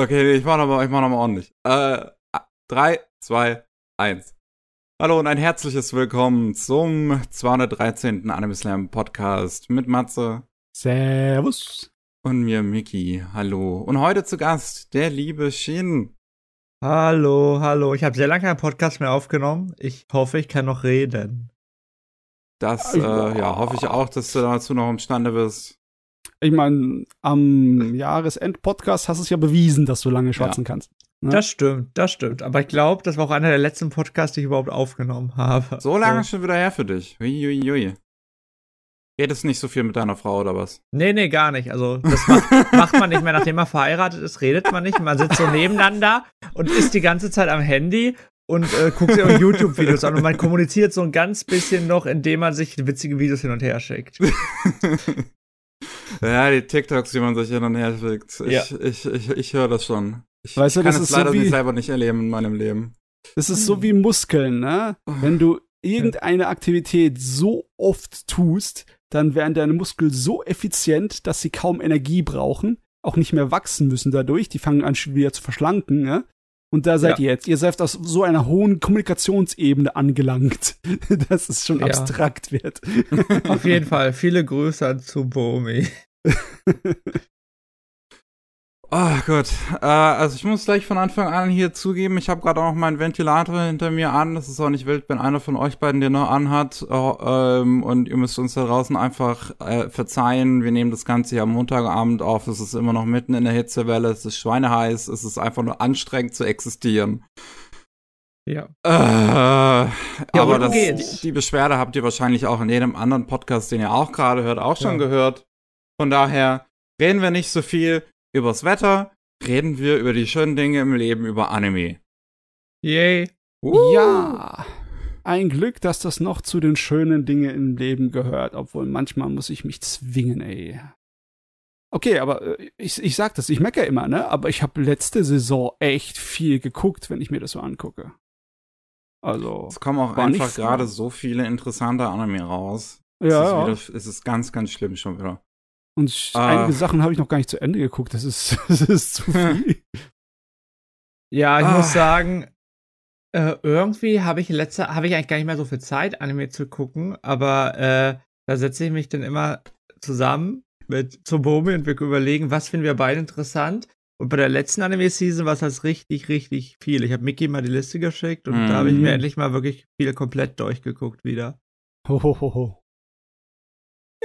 Okay, ich mach nochmal mach noch ordentlich. Äh, 3, 2, 1. Hallo und ein herzliches Willkommen zum 213. Anime Slam Podcast mit Matze. Servus. Und mir, Miki. Hallo. Und heute zu Gast der liebe Shin. Hallo, hallo. Ich habe sehr lange keinen Podcast mehr aufgenommen. Ich hoffe, ich kann noch reden. Das, äh, ja, hoffe ich auch, dass du dazu noch imstande bist. Ich meine, am Jahresend-Podcast hast du es ja bewiesen, dass du lange schwatzen ja. kannst. Ne? Das stimmt, das stimmt. Aber ich glaube, das war auch einer der letzten Podcasts, die ich überhaupt aufgenommen habe. So lange so. schon wieder her für dich. Uiuiui. Redest nicht so viel mit deiner Frau oder was? Nee, nee, gar nicht. Also, das macht, macht man nicht mehr, nachdem man verheiratet ist, redet man nicht. Man sitzt so nebeneinander und ist die ganze Zeit am Handy und äh, guckt sich auch YouTube-Videos an und man kommuniziert so ein ganz bisschen noch, indem man sich witzige Videos hin und her schickt. Ja, die TikToks, die man sich hin und her schickt. Ich, ja. ich, ich, ich höre das schon. Ich, weißt du, kann das es leider so wie, selber nicht erleben in meinem Leben. Das ist so wie Muskeln, ne? Wenn du irgendeine Aktivität so oft tust, dann werden deine Muskeln so effizient, dass sie kaum Energie brauchen, auch nicht mehr wachsen müssen dadurch. Die fangen an wieder zu verschlanken, ne? Und da seid ja. ihr jetzt. Ihr seid auf so einer hohen Kommunikationsebene angelangt, dass es schon ja. abstrakt wird. Auf jeden Fall. Viele Grüße an Tsubomi. Oh Gott, äh, also ich muss gleich von Anfang an hier zugeben, ich habe gerade auch noch meinen Ventilator hinter mir an. Das ist auch nicht wild, wenn einer von euch beiden den noch anhat. Oh, ähm, und ihr müsst uns da draußen einfach äh, verzeihen. Wir nehmen das Ganze hier am Montagabend auf. Es ist immer noch mitten in der Hitzewelle. Es ist schweineheiß. Es ist einfach nur anstrengend zu existieren. Ja. Äh, ja aber das, die, die, Beschwerde habt ihr wahrscheinlich auch in jedem anderen Podcast, den ihr auch gerade hört, auch schon ja. gehört. Von daher reden wir nicht so viel übers Wetter, reden wir über die schönen Dinge im Leben, über Anime. Yay. Uh. Ja. Ein Glück, dass das noch zu den schönen Dingen im Leben gehört, obwohl manchmal muss ich mich zwingen, ey. Okay, aber äh, ich, ich sag das, ich meckere immer, ne? Aber ich habe letzte Saison echt viel geguckt, wenn ich mir das so angucke. Also. Es kommen auch einfach gerade so viele interessante Anime raus. Ja. Es ist, wieder, es ist ganz, ganz schlimm schon wieder. Und ah. einige Sachen habe ich noch gar nicht zu Ende geguckt. Das ist, das ist zu viel. Ja, ich ah. muss sagen, äh, irgendwie habe ich letzter, habe ich eigentlich gar nicht mehr so viel Zeit, Anime zu gucken, aber äh, da setze ich mich dann immer zusammen mit Tsubomi und wir überlegen, was finden wir beide interessant. Und bei der letzten Anime-Season war es halt richtig, richtig viel. Ich habe Mickey mal die Liste geschickt und mm. da habe ich mir mhm. endlich mal wirklich viel komplett durchgeguckt wieder. Hohoho. Ho, ho.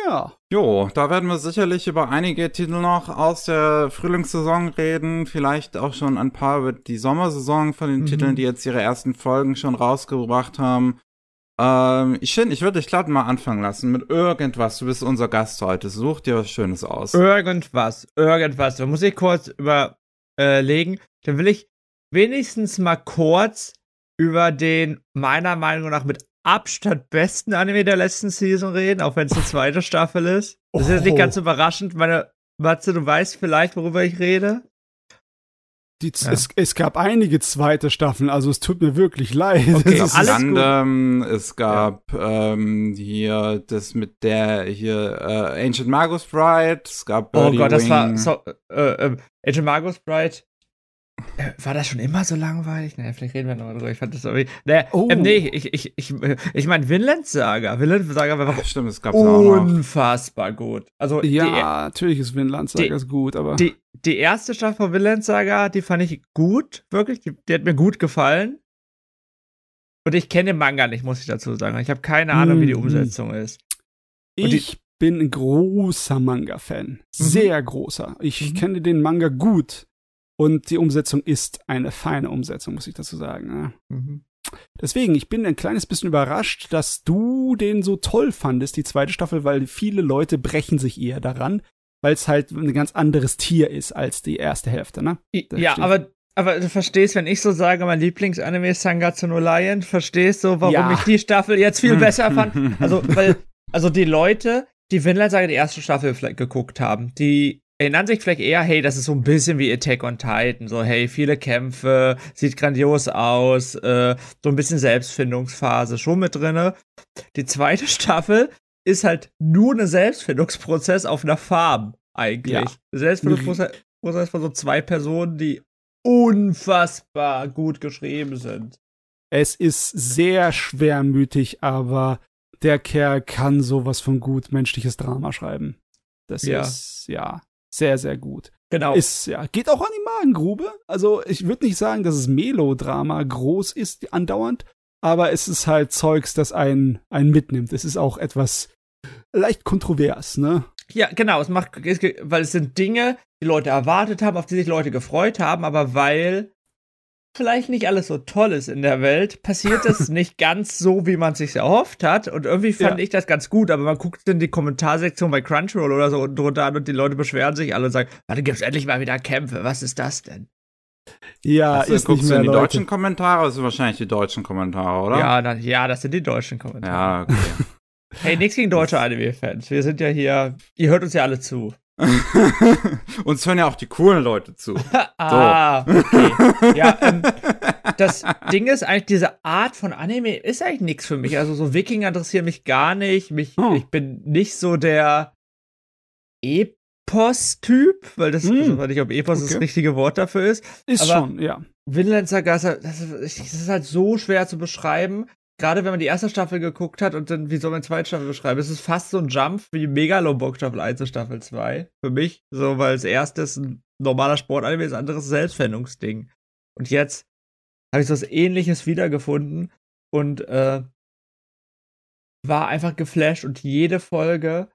Ja. Jo, da werden wir sicherlich über einige Titel noch aus der Frühlingssaison reden. Vielleicht auch schon ein paar über die Sommersaison von den mhm. Titeln, die jetzt ihre ersten Folgen schon rausgebracht haben. Ähm, ich finde, ich würde dich glatt mal anfangen lassen mit irgendwas. Du bist unser Gast heute. Such dir was Schönes aus. Irgendwas, irgendwas. Da muss ich kurz überlegen. Dann will ich wenigstens mal kurz über den meiner Meinung nach mit Abstand besten Anime der letzten Season reden, auch wenn es eine zweite Staffel ist. Das ist jetzt nicht ganz oh. überraschend. Meine Matze, du weißt vielleicht, worüber ich rede. Die, ja. es, es, gab einige zweite Staffeln, also es tut mir wirklich leid. Okay, es gab Gundam, es gab ja. ähm, hier das mit der hier äh, Ancient Magus Bride, es gab Birdie Oh Gott, Wing. das war so, äh, äh, Ancient Magus Bride war das schon immer so langweilig? Naja, vielleicht reden wir nochmal drüber. Ich fand das irgendwie. Naja, oh. ähm, nee, ich, ich, ich, ich meine, Vinland Saga. Vinland Saga war Ach, stimmt, es gab's unfassbar auch gut. Also, ja, die, natürlich ist Vinland Saga die, gut, aber. Die, die erste Staffel von Vinland Saga, die fand ich gut, wirklich. Die, die hat mir gut gefallen. Und ich kenne den Manga nicht, muss ich dazu sagen. Ich habe keine Ahnung, wie die mhm. Umsetzung ist. Und ich bin ein großer Manga-Fan. Mhm. Sehr großer. Ich mhm. kenne den Manga gut. Und die Umsetzung ist eine feine Umsetzung, muss ich dazu sagen. Ne? Mhm. Deswegen, ich bin ein kleines bisschen überrascht, dass du den so toll fandest, die zweite Staffel, weil viele Leute brechen sich eher daran, weil es halt ein ganz anderes Tier ist als die erste Hälfte, ne? Da ja, aber aber du verstehst, wenn ich so sage, mein Lieblingsanime ist Sangatsu no Lion, verstehst du, warum ja. ich die Staffel jetzt viel besser fand? Also, weil, also die Leute, die Vinland Saga die erste Staffel vielleicht geguckt haben, die erinnern sich vielleicht eher, hey, das ist so ein bisschen wie Attack on Titan, so hey, viele Kämpfe, sieht grandios aus, äh, so ein bisschen Selbstfindungsphase schon mit drinne. Die zweite Staffel ist halt nur ein Selbstfindungsprozess auf einer Farm eigentlich. Ja. Selbstfindungsprozess von so zwei Personen, die unfassbar gut geschrieben sind. Es ist sehr schwermütig, aber der Kerl kann sowas von gut menschliches Drama schreiben. Das ja. ist, ja, sehr, sehr gut. Genau. Ist, ja, geht auch an die Magengrube. Also, ich würde nicht sagen, dass es Melodrama groß ist, andauernd, aber es ist halt Zeugs, das einen, einen mitnimmt. Es ist auch etwas leicht kontrovers, ne? Ja, genau. Es macht, weil es sind Dinge, die Leute erwartet haben, auf die sich Leute gefreut haben, aber weil vielleicht nicht alles so toll ist in der Welt, passiert es nicht ganz so, wie man sich erhofft hat. Und irgendwie fand ja. ich das ganz gut, aber man guckt in die Kommentarsektion bei Crunchyroll oder so unten drunter an und die Leute beschweren sich alle und sagen, warte, gibt's endlich mal wieder Kämpfe. Was ist das denn? Ja, Achso, ist guckst nicht mehr, du in die Leute. deutschen Kommentare? Das sind wahrscheinlich die deutschen Kommentare, oder? Ja, dann, ja, das sind die deutschen Kommentare. Ja, okay. hey, nichts gegen deutsche Anime-Fans. Wir sind ja hier, ihr hört uns ja alle zu. Uns hören ja auch die coolen Leute zu. ah, okay. Ja, ähm, das Ding ist eigentlich, diese Art von Anime ist eigentlich nichts für mich. Also so Wikinger interessieren mich gar nicht. Mich, oh. Ich bin nicht so der Epos-Typ, weil das, mm. also, weiß nicht, ob Epos okay. das richtige Wort dafür ist. Ist Aber schon, ja. Vinland Saga, das, das ist halt so schwer zu beschreiben gerade wenn man die erste Staffel geguckt hat und dann, wie soll man die zweite Staffel beschreiben? Es ist fast so ein Jump wie Megalobox Staffel 1 und Staffel 2. Für mich. So, weil das erste ist ein normaler Sportanime, das andere ist ein Selbstfindungsding. Und jetzt habe ich so was ähnliches wiedergefunden und äh, war einfach geflasht und jede Folge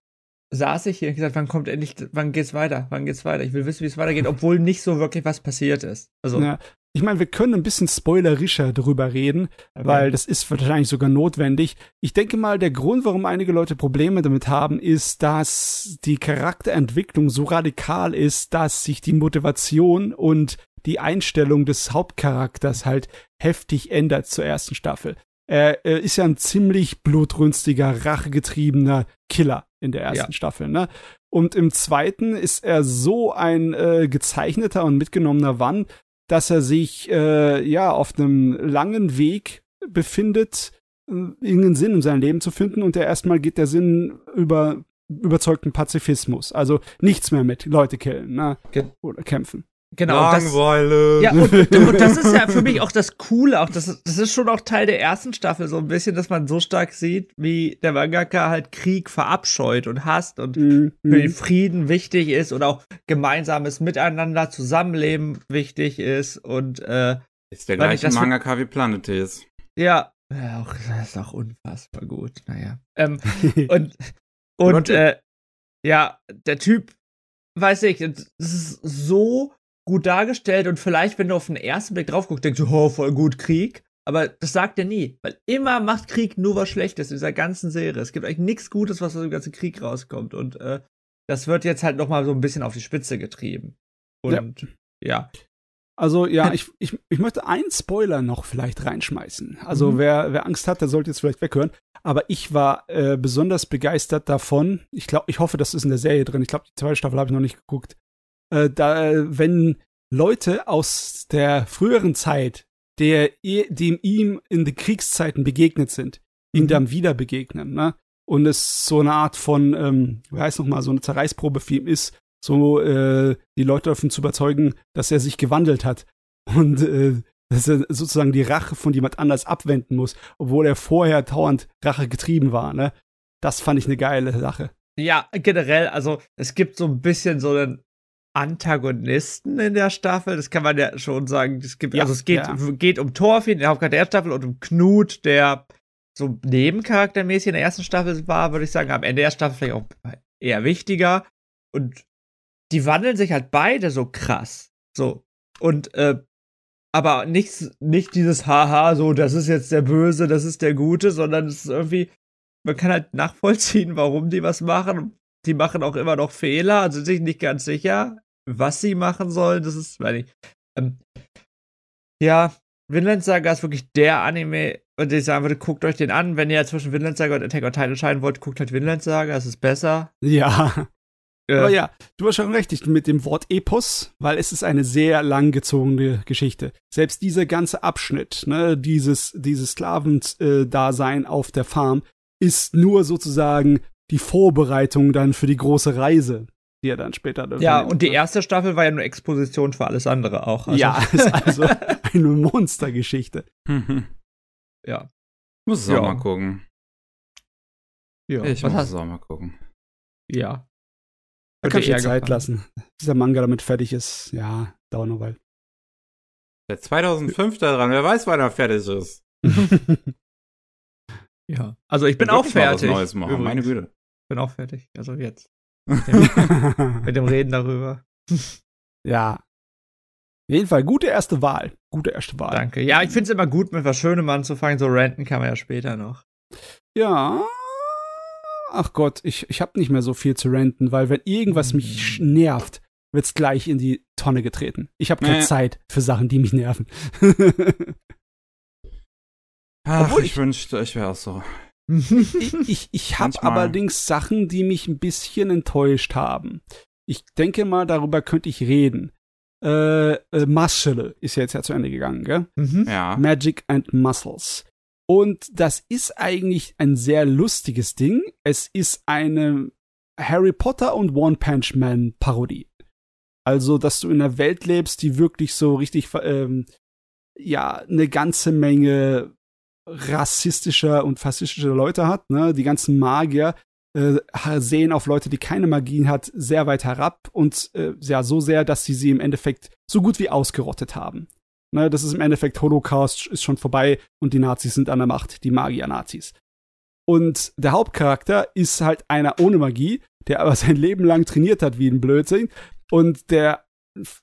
saß ich hier und gesagt, wann kommt endlich, wann geht's weiter, wann geht's weiter? Ich will wissen, wie es weitergeht, obwohl nicht so wirklich was passiert ist. Also ja, ich meine, wir können ein bisschen spoilerischer darüber reden, okay. weil das ist wahrscheinlich sogar notwendig. Ich denke mal, der Grund, warum einige Leute Probleme damit haben, ist, dass die Charakterentwicklung so radikal ist, dass sich die Motivation und die Einstellung des Hauptcharakters halt heftig ändert zur ersten Staffel. Er, er ist ja ein ziemlich blutrünstiger, rachegetriebener Killer in der ersten ja. Staffel, ne? Und im zweiten ist er so ein äh, gezeichneter und mitgenommener Wann, dass er sich äh, ja auf einem langen Weg befindet, äh, irgendeinen Sinn in seinem Leben zu finden und der erstmal geht der Sinn über überzeugten Pazifismus. Also nichts mehr mit Leute killen ne? oder kämpfen. Genau. Langweile. ja, und, und, das ist ja für mich auch das Coole, auch das, das ist schon auch Teil der ersten Staffel, so ein bisschen, dass man so stark sieht, wie der Mangaka halt Krieg verabscheut und hasst und mhm. für den Frieden wichtig ist und auch gemeinsames Miteinander, Zusammenleben wichtig ist und äh, Ist der gleiche Mangaka wie Planetes. Ja, ja auch, das ist auch unfassbar gut, naja. Ähm, und und äh, ja, der Typ, weiß ich, das ist so gut dargestellt und vielleicht, wenn du auf den ersten Blick drauf guckst, denkst du, oh, voll gut Krieg. Aber das sagt er nie, weil immer macht Krieg nur was Schlechtes in dieser ganzen Serie. Es gibt eigentlich nichts Gutes, was aus dem ganzen Krieg rauskommt. Und äh, das wird jetzt halt noch mal so ein bisschen auf die Spitze getrieben. Und ja. ja. Also ja, ich, ich, ich möchte einen Spoiler noch vielleicht reinschmeißen. Also mhm. wer, wer Angst hat, der sollte jetzt vielleicht weghören. Aber ich war äh, besonders begeistert davon. Ich glaube, ich hoffe, das ist in der Serie drin. Ich glaube, die zweite Staffel habe ich noch nicht geguckt äh, da, wenn Leute aus der früheren Zeit, der, dem ihm in den Kriegszeiten begegnet sind, ihm mhm. dann wieder begegnen, ne? Und es so eine Art von, ähm, wie heißt noch mal, so eine Zerreißprobe für ihn ist, so äh, die Leute davon zu überzeugen, dass er sich gewandelt hat und äh, dass er sozusagen die Rache von jemand anders abwenden muss, obwohl er vorher dauernd Rache getrieben war, ne? Das fand ich eine geile Sache. Ja, generell, also es gibt so ein bisschen so einen Antagonisten in der Staffel. Das kann man ja schon sagen. Es gibt, ja, also es geht, ja. geht um Thorfinn, der Hauptcharakter der Staffel, und um Knut, der so nebencharaktermäßig in der ersten Staffel war, würde ich sagen. Am Ende der Staffel vielleicht auch eher wichtiger. Und die wandeln sich halt beide so krass. So. Und, äh, aber nicht, nicht dieses Haha, so, das ist jetzt der Böse, das ist der Gute, sondern es ist irgendwie, man kann halt nachvollziehen, warum die was machen die machen auch immer noch Fehler, also sind sich nicht ganz sicher, was sie machen sollen. Das ist, meine ich. Ähm, ja, Vinland Saga ist wirklich der Anime, und ich sagen würde, guckt euch den an. Wenn ihr zwischen Vinland Saga und Attack on Titan entscheiden wollt, guckt halt Vinland Saga, es ist besser. Ja. Äh, Aber ja, du hast schon recht mit dem Wort Epos, weil es ist eine sehr langgezogene Geschichte. Selbst dieser ganze Abschnitt, ne, dieses, dieses Sklavendasein auf der Farm, ist nur sozusagen die Vorbereitung dann für die große Reise. die er dann später. Ja, und die erste Staffel war ja nur Exposition für alles andere auch. Also. Ja, ist also eine Monstergeschichte. ja. Muss es ja. auch mal gucken. Ja. Ich Was muss es auch mal gucken. Ja. Da kann ich dir Zeit gefallen. lassen. Bis der Manga damit fertig ist, ja, dauert noch weit. Seit 2005 da dran, wer weiß, wann er fertig ist. ja, also ich bin, bin auch fertig. Neues machen. Meine Güte. Bin auch fertig, also jetzt. Mit dem, mit dem Reden darüber. ja. Auf jeden Fall, gute erste Wahl. Gute erste Wahl. Danke. Ja, ich finde es immer gut, mit was Schönem anzufangen. So ranten kann man ja später noch. Ja, ach Gott, ich, ich habe nicht mehr so viel zu renten, weil wenn irgendwas mich hm. nervt, wird's gleich in die Tonne getreten. Ich habe keine äh. Zeit für Sachen, die mich nerven. Ach, Obwohl ich, ich wünschte, ich wäre auch so. Ich ich, ich habe allerdings Sachen, die mich ein bisschen enttäuscht haben. Ich denke mal, darüber könnte ich reden. Äh, äh Muscle ist jetzt ja zu Ende gegangen, gell? Mhm. Ja. Magic and Muscles. Und das ist eigentlich ein sehr lustiges Ding. Es ist eine Harry Potter und One Punch Man Parodie. Also, dass du in einer Welt lebst, die wirklich so richtig, ähm, ja, eine ganze Menge rassistischer und faschistischer Leute hat. Ne? Die ganzen Magier äh, sehen auf Leute, die keine Magie hat, sehr weit herab und äh, ja, so sehr, dass sie sie im Endeffekt so gut wie ausgerottet haben. Ne, das ist im Endeffekt Holocaust ist schon vorbei und die Nazis sind an der Macht, die Magier-Nazis. Und der Hauptcharakter ist halt einer ohne Magie, der aber sein Leben lang trainiert hat wie ein Blödsinn und der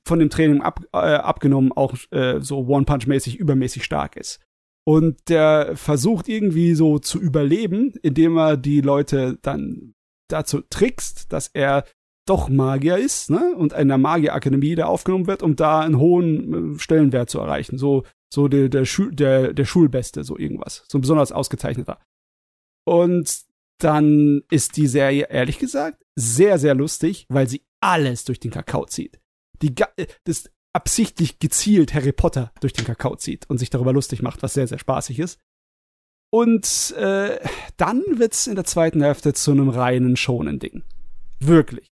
von dem Training ab, äh, abgenommen auch äh, so One-Punch-mäßig übermäßig stark ist. Und der versucht irgendwie so zu überleben, indem er die Leute dann dazu trickst, dass er doch Magier ist, ne? Und in der Magierakademie da aufgenommen wird, um da einen hohen äh, Stellenwert zu erreichen. So, so der, der, Schul der, der Schulbeste, so irgendwas. So ein besonders ausgezeichneter. Und dann ist die Serie, ehrlich gesagt, sehr, sehr lustig, weil sie alles durch den Kakao zieht. Die, äh, das absichtlich gezielt Harry Potter durch den Kakao zieht und sich darüber lustig macht, was sehr, sehr spaßig ist. Und äh, dann wird's in der zweiten Hälfte zu einem reinen schonen Ding. Wirklich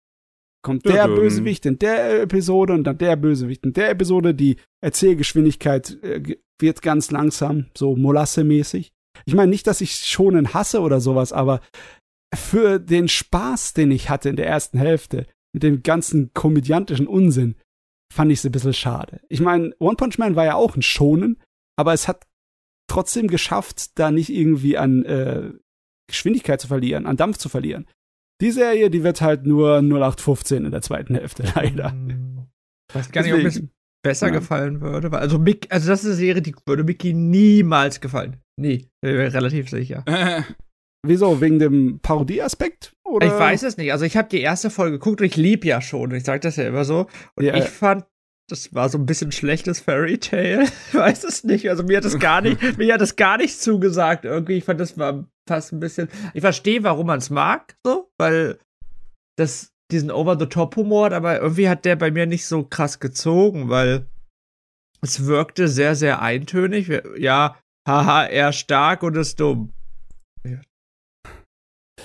kommt der Bösewicht in der Episode und dann der Bösewicht in der Episode. Die Erzählgeschwindigkeit äh, wird ganz langsam, so Molasse-mäßig. Ich meine nicht, dass ich schonen hasse oder sowas, aber für den Spaß, den ich hatte in der ersten Hälfte, mit dem ganzen komödiantischen Unsinn, fand ich es ein bisschen schade. Ich meine, One Punch Man war ja auch ein Schonen, aber es hat trotzdem geschafft, da nicht irgendwie an äh, Geschwindigkeit zu verlieren, an Dampf zu verlieren. Die Serie, die wird halt nur 0815 in der zweiten Hälfte, leider. Hm. Ich weiß gar nicht, ob es besser ja. gefallen würde. Weil, also, Mick, also, das ist eine Serie, die würde Mickey niemals gefallen. Nie. Relativ sicher. Wieso? Wegen dem Parodieaspekt? Ich weiß es nicht. Also, ich habe die erste Folge geguckt und ich lieb ja schon. Ich sage das ja immer so. Und ja. ich fand das war so ein bisschen schlechtes Fairy Tale. Ich weiß es nicht. Also mir hat das gar nicht, mir hat das gar nicht zugesagt irgendwie. Ich fand das war fast ein bisschen. Ich verstehe, warum man es mag, so, weil das diesen Over-the-Top-Humor hat, aber irgendwie hat der bei mir nicht so krass gezogen, weil es wirkte sehr, sehr eintönig. Ja, haha, er stark und ist dumm.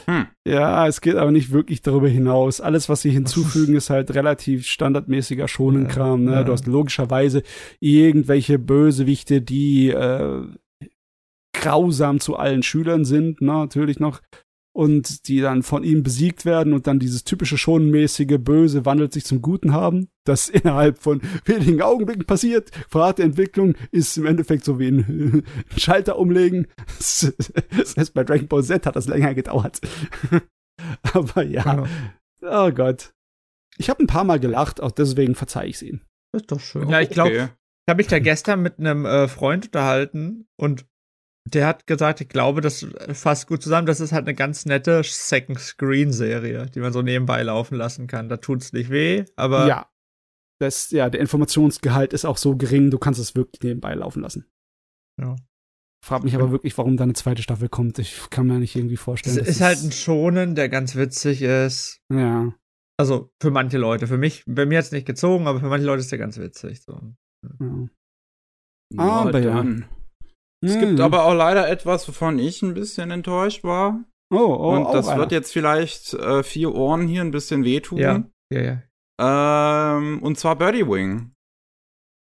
Hm. Ja, es geht aber nicht wirklich darüber hinaus. Alles, was sie hinzufügen, ist halt relativ standardmäßiger Schonenkram. Ne? Ja. Du hast logischerweise irgendwelche Bösewichte, die äh, grausam zu allen Schülern sind, ne? natürlich noch. Und die dann von ihm besiegt werden und dann dieses typische schonenmäßige Böse wandelt sich zum Guten haben, das innerhalb von wenigen Augenblicken passiert. Verrat der Entwicklung ist im Endeffekt so wie ein Schalter umlegen. Das heißt, bei Dragon Ball Z hat das länger gedauert. Aber ja. Oh Gott. Ich habe ein paar Mal gelacht, auch deswegen verzeih ich es ihnen. Ist doch schön. Ja, ich glaube, okay. ich habe mich da gestern mit einem äh, Freund unterhalten und der hat gesagt, ich glaube, das fasst gut zusammen. Das ist halt eine ganz nette Second Screen Serie, die man so nebenbei laufen lassen kann. Da tut's nicht weh, aber ja, das ja der Informationsgehalt ist auch so gering, du kannst es wirklich nebenbei laufen lassen. Ja. Frag mich aber wirklich, warum da eine zweite Staffel kommt. Ich kann mir nicht irgendwie vorstellen. Es ist halt ein Schonen, der ganz witzig ist. Ja. Also für manche Leute. Für mich, bei mir hat es nicht gezogen, aber für manche Leute ist der ganz witzig. So. Ja. Aber ja. Es hm. gibt aber auch leider etwas, wovon ich ein bisschen enttäuscht war. Oh, oh, Und das oh, wird jetzt vielleicht äh, vier Ohren hier ein bisschen wehtun. Ja. Ja, ja. Ähm, und zwar Birdie Wing.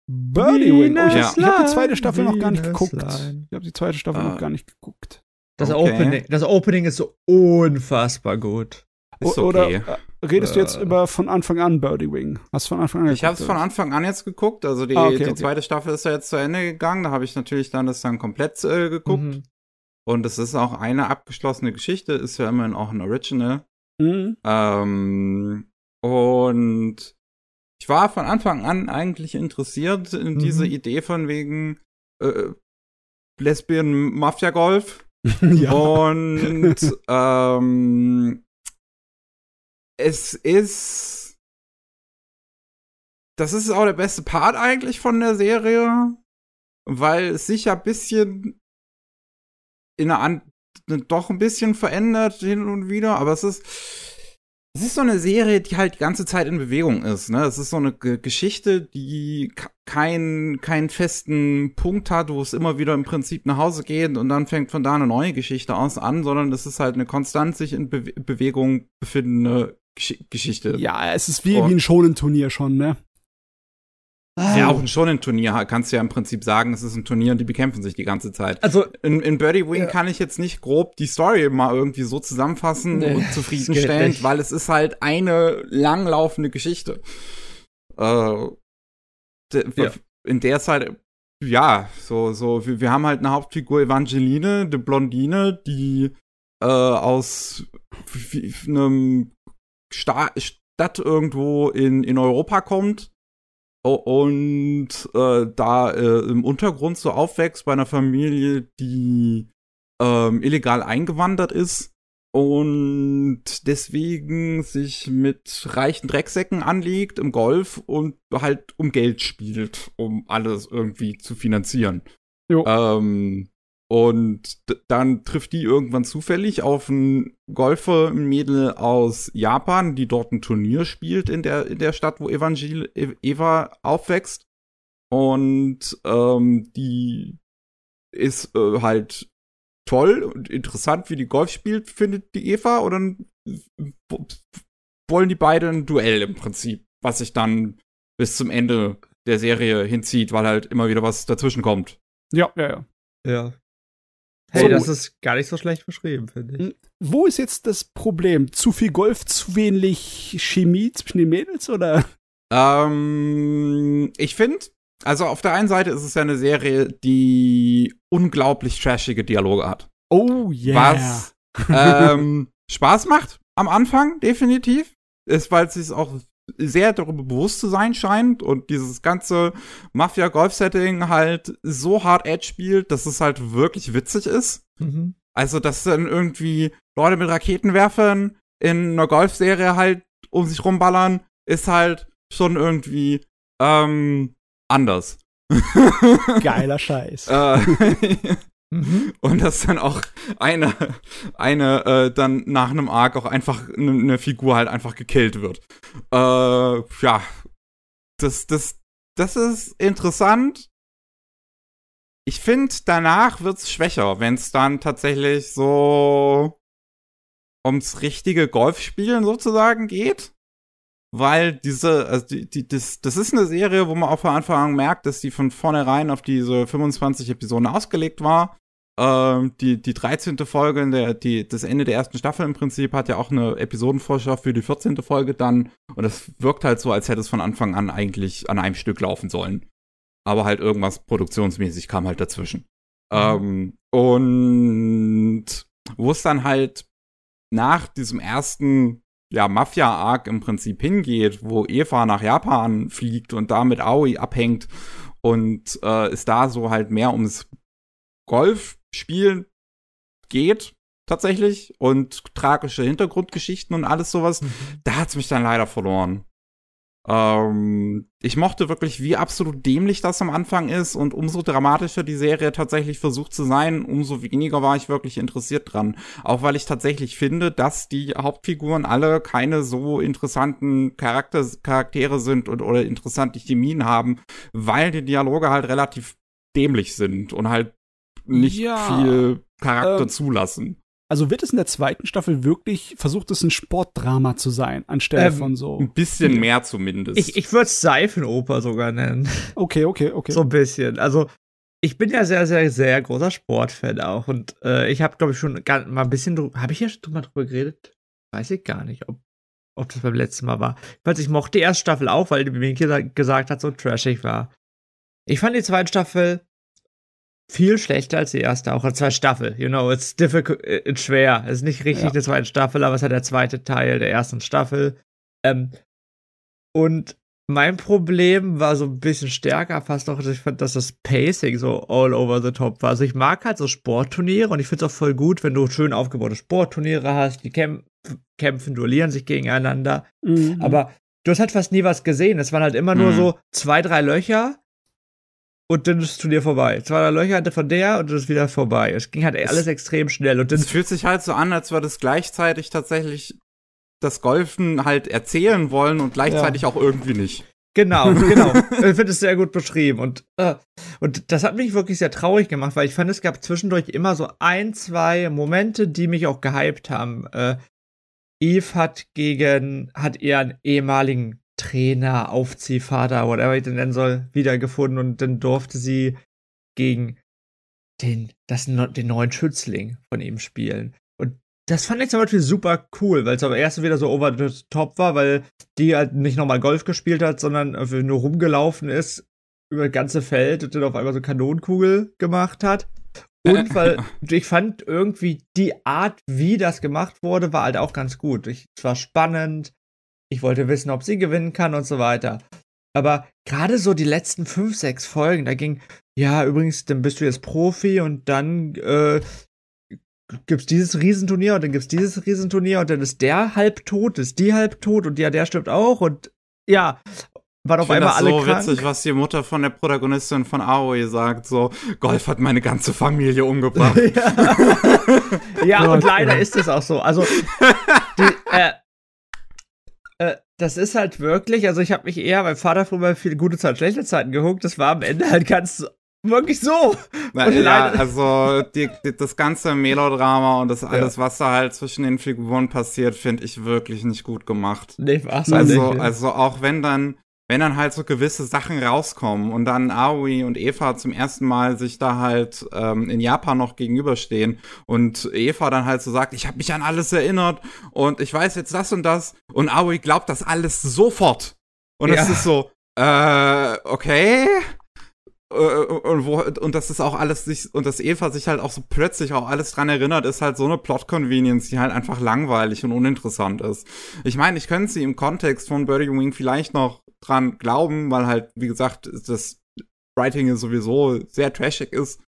Birdie Wing. Oh, ich, ja. ich habe die zweite Staffel noch gar nicht geguckt. Ich habe die zweite Staffel uh, noch gar nicht geguckt. Das, okay. Opening, das Opening ist so unfassbar gut. Ist okay. Oder äh, redest du jetzt äh. über von Anfang an Birdie Wing? Hast du von Anfang an Ich habe es von Anfang an jetzt geguckt. Also die, ah, okay, die okay. zweite Staffel ist ja jetzt zu Ende gegangen. Da habe ich natürlich dann das dann komplett äh, geguckt. Mhm. Und es ist auch eine abgeschlossene Geschichte. Ist ja immerhin auch ein Original. Mhm. Ähm, und ich war von Anfang an eigentlich interessiert in mhm. diese Idee von wegen äh, Lesbian Mafia Golf. ja. Und ähm, es ist. Das ist auch der beste Part eigentlich von der Serie, weil es sich ja ein bisschen in einer An doch ein bisschen verändert hin und wieder, aber es ist es ist so eine Serie, die halt die ganze Zeit in Bewegung ist. Ne? Es ist so eine G Geschichte, die keinen keinen festen Punkt hat, wo es immer wieder im Prinzip nach Hause geht und dann fängt von da eine neue Geschichte aus an, sondern es ist halt eine konstant sich in Be Bewegung befindende Gesch Geschichte. Ja, es ist wie, wie ein Schonenturnier schon, ne? Ja, auch ein Turnier kannst du ja im Prinzip sagen, es ist ein Turnier und die bekämpfen sich die ganze Zeit. Also in, in Birdie Wing ja. kann ich jetzt nicht grob die Story mal irgendwie so zusammenfassen nee, und zufriedenstellend, weil es ist halt eine langlaufende Geschichte. Äh, ja. In der Zeit, ja, so, so, wir, wir haben halt eine Hauptfigur Evangeline, eine Blondine, die äh, aus einem Sta Stadt irgendwo in, in Europa kommt und äh, da äh, im Untergrund so aufwächst bei einer Familie, die ähm, illegal eingewandert ist und deswegen sich mit reichen Drecksäcken anlegt im Golf und halt um Geld spielt, um alles irgendwie zu finanzieren. Jo. Ähm, und dann trifft die irgendwann zufällig auf ein Golfer-Mädel aus Japan, die dort ein Turnier spielt in der, in der Stadt, wo Evangel Eva aufwächst. Und ähm, die ist äh, halt toll und interessant, wie die Golf spielt, findet die Eva. Und dann wollen die beiden ein Duell im Prinzip, was sich dann bis zum Ende der Serie hinzieht, weil halt immer wieder was dazwischen kommt. Ja, ja, ja. Ja, Hey, so. das ist gar nicht so schlecht beschrieben, finde ich. Wo ist jetzt das Problem? Zu viel Golf, zu wenig Chemie zwischen den Mädels oder? Ähm, ich finde, also auf der einen Seite ist es ja eine Serie, die unglaublich trashige Dialoge hat. Oh yeah. Was ähm, Spaß macht am Anfang, definitiv. Ist, weil es sich auch sehr darüber bewusst zu sein scheint und dieses ganze Mafia-Golf-Setting halt so hart Edge spielt, dass es halt wirklich witzig ist. Mhm. Also, dass dann irgendwie Leute mit Raketenwerfern in einer Golfserie halt um sich rumballern, ist halt schon irgendwie ähm, anders. Geiler Scheiß. Äh, Mhm. Und dass dann auch eine, eine äh, dann nach einem Arc auch einfach eine ne Figur halt einfach gekillt wird. Äh, ja, das, das, das ist interessant. Ich finde, danach wird's schwächer, wenn es dann tatsächlich so ums richtige Golfspielen sozusagen geht. Weil diese, also die, die, das, das ist eine Serie, wo man auch von Anfang an merkt, dass die von vornherein auf diese 25 Episoden ausgelegt war. Ähm, die, die 13. Folge, der, die, das Ende der ersten Staffel im Prinzip, hat ja auch eine Episodenvorschau für die 14. Folge dann. Und das wirkt halt so, als hätte es von Anfang an eigentlich an einem Stück laufen sollen. Aber halt irgendwas produktionsmäßig kam halt dazwischen. Mhm. Ähm, und wo es dann halt nach diesem ersten ja, Mafia-Arc im Prinzip hingeht, wo Eva nach Japan fliegt und da mit Aoi abhängt und äh, es da so halt mehr ums Golf Spielen geht tatsächlich und tragische Hintergrundgeschichten und alles sowas, mhm. da hat's mich dann leider verloren. Ähm, ich mochte wirklich, wie absolut dämlich das am Anfang ist und umso dramatischer die Serie tatsächlich versucht zu sein, umso weniger war ich wirklich interessiert dran. Auch weil ich tatsächlich finde, dass die Hauptfiguren alle keine so interessanten Charakter Charaktere sind und, oder interessante Chemien haben, weil die Dialoge halt relativ dämlich sind und halt nicht ja, viel Charakter ähm, zulassen. Also wird es in der zweiten Staffel wirklich, versucht es ein Sportdrama zu sein, anstelle ähm, von so. Ein bisschen mehr zumindest. Ich, ich würde es Seifenoper sogar nennen. Okay, okay, okay. So ein bisschen. Also, ich bin ja sehr, sehr, sehr großer Sportfan auch. Und äh, ich habe, glaube ich, schon gar, mal ein bisschen drüber. Habe ich ja schon mal drüber geredet? Weiß ich gar nicht, ob, ob das beim letzten Mal war. Falls ich mochte die erste Staffel auch, weil die mir gesagt hat, so trashig war. Ich fand die zweite Staffel viel schlechter als die erste, auch als zweite Staffel. You know, it's difficult, it's schwer. Es ist nicht richtig ja. eine zweite Staffel, aber es hat der zweite Teil der ersten Staffel. Ähm, und mein Problem war so ein bisschen stärker fast noch, dass ich fand, dass das Pacing so all over the top war. Also ich mag halt so Sportturniere und ich finde es auch voll gut, wenn du schön aufgebaute Sportturniere hast, die kämpf kämpfen, duellieren sich gegeneinander. Mhm. Aber du hast halt fast nie was gesehen. Es waren halt immer mhm. nur so zwei, drei Löcher und dann ist das Turnier vorbei. Zwei drei Löcher hatte von der und dann ist wieder vorbei. Es ging halt alles extrem schnell. Und es fühlt sich halt so an, als würde es gleichzeitig tatsächlich das Golfen halt erzählen wollen und gleichzeitig ja. auch irgendwie nicht. Genau, genau. ich finde es sehr gut beschrieben. Und, äh, und das hat mich wirklich sehr traurig gemacht, weil ich fand, es gab zwischendurch immer so ein, zwei Momente, die mich auch gehypt haben. Äh, Eve hat gegen, hat ihren ehemaligen Trainer, Aufziehvater, whatever ich den nennen soll, wiedergefunden und dann durfte sie gegen den, das, den neuen Schützling von ihm spielen. Und das fand ich zum Beispiel super cool, weil es aber erst wieder so over the top war, weil die halt nicht nochmal Golf gespielt hat, sondern nur rumgelaufen ist über das ganze Feld und dann auf einmal so Kanonenkugel gemacht hat. Und weil ich fand irgendwie die Art, wie das gemacht wurde, war halt auch ganz gut. Ich, es war spannend, ich wollte wissen, ob sie gewinnen kann und so weiter. Aber gerade so die letzten fünf, sechs Folgen, da ging, ja, übrigens, dann bist du jetzt Profi und dann äh, gibt's dieses Riesenturnier und dann gibt's dieses Riesenturnier und dann ist der halb tot, ist die halb tot und ja, der stirbt auch und ja, war auf einmal alle so krank. witzig, was die Mutter von der Protagonistin von Aoi sagt, so, Golf hat meine ganze Familie umgebracht. ja, ja und leider ist es auch so. Also, die, äh, äh, das ist halt wirklich, also ich habe mich eher beim Vater früher viele gute Zeiten, schlechte Zeiten gehuckt. Das war am Ende halt ganz wirklich so. Na, ja, also die, die, das ganze Melodrama und das alles, ja. was da halt zwischen den Figuren passiert, finde ich wirklich nicht gut gemacht. Nee, war's also, nicht. Also auch wenn dann wenn dann halt so gewisse Sachen rauskommen und dann Aoi und Eva zum ersten Mal sich da halt ähm, in Japan noch gegenüberstehen und Eva dann halt so sagt, ich habe mich an alles erinnert und ich weiß jetzt das und das und Aoi glaubt das alles sofort. Und ja. es ist so, äh, okay. Äh, und, wo, und das ist auch alles sich, und dass Eva sich halt auch so plötzlich auch alles dran erinnert, ist halt so eine Plot-Convenience, die halt einfach langweilig und uninteressant ist. Ich meine, ich könnte sie im Kontext von Birdie Wing vielleicht noch dran glauben, weil halt, wie gesagt, das Writing sowieso sehr trashig ist.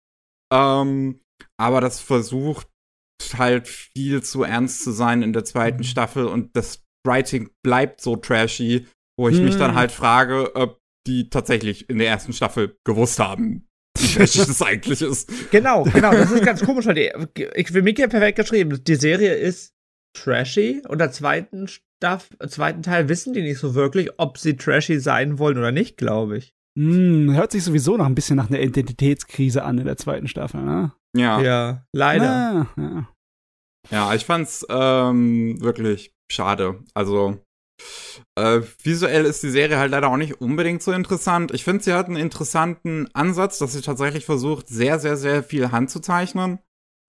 Ähm, aber das versucht halt viel zu ernst zu sein in der zweiten mhm. Staffel und das Writing bleibt so trashy, wo ich mhm. mich dann mhm. halt frage, ob die tatsächlich in der ersten Staffel gewusst haben, wie trashig das eigentlich ist. Genau, genau, das ist ganz komisch. Weil die, ich will Mickey perfekt geschrieben. Die Serie ist trashy und der zweiten Staff zweiten Teil wissen die nicht so wirklich, ob sie trashy sein wollen oder nicht, glaube ich. Hm, hört sich sowieso noch ein bisschen nach einer Identitätskrise an in der zweiten Staffel, ne? Ja. Ja, leider. Ah, ja. ja, ich fand's ähm, wirklich schade. Also, äh, visuell ist die Serie halt leider auch nicht unbedingt so interessant. Ich finde, sie hat einen interessanten Ansatz, dass sie tatsächlich versucht, sehr, sehr, sehr viel Hand zu zeichnen.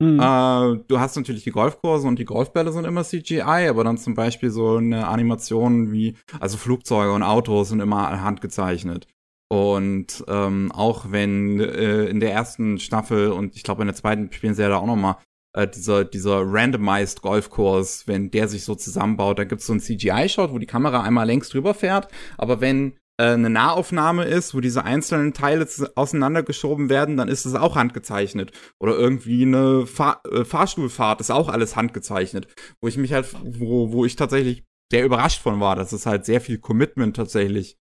Mhm. Äh, du hast natürlich die Golfkurse und die Golfbälle sind immer CGI, aber dann zum Beispiel so eine Animation wie, also Flugzeuge und Autos sind immer handgezeichnet. Und ähm, auch wenn äh, in der ersten Staffel und ich glaube in der zweiten spielen sie ja da auch noch mal äh, dieser, dieser randomized Golfkurs, wenn der sich so zusammenbaut, da gibt's so einen CGI-Shot, wo die Kamera einmal längs drüber fährt, aber wenn eine Nahaufnahme ist, wo diese einzelnen Teile auseinandergeschoben werden, dann ist es auch handgezeichnet. Oder irgendwie eine Fahr äh, Fahrstuhlfahrt ist auch alles handgezeichnet. Wo ich mich halt, wo, wo ich tatsächlich sehr überrascht von war, dass es halt sehr viel Commitment tatsächlich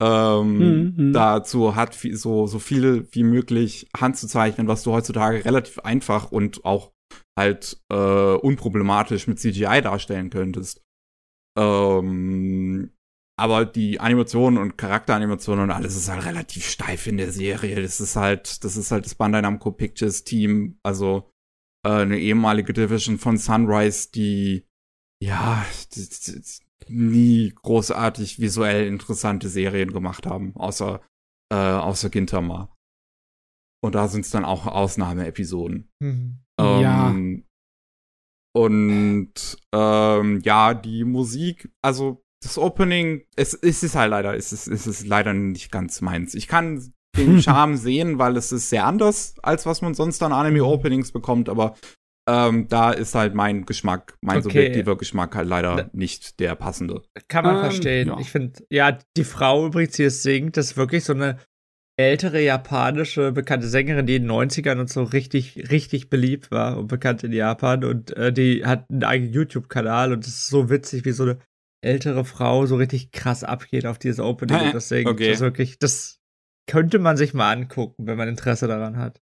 ähm, mhm. dazu hat, so, so viel wie möglich handzuzeichnen, was du heutzutage relativ einfach und auch halt äh, unproblematisch mit CGI darstellen könntest. Ähm, aber die Animationen und Charakteranimationen und alles ist halt relativ steif in der Serie. Das ist halt, das ist halt das Bandai Namco Pictures Team. Also äh, eine ehemalige Division von Sunrise, die ja die, die, nie großartig visuell interessante Serien gemacht haben, außer äh, außer Gintama. Und da sind es dann auch Ausnahmeepisoden. Mhm. Ähm, ja. Und ähm, ja, die Musik, also das Opening, es, es ist halt leider, es ist, es ist leider nicht ganz meins. Ich kann den Charme sehen, weil es ist sehr anders, als was man sonst an Anime-Openings bekommt, aber ähm, da ist halt mein Geschmack, mein okay. subjektiver Geschmack halt leider nicht der passende. Kann man ähm, verstehen. Ja. Ich finde, ja, die Frau übrigens, die es singt, das ist wirklich so eine ältere japanische bekannte Sängerin, die in den 90ern und so richtig, richtig beliebt war und bekannt in Japan. Und äh, die hat einen eigenen YouTube-Kanal und es ist so witzig, wie so eine ältere Frau so richtig krass abgeht auf dieses Opening. und deswegen, okay. das wirklich, das könnte man sich mal angucken, wenn man Interesse daran hat.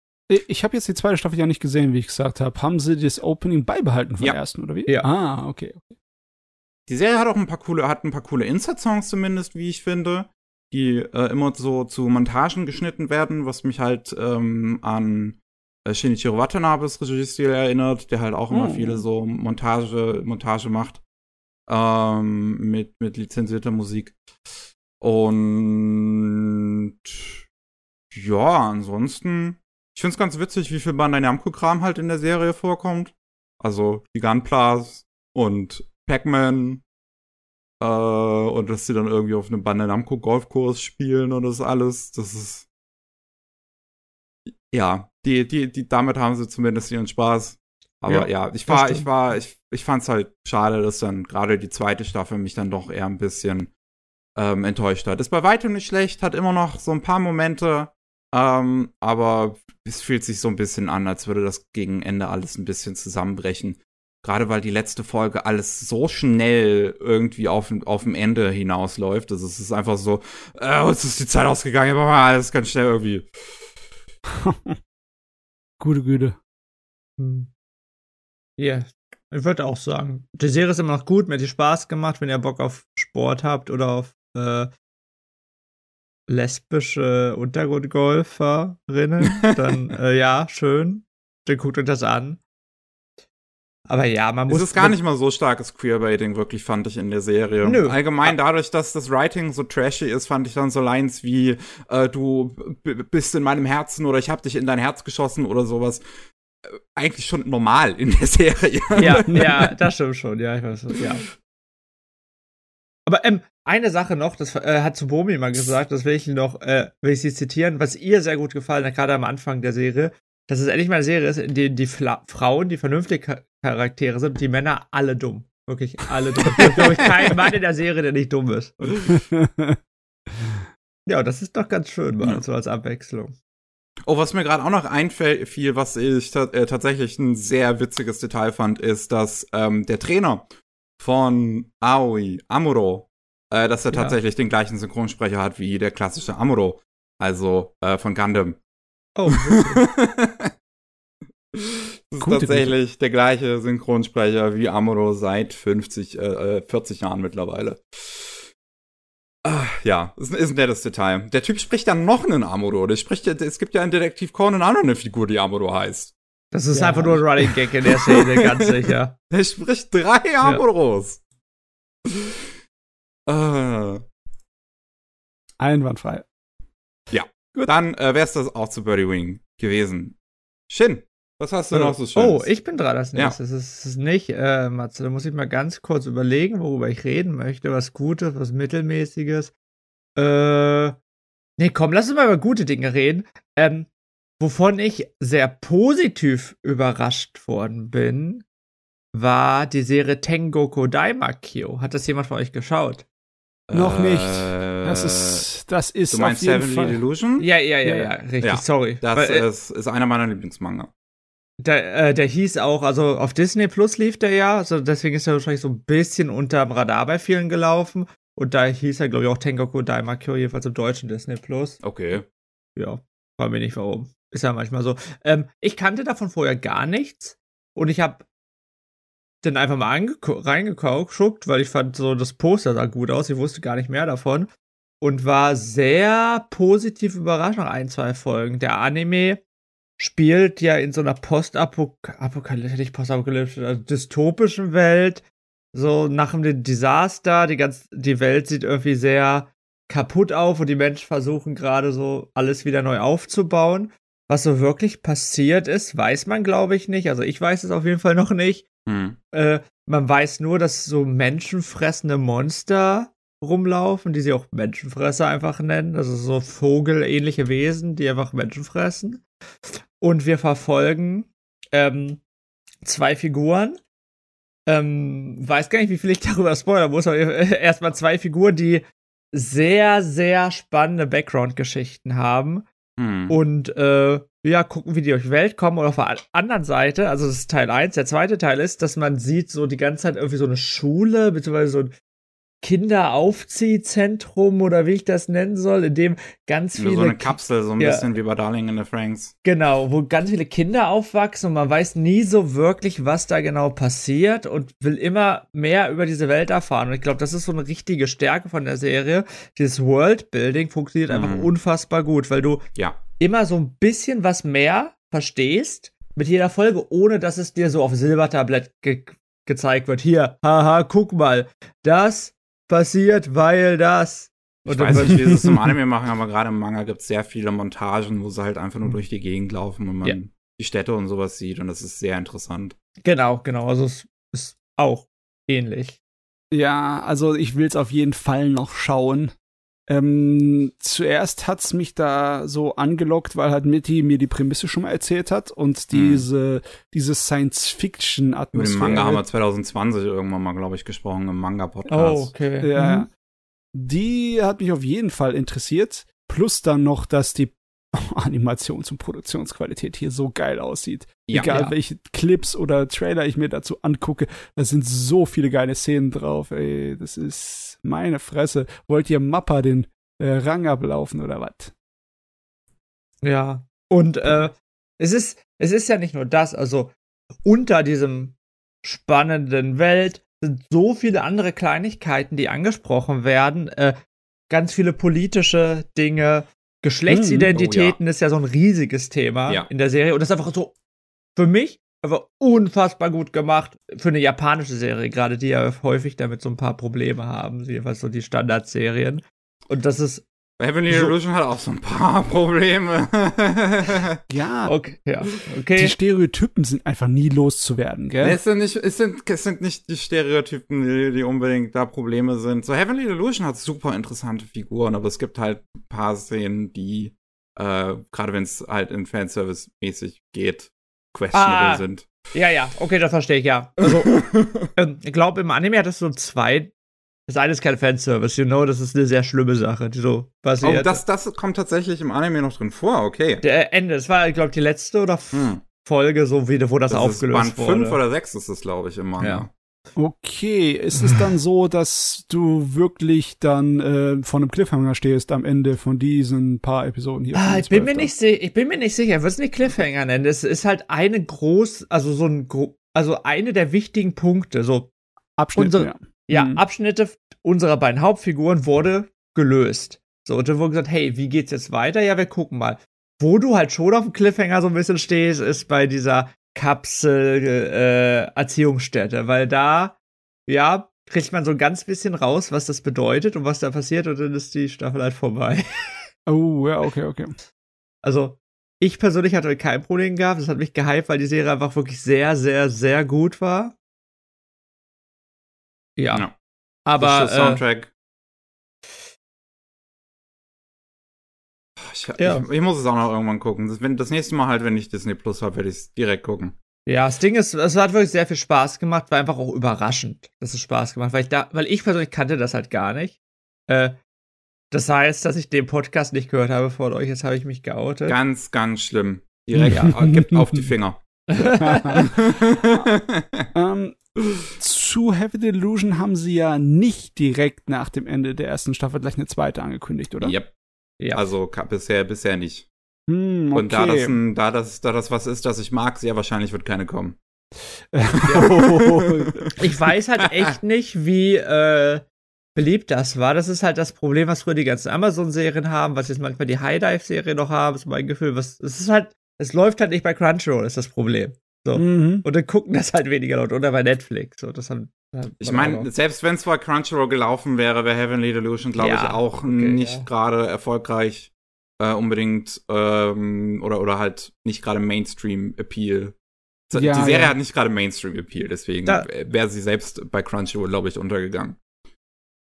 Ich habe jetzt die zweite Staffel ja nicht gesehen, wie ich gesagt habe. Haben sie das Opening beibehalten vom ja. ersten, oder wie? Ja. Ah, okay. Die Serie hat auch ein paar coole, hat ein paar coole Insert-Songs zumindest, wie ich finde die äh, immer so zu Montagen geschnitten werden, was mich halt ähm, an äh, Shinichiro Watanabes Regiestil erinnert, der halt auch immer oh. viele so Montage, Montage macht ähm, mit, mit lizenzierter Musik. Und ja, ansonsten, ich find's ganz witzig, wie viel Bandai Namco-Kram halt in der Serie vorkommt. Also die Gunplas und Pac-Man äh, und dass sie dann irgendwie auf einem Bandai Namco Golfkurs spielen und das alles, das ist ja, die, die, die, damit haben sie zumindest ihren Spaß. Aber ja, ja ich war, ich war, ich, ich fand's halt schade, dass dann gerade die zweite Staffel mich dann doch eher ein bisschen ähm, enttäuscht hat. Ist bei weitem nicht schlecht, hat immer noch so ein paar Momente, ähm, aber es fühlt sich so ein bisschen an, als würde das gegen Ende alles ein bisschen zusammenbrechen. Gerade weil die letzte Folge alles so schnell irgendwie auf, auf dem Ende hinausläuft. Also es ist einfach so, äh, uns ist die Zeit ausgegangen, aber mal alles ganz schnell irgendwie. gute Güte. Hm. Ja, yeah. ich würde auch sagen, die Serie ist immer noch gut, mir hat die Spaß gemacht, wenn ihr Bock auf Sport habt oder auf äh, lesbische Untergrundgolferinnen, dann äh, ja, schön. Dann guckt euch das an. Aber ja, man muss. Es ist gar nicht mal so starkes Queerbaiting, wirklich, fand ich in der Serie. Nö. Allgemein dadurch, dass das Writing so trashy ist, fand ich dann so Lines wie, äh, du bist in meinem Herzen oder ich hab dich in dein Herz geschossen oder sowas. Eigentlich schon normal in der Serie. Ja, ja, das stimmt schon, ja, ich weiß, ja. Aber ähm, eine Sache noch, das äh, hat Tsubomi mal gesagt, das will ich noch, äh, will ich sie zitieren, was ihr sehr gut gefallen hat, gerade am Anfang der Serie, dass es endlich mal eine Serie ist, in der die Fla Frauen, die vernünftige Charaktere sind, die Männer alle dumm. Wirklich alle dumm. Gibt, glaube ich, keinen Mann in der Serie, der nicht dumm ist. ja, das ist doch ganz schön, mal, ja. so als Abwechslung. Oh, was mir gerade auch noch einfiel, was ich äh, tatsächlich ein sehr witziges Detail fand, ist, dass ähm, der Trainer von Aoi, Amuro, äh, dass er ja. tatsächlich den gleichen Synchronsprecher hat wie der klassische Amuro, also äh, von Gundam. Oh. das ist Gute tatsächlich Bitte. der gleiche Synchronsprecher wie Amuro seit 50, äh, 40 Jahren mittlerweile. Ja, ist, ist ein nettes Detail. Der Typ spricht dann noch einen Amuro. Der spricht, es gibt ja in Detektiv Conan auch noch eine Figur, die Amuro heißt. Das ist ja. einfach nur ein Running Gag in der Szene, ganz sicher. Der spricht drei Amuros. Ja. Uh. Einwandfrei. Ja. Gut. Dann äh, wär's das auch zu Birdie Wing gewesen. Shin, was hast du äh, noch so schön? Oh, ich bin dran als nächstes. Ja. Es ist nicht, äh, Matze, da muss ich mal ganz kurz überlegen, worüber ich reden möchte. Was Gutes, was Mittelmäßiges. Äh, nee, komm, lass uns mal über gute Dinge reden. Ähm, wovon ich sehr positiv überrascht worden bin, war die Serie Tengoku Daimakyo. Hat das jemand von euch geschaut? Noch nicht. Das ist, das ist du meinst auf jeden Seven Fall. Illusion? Ja, ja, ja, ja, richtig, ja, sorry. Das Weil, äh, ist, ist einer meiner Lieblingsmanga. Der, äh, der hieß auch, also auf Disney Plus lief der ja, also deswegen ist er wahrscheinlich so ein bisschen unterm Radar bei vielen gelaufen. Und da hieß er, glaube ich, auch Tengoku Daimakyo, jedenfalls im deutschen Disney Plus. Okay. Ja, frage mich nicht warum. Ist ja manchmal so. Ähm, ich kannte davon vorher gar nichts. Und ich habe dann einfach mal reingeguckt, weil ich fand so, das Poster sah gut aus. Ich wusste gar nicht mehr davon. Und war sehr positiv überrascht nach ein, zwei Folgen. Der Anime spielt ja in so einer postapokalyptischen, nicht postapokalyptischen, also dystopischen Welt. So nach dem Desaster, die ganze, die Welt sieht irgendwie sehr kaputt auf und die Menschen versuchen gerade so alles wieder neu aufzubauen. Was so wirklich passiert ist, weiß man, glaube ich, nicht. Also ich weiß es auf jeden Fall noch nicht. Hm. Äh, man weiß nur, dass so menschenfressende Monster rumlaufen, die sie auch Menschenfresser einfach nennen. Also so vogelähnliche Wesen, die einfach Menschen fressen. Und wir verfolgen ähm, zwei Figuren. Ähm, weiß gar nicht, wie viel ich darüber spoilern muss, aber erstmal zwei Figuren, die sehr, sehr spannende Background-Geschichten haben. Hm. Und äh, ja, gucken, wie die durch die Welt kommen. Und auf der anderen Seite, also das ist Teil 1, der zweite Teil ist, dass man sieht so die ganze Zeit irgendwie so eine Schule, beziehungsweise so ein Kinderaufziehzentrum oder wie ich das nennen soll, in dem ganz viele. So eine Kapsel, so ein ja, bisschen wie bei Darling in the Franks. Genau, wo ganz viele Kinder aufwachsen und man weiß nie so wirklich, was da genau passiert und will immer mehr über diese Welt erfahren. Und ich glaube, das ist so eine richtige Stärke von der Serie. Dieses Worldbuilding funktioniert mhm. einfach unfassbar gut, weil du ja. immer so ein bisschen was mehr verstehst mit jeder Folge, ohne dass es dir so auf Silbertablett ge gezeigt wird. Hier, haha, guck mal, das passiert, weil das. Ich weiß nicht, wie sie es im Anime machen, aber gerade im Manga gibt es sehr viele Montagen, wo sie halt einfach nur durch die Gegend laufen und man ja. die Städte und sowas sieht und das ist sehr interessant. Genau, genau. Also es ist auch ähnlich. Ja, also ich will es auf jeden Fall noch schauen. Ähm, zuerst hat's mich da so angelockt, weil halt Mitty mir die Prämisse schon mal erzählt hat und diese, hm. diese Science-Fiction-Atmosphäre. Über den Manga haben wir 2020 irgendwann mal, glaube ich, gesprochen im Manga-Podcast. Oh, okay. Ja. Mhm. Die hat mich auf jeden Fall interessiert. Plus dann noch, dass die Animations- und Produktionsqualität hier so geil aussieht. Ja, Egal ja. welche Clips oder Trailer ich mir dazu angucke, da sind so viele geile Szenen drauf, ey. Das ist meine Fresse. Wollt ihr Mappa den äh, Rang ablaufen oder was? Ja. Und äh, es ist, es ist ja nicht nur das, also unter diesem spannenden Welt sind so viele andere Kleinigkeiten, die angesprochen werden. Äh, ganz viele politische Dinge, Geschlechtsidentitäten oh, ja. ist ja so ein riesiges Thema ja. in der Serie. Und das ist einfach so für mich einfach unfassbar gut gemacht für eine japanische Serie, gerade die ja häufig damit so ein paar Probleme haben, jedenfalls so die Standardserien. Und das ist Heavenly so. Illusion hat auch so ein paar Probleme. ja, okay, ja, okay. Die Stereotypen sind einfach nie loszuwerden, gell? Es sind nicht, es sind, es sind nicht die Stereotypen, die, die unbedingt da Probleme sind. So Heavenly Illusion hat super interessante Figuren, aber es gibt halt ein paar Szenen, die, äh, gerade wenn es halt in Fanservice-mäßig geht, questionable ah, sind. Ja, ja, okay, das verstehe ich, ja. Also, ähm, ich glaube, im Anime hat es so zwei das eine ist kein Fanservice, you know, das ist eine sehr schlimme Sache, die so passiert. Oh, das, das kommt tatsächlich im Anime noch drin vor, okay. Der Ende, das war, glaube ich, die letzte oder hm. Folge, so wie, wo das, das aufgelöst ist Band wurde. 5 oder 6 ist es, glaube ich, im Manga. Ja. Okay, ist es dann so, dass du wirklich dann äh, von einem Cliffhanger stehst am Ende von diesen paar Episoden hier? Ah, ich bin mir nicht ich bin mir nicht sicher, ich würde es nicht Cliffhanger nennen. Es ist halt eine groß, also so ein, also eine der wichtigen Punkte, so Abschnitt, unsere, ja. Ja, mhm. Abschnitte unserer beiden Hauptfiguren wurde gelöst. So, und dann wurde gesagt, hey, wie geht's jetzt weiter? Ja, wir gucken mal. Wo du halt schon auf dem Cliffhanger so ein bisschen stehst, ist bei dieser Kapsel-Erziehungsstätte, äh, weil da, ja, kriegt man so ein ganz bisschen raus, was das bedeutet und was da passiert und dann ist die Staffel halt vorbei. Oh, ja, okay, okay. Also, ich persönlich hatte kein Problem gehabt. Das hat mich gehypt, weil die Serie einfach wirklich sehr, sehr, sehr gut war. Ja. ja. Aber. Äh, Soundtrack. Ich, ja. ich, ich, muss es auch noch irgendwann gucken. Das, wenn, das nächste Mal halt, wenn ich Disney Plus habe, werde ich es direkt gucken. Ja, das Ding ist, es hat wirklich sehr viel Spaß gemacht, war einfach auch überraschend, dass es Spaß gemacht, weil ich da, weil ich persönlich kannte das halt gar nicht. Äh, das heißt, dass ich den Podcast nicht gehört habe vor euch, jetzt habe ich mich geoutet. Ganz, ganz schlimm. Direkt ja. gibt auf die Finger. ähm, zu Heavy Delusion haben sie ja nicht direkt nach dem Ende der ersten Staffel gleich eine zweite angekündigt, oder? Yep. Ja. Also bisher, bisher nicht. Hm, okay. Und da das, ein, da, das, da das was ist, das ich mag, sehr wahrscheinlich wird keine kommen. ich weiß halt echt nicht, wie äh, beliebt das war. Das ist halt das Problem, was früher die ganzen Amazon-Serien haben, was jetzt manchmal die High Dive-Serie noch haben, ist mein Gefühl. Was, es ist halt es läuft halt nicht bei Crunchyroll, ist das Problem. So. Mhm. Und dann gucken das halt weniger Leute oder bei Netflix. So, das haben, ich meine, selbst wenn es bei Crunchyroll gelaufen wäre, wäre Heavenly Delusion, glaube ja, ich, auch okay, nicht ja. gerade erfolgreich äh, unbedingt ähm, oder, oder halt nicht gerade Mainstream-Appeal. Ja, die Serie ja. hat nicht gerade Mainstream-Appeal, deswegen wäre sie selbst bei Crunchyroll, glaube ich, untergegangen.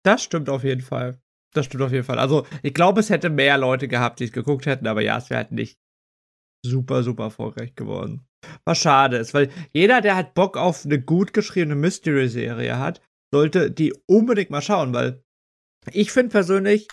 Das stimmt auf jeden Fall. Das stimmt auf jeden Fall. Also, ich glaube, es hätte mehr Leute gehabt, die es geguckt hätten, aber ja, es wäre halt nicht super, super erfolgreich geworden. Was schade ist, weil jeder, der halt Bock auf eine gut geschriebene Mystery-Serie hat, sollte die unbedingt mal schauen, weil ich finde persönlich,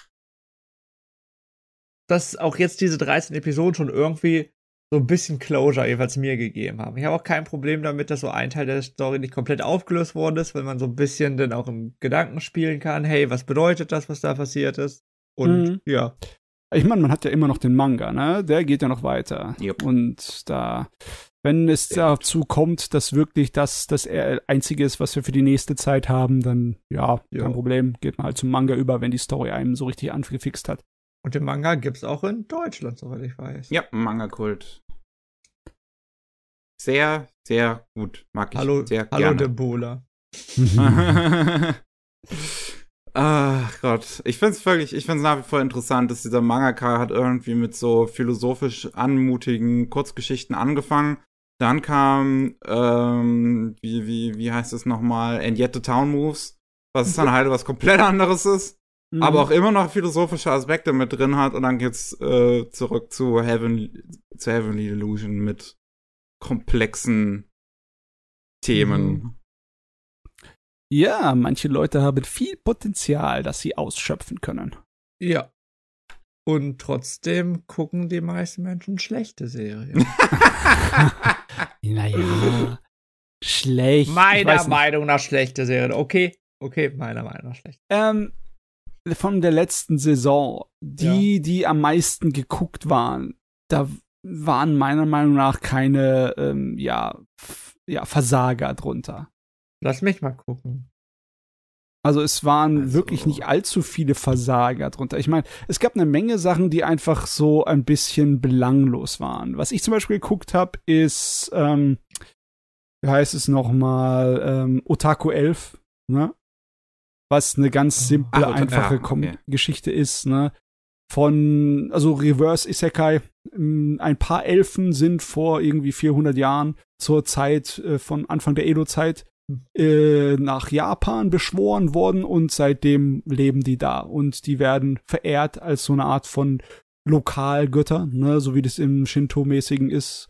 dass auch jetzt diese 13 Episoden schon irgendwie so ein bisschen Closure jeweils mir gegeben haben. Ich habe auch kein Problem damit, dass so ein Teil der Story nicht komplett aufgelöst worden ist, wenn man so ein bisschen dann auch im Gedanken spielen kann, hey, was bedeutet das, was da passiert ist? Und mhm. ja. Ich meine, man hat ja immer noch den Manga, ne? Der geht ja noch weiter. Yep. Und da, wenn es Sehr dazu kommt, dass wirklich das das Einzige ist, was wir für die nächste Zeit haben, dann ja, ja, kein Problem. Geht man halt zum Manga über, wenn die Story einem so richtig angefixt hat. Und den Manga gibt's auch in Deutschland, soweit ich weiß. Ja, Manga-Kult. Sehr, sehr gut. Mag ich hallo, sehr hallo gerne. Hallo, Debola. Ach Gott, ich find's wirklich, ich find's nach wie vor interessant, dass dieser Mangaka hat irgendwie mit so philosophisch anmutigen Kurzgeschichten angefangen. Dann kam, ähm, wie, wie, wie heißt es nochmal, And Yet the Town Moves, was dann halt was komplett anderes ist, mhm. aber auch immer noch philosophische Aspekte mit drin hat. Und dann geht's äh, zurück zu Heaven, zu Heavenly Illusion mit komplexen Themen. Mhm. Ja, manche Leute haben viel Potenzial, das sie ausschöpfen können. Ja. Und trotzdem gucken die meisten Menschen schlechte Serien. naja, schlecht. Meiner Meinung nach schlechte Serien. Okay, okay, meiner Meinung nach schlecht. Ähm, von der letzten Saison, die, ja. die am meisten geguckt waren, da waren meiner Meinung nach keine, ähm, ja, ja, Versager drunter. Lass mich mal gucken. Also es waren also. wirklich nicht allzu viele Versager drunter. Ich meine, es gab eine Menge Sachen, die einfach so ein bisschen belanglos waren. Was ich zum Beispiel geguckt habe, ist, ähm, wie heißt es nochmal, ähm, Otaku 11, ne? Was eine ganz simple, Ach, einfache ja, okay. Geschichte ist, ne? Von, also Reverse Isekai, ähm, ein paar Elfen sind vor irgendwie 400 Jahren zur Zeit äh, von Anfang der Edo-Zeit äh, nach Japan beschworen worden und seitdem leben die da und die werden verehrt als so eine Art von Lokalgötter, ne, so wie das im Shinto-mäßigen ist.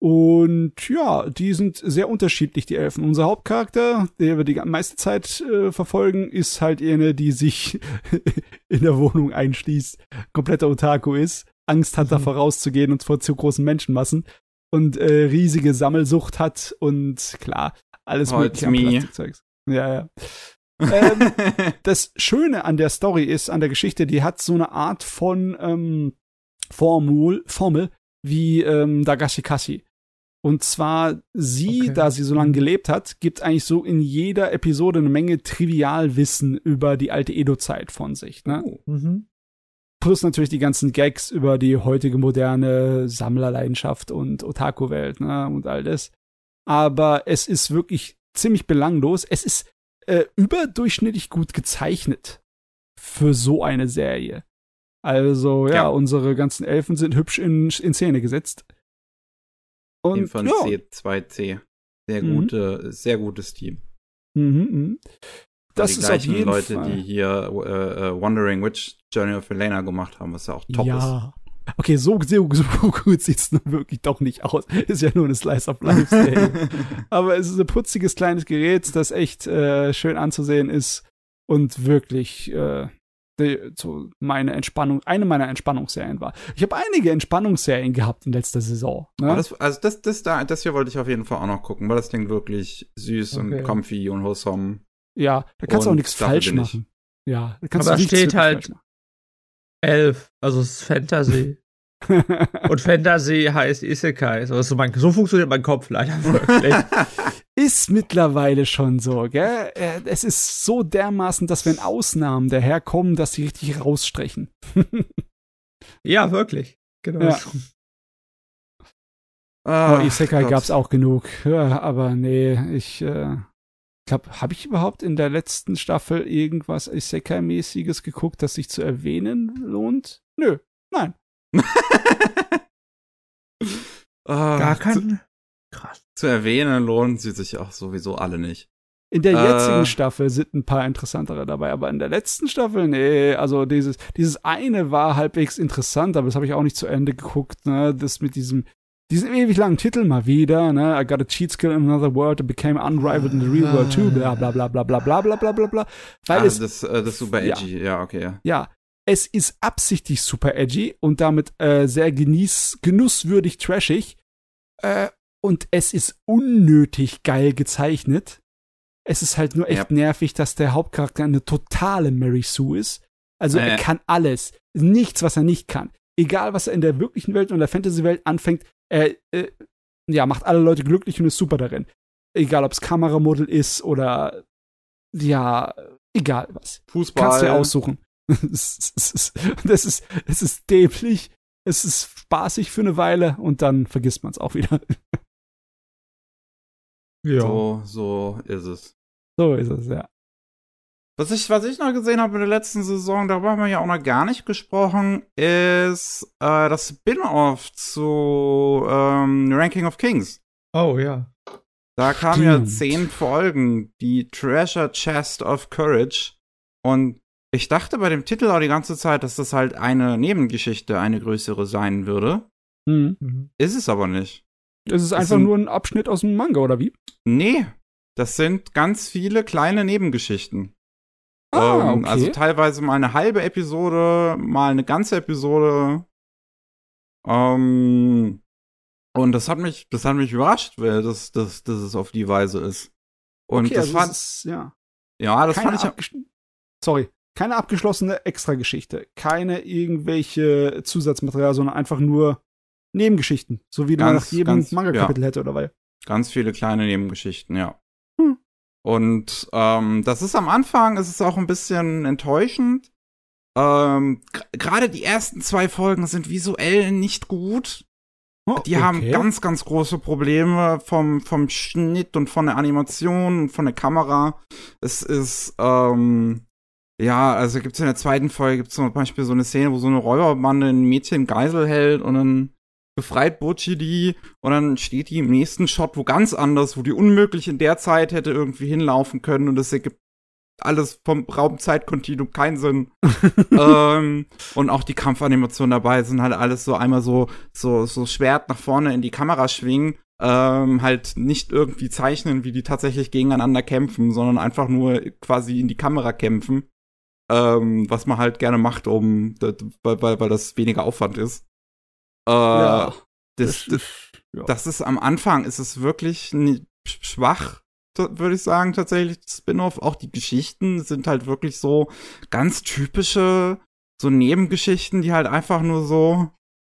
Und ja, die sind sehr unterschiedlich, die Elfen. Unser Hauptcharakter, der wir die meiste Zeit äh, verfolgen, ist halt eine, die sich in der Wohnung einschließt, kompletter Otaku ist, Angst hat, mhm. davor rauszugehen und vor zu großen Menschenmassen und äh, riesige Sammelsucht hat und klar, alles oh, mögliche Plastikzeugs. Ja, ja. ähm, das Schöne an der Story ist, an der Geschichte, die hat so eine Art von ähm, Formul, Formel wie ähm, Dagashi Kashi. Und zwar sie, okay. da sie so lange gelebt hat, gibt eigentlich so in jeder Episode eine Menge Trivialwissen über die alte Edo-Zeit von sich. Ne? Oh. Mhm. Plus natürlich die ganzen Gags über die heutige moderne Sammlerleidenschaft und Otaku-Welt ne? und all das aber es ist wirklich ziemlich belanglos. Es ist äh, überdurchschnittlich gut gezeichnet für so eine Serie. Also ja, ja. unsere ganzen Elfen sind hübsch in, in Szene gesetzt. Und, von ja. C2C. Sehr mhm. gute, sehr gutes Team. Mhm, mh. Das die ist gleichen auf jeden Leute, Fall. die hier äh, uh, Wandering Witch Journey of Elena gemacht haben, was ja auch top ja. Okay, so, so, so gut sieht's nun wirklich doch nicht aus. Ist ja nur eine Slice of Life Serie. Aber es ist ein putziges kleines Gerät, das echt äh, schön anzusehen ist und wirklich äh, die, so meine Entspannung, eine meiner Entspannungsserien war. Ich habe einige Entspannungsserien gehabt in letzter Saison. Ne? Das, also das, das da, das hier wollte ich auf jeden Fall auch noch gucken, weil das Ding wirklich süß okay. und comfy und wholesome. Ja, da kannst du auch nichts falsch machen. Ja, da kannst Aber du steht halt Elf, also es ist Fantasy. Und Fantasy heißt Isekai. So, so, mein, so funktioniert mein Kopf leider wirklich. ist mittlerweile schon so, gell? Äh, es ist so dermaßen, dass wenn Ausnahmen daherkommen, dass sie richtig rausstrechen. ja, wirklich. Genau. Ja. Ah, oh, Isekai Gott. gab's auch genug. Ja, aber nee, ich äh, glaube, habe ich überhaupt in der letzten Staffel irgendwas Isekai-mäßiges geguckt, das sich zu erwähnen lohnt? Nö, nein. ah, Gar kein. Krass. Zu erwähnen lohnen sie sich auch sowieso alle nicht. In der jetzigen äh, Staffel sind ein paar interessantere dabei, aber in der letzten Staffel, nee, also dieses, dieses eine war halbwegs interessant, aber das habe ich auch nicht zu Ende geguckt, ne, das mit diesem, diesem ewig langen Titel mal wieder, ne, I got a cheat skill in another world that became unrivaled in the real world too, bla bla bla bla bla bla bla bla bla bla. Weil ah, es, das, äh, das ist super edgy, ja, ja okay. Ja. ja, es ist absichtlich super edgy und damit äh, sehr genieß, genusswürdig trashig. Äh, und es ist unnötig geil gezeichnet. Es ist halt nur echt ja. nervig, dass der Hauptcharakter eine totale Mary Sue ist. Also äh. er kann alles. Nichts, was er nicht kann. Egal, was er in der wirklichen Welt und der Fantasy-Welt anfängt, er äh, ja, macht alle Leute glücklich und ist super darin. Egal, ob es Kameramodel ist oder ja, egal was. Fußball. Kannst du dir aussuchen. das ist, das ist, es ist dämlich, es ist spaßig für eine Weile und dann vergisst man es auch wieder. ja. So, so ist es. So ist es, ja. Was ich, was ich noch gesehen habe in der letzten Saison, darüber haben wir ja auch noch gar nicht gesprochen, ist äh, das Spin-off zu ähm, Ranking of Kings. Oh ja. Da kamen ja zehn Folgen, die Treasure Chest of Courage. Und ich dachte bei dem Titel auch die ganze Zeit, dass das halt eine Nebengeschichte, eine größere sein würde. Mhm. Ist es aber nicht. Ist es einfach nur ein Abschnitt aus dem Manga, oder wie? Nee, das sind ganz viele kleine Nebengeschichten. Ah, ähm, okay. Also teilweise mal eine halbe Episode, mal eine ganze Episode. Ähm, und das hat mich, das hat mich überrascht, weil das, das, dass es auf die Weise ist. Und okay, das also fand, ist, ja. Ja, das keine fand ich. Sorry, keine abgeschlossene Extrageschichte, keine irgendwelche Zusatzmaterial, sondern einfach nur Nebengeschichten, so wie ganz, nach jedem Manga-Kapitel ja. hätte oder weil. Ganz viele kleine Nebengeschichten, ja. Und ähm, das ist am Anfang, ist es auch ein bisschen enttäuschend. Ähm, Gerade die ersten zwei Folgen sind visuell nicht gut. Oh, die okay. haben ganz, ganz große Probleme vom, vom Schnitt und von der Animation und von der Kamera. Es ist, ähm, ja, also gibt's in der zweiten Folge gibt's zum Beispiel so eine Szene, wo so eine Räuberbande ein Mädchen Geisel hält und dann befreit Butchie die und dann steht die im nächsten Shot wo ganz anders, wo die unmöglich in der Zeit hätte irgendwie hinlaufen können und das ergibt alles vom Raumzeitkontinuum keinen Sinn. ähm, und auch die Kampfanimationen dabei sind halt alles so einmal so, so, so Schwert nach vorne in die Kamera schwingen. Ähm, halt nicht irgendwie zeichnen, wie die tatsächlich gegeneinander kämpfen, sondern einfach nur quasi in die Kamera kämpfen. Ähm, was man halt gerne macht, um, weil, weil, weil das weniger Aufwand ist. Äh, ja, das, das, ist, ja. das ist am Anfang ist es wirklich schwach, würde ich sagen, tatsächlich, Spin-off. Auch die Geschichten sind halt wirklich so ganz typische, so Nebengeschichten, die halt einfach nur so,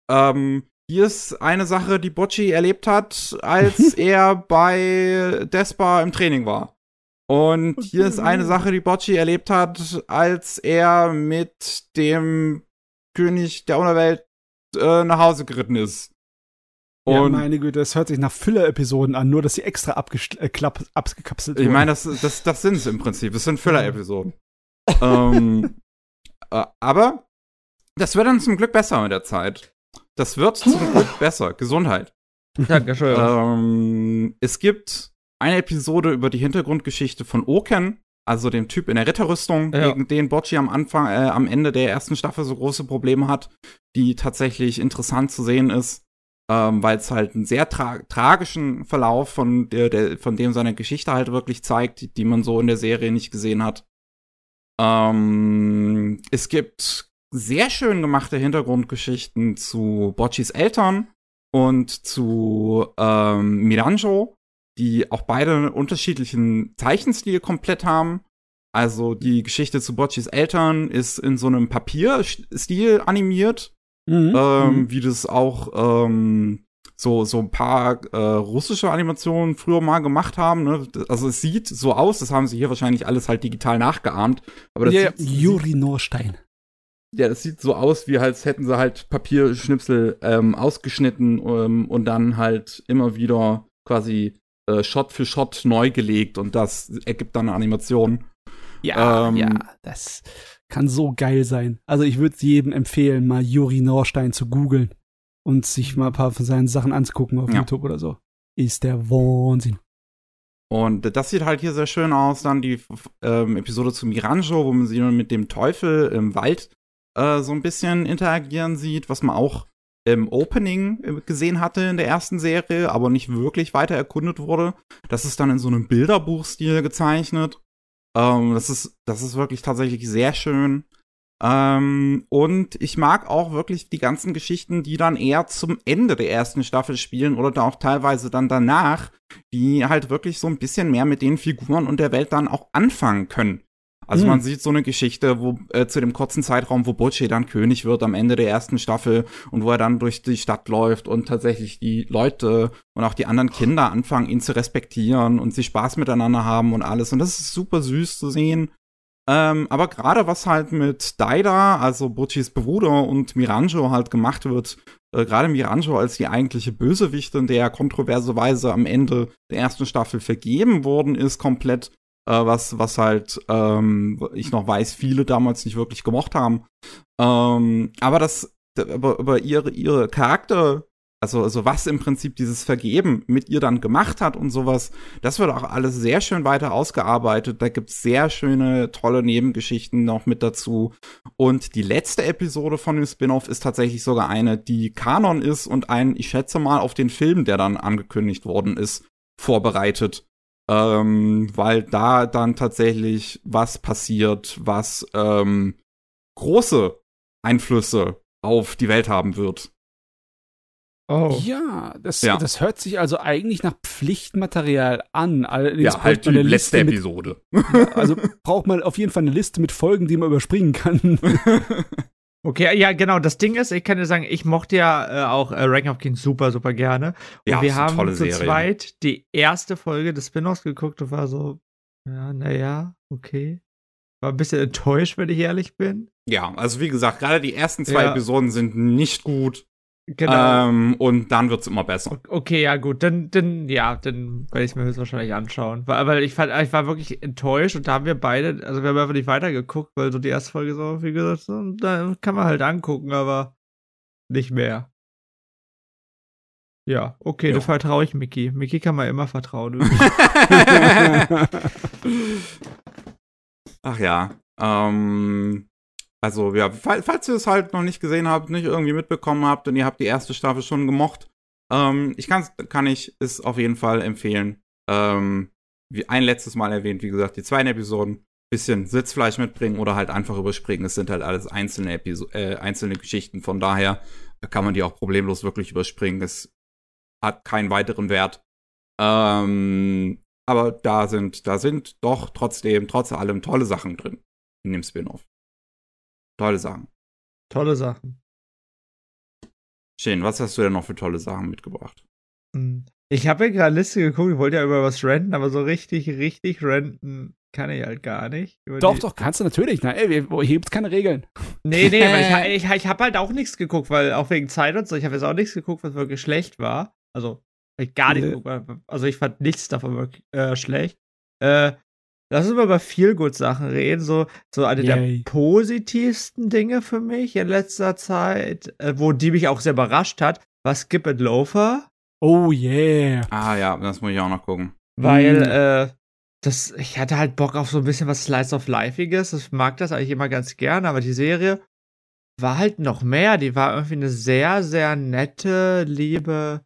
ähm, hier ist eine Sache, die Bocci erlebt hat, als er bei Despa im Training war. Und hier ist eine Sache, die Bocci erlebt hat, als er mit dem König der Unterwelt äh, nach Hause geritten ist. Und ja, meine Güte, das hört sich nach Füller-Episoden an, nur dass sie extra äh, abgekapselt Ich meine, das, das, das sind es im Prinzip. Das sind Füller-Episoden. ähm, äh, aber das wird dann zum Glück besser mit der Zeit. Das wird zum Glück besser. Gesundheit. Dankeschön. Ähm, es gibt eine Episode über die Hintergrundgeschichte von Oken, also dem Typ in der Ritterrüstung, ja. gegen den Bocci am Anfang, äh, am Ende der ersten Staffel so große Probleme hat, die tatsächlich interessant zu sehen ist, ähm, weil es halt einen sehr tra tragischen Verlauf von der, der, von dem seine Geschichte halt wirklich zeigt, die, die man so in der Serie nicht gesehen hat. Ähm, es gibt sehr schön gemachte Hintergrundgeschichten zu Boccis Eltern und zu ähm, Miranjo die auch beide einen unterschiedlichen Zeichenstil komplett haben. Also die Geschichte zu Boccis Eltern ist in so einem Papierstil animiert, mhm. ähm, mhm. wie das auch ähm, so so ein paar äh, russische Animationen früher mal gemacht haben. Ne? Also es sieht so aus, das haben sie hier wahrscheinlich alles halt digital nachgeahmt. Aber das ja, Juri Norstein. ja, das sieht so aus, wie als hätten sie halt Papierschnipsel ähm, ausgeschnitten ähm, und dann halt immer wieder quasi äh, Shot für Shot neu gelegt und das ergibt dann eine Animation. Ja, ähm, ja, das kann so geil sein. Also ich würde jedem empfehlen, mal Juri Norstein zu googeln und sich mal ein paar von seinen Sachen anzugucken auf ja. YouTube oder so. Ist der Wahnsinn. Und das sieht halt hier sehr schön aus. Dann die ähm, Episode zu Miranjo, wo man sie mit dem Teufel im Wald äh, so ein bisschen interagieren sieht, was man auch im Opening äh, gesehen hatte in der ersten Serie, aber nicht wirklich weiter erkundet wurde. Das ist dann in so einem Bilderbuchstil gezeichnet. Ähm, das, ist, das ist wirklich tatsächlich sehr schön. Ähm, und ich mag auch wirklich die ganzen Geschichten, die dann eher zum Ende der ersten Staffel spielen oder da auch teilweise dann danach, die halt wirklich so ein bisschen mehr mit den Figuren und der Welt dann auch anfangen können. Also mhm. man sieht so eine Geschichte, wo äh, zu dem kurzen Zeitraum, wo Bocce dann König wird am Ende der ersten Staffel und wo er dann durch die Stadt läuft und tatsächlich die Leute und auch die anderen Kinder anfangen, ihn zu respektieren und sie Spaß miteinander haben und alles. Und das ist super süß zu sehen. Ähm, aber gerade was halt mit Daida, also Boccis Bruder und Miranjo halt gemacht wird, äh, gerade Miranjo als die eigentliche Bösewichtin, der kontroverserweise am Ende der ersten Staffel vergeben worden ist, komplett, was, was halt, ähm, ich noch weiß, viele damals nicht wirklich gemocht haben. Ähm, aber das, über, über ihre, ihre Charakter, also, also was im Prinzip dieses Vergeben mit ihr dann gemacht hat und sowas, das wird auch alles sehr schön weiter ausgearbeitet. Da gibt's sehr schöne, tolle Nebengeschichten noch mit dazu. Und die letzte Episode von dem Spin-off ist tatsächlich sogar eine, die Kanon ist und ein, ich schätze mal, auf den Film, der dann angekündigt worden ist, vorbereitet. Ähm, weil da dann tatsächlich was passiert, was ähm, große Einflüsse auf die Welt haben wird. Oh. Ja, das, ja. das hört sich also eigentlich nach Pflichtmaterial an. Allerdings ja, halt die letzte mit, Episode. also braucht man auf jeden Fall eine Liste mit Folgen, die man überspringen kann. Okay, ja, genau. Das Ding ist, ich kann dir sagen, ich mochte ja äh, auch äh, Rank of Kings super, super gerne. Und ja, wir haben zu Serie. zweit die erste Folge des Spin-offs geguckt und war so, ja, naja, okay. War ein bisschen enttäuscht, wenn ich ehrlich bin. Ja, also wie gesagt, gerade die ersten zwei ja. Episoden sind nicht gut. Genau. Ähm, und dann wird's immer besser. Okay, ja, gut. Dann, dann, ja, dann werde ich mir höchstwahrscheinlich anschauen. Weil, weil ich fand, ich war wirklich enttäuscht und da haben wir beide, also wir haben einfach nicht weitergeguckt, weil so die erste Folge so, wie gesagt, so, da kann man halt angucken, aber nicht mehr. Ja, okay, ja. da vertraue ich Mickey. Mickey kann man immer vertrauen. Ach ja. Ähm, also, ja, falls ihr es halt noch nicht gesehen habt, nicht irgendwie mitbekommen habt und ihr habt die erste Staffel schon gemocht, ähm, ich kann's, kann ich es auf jeden Fall empfehlen. Ähm, wie ein letztes Mal erwähnt, wie gesagt, die zweiten Episoden, bisschen Sitzfleisch mitbringen oder halt einfach überspringen. Es sind halt alles einzelne, Episo äh, einzelne Geschichten, von daher kann man die auch problemlos wirklich überspringen. Es hat keinen weiteren Wert. Ähm, aber da sind, da sind doch trotzdem, trotz allem tolle Sachen drin in dem Spin-off. Tolle Sachen. Tolle Sachen. Schön, was hast du denn noch für tolle Sachen mitgebracht? Hm. Ich habe ja gerade Liste geguckt, ich wollte ja über was renten, aber so richtig, richtig renten kann ich halt gar nicht. doch, doch, kannst du natürlich. Na, ey, hier gibt's keine Regeln. Nee, nee, weil ich, ich, ich habe halt auch nichts geguckt, weil auch wegen Zeit und so, ich habe jetzt auch nichts geguckt, was wirklich schlecht war. Also, ich gar nicht nee. Also, ich fand nichts davon wirklich äh, schlecht. Äh, Lass uns mal über Feelgood-Sachen reden. So, so eine Yay. der positivsten Dinge für mich in letzter Zeit, äh, wo die mich auch sehr überrascht hat, war Skip and Loafer. Oh yeah. Ah ja, das muss ich auch noch gucken. Weil, mm. äh, das, ich hatte halt Bock auf so ein bisschen was Slice of Lifeiges. Ich mag das eigentlich immer ganz gern, aber die Serie war halt noch mehr. Die war irgendwie eine sehr, sehr nette, liebe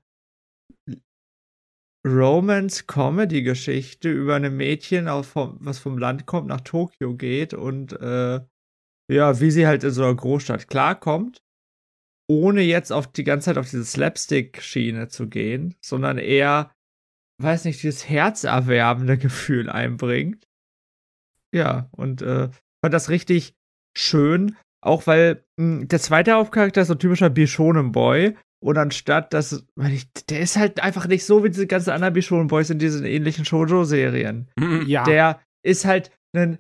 Romance-Comedy-Geschichte über eine Mädchen, vom, was vom Land kommt, nach Tokio geht und äh, ja, wie sie halt in so einer Großstadt klarkommt, ohne jetzt auf die ganze Zeit auf diese Slapstick-Schiene zu gehen, sondern eher, weiß nicht, dieses herzerwärmende Gefühl einbringt. Ja, und äh, fand das richtig schön, auch weil mh, hm, der zweite Hauptcharakter ist so ein typischer Bishonen Boy und anstatt dass, weil ich, der ist halt einfach nicht so wie diese ganzen anderen Bichon Boys in diesen ähnlichen Shoujo-Serien. Mhm. Ja. Der ist halt ein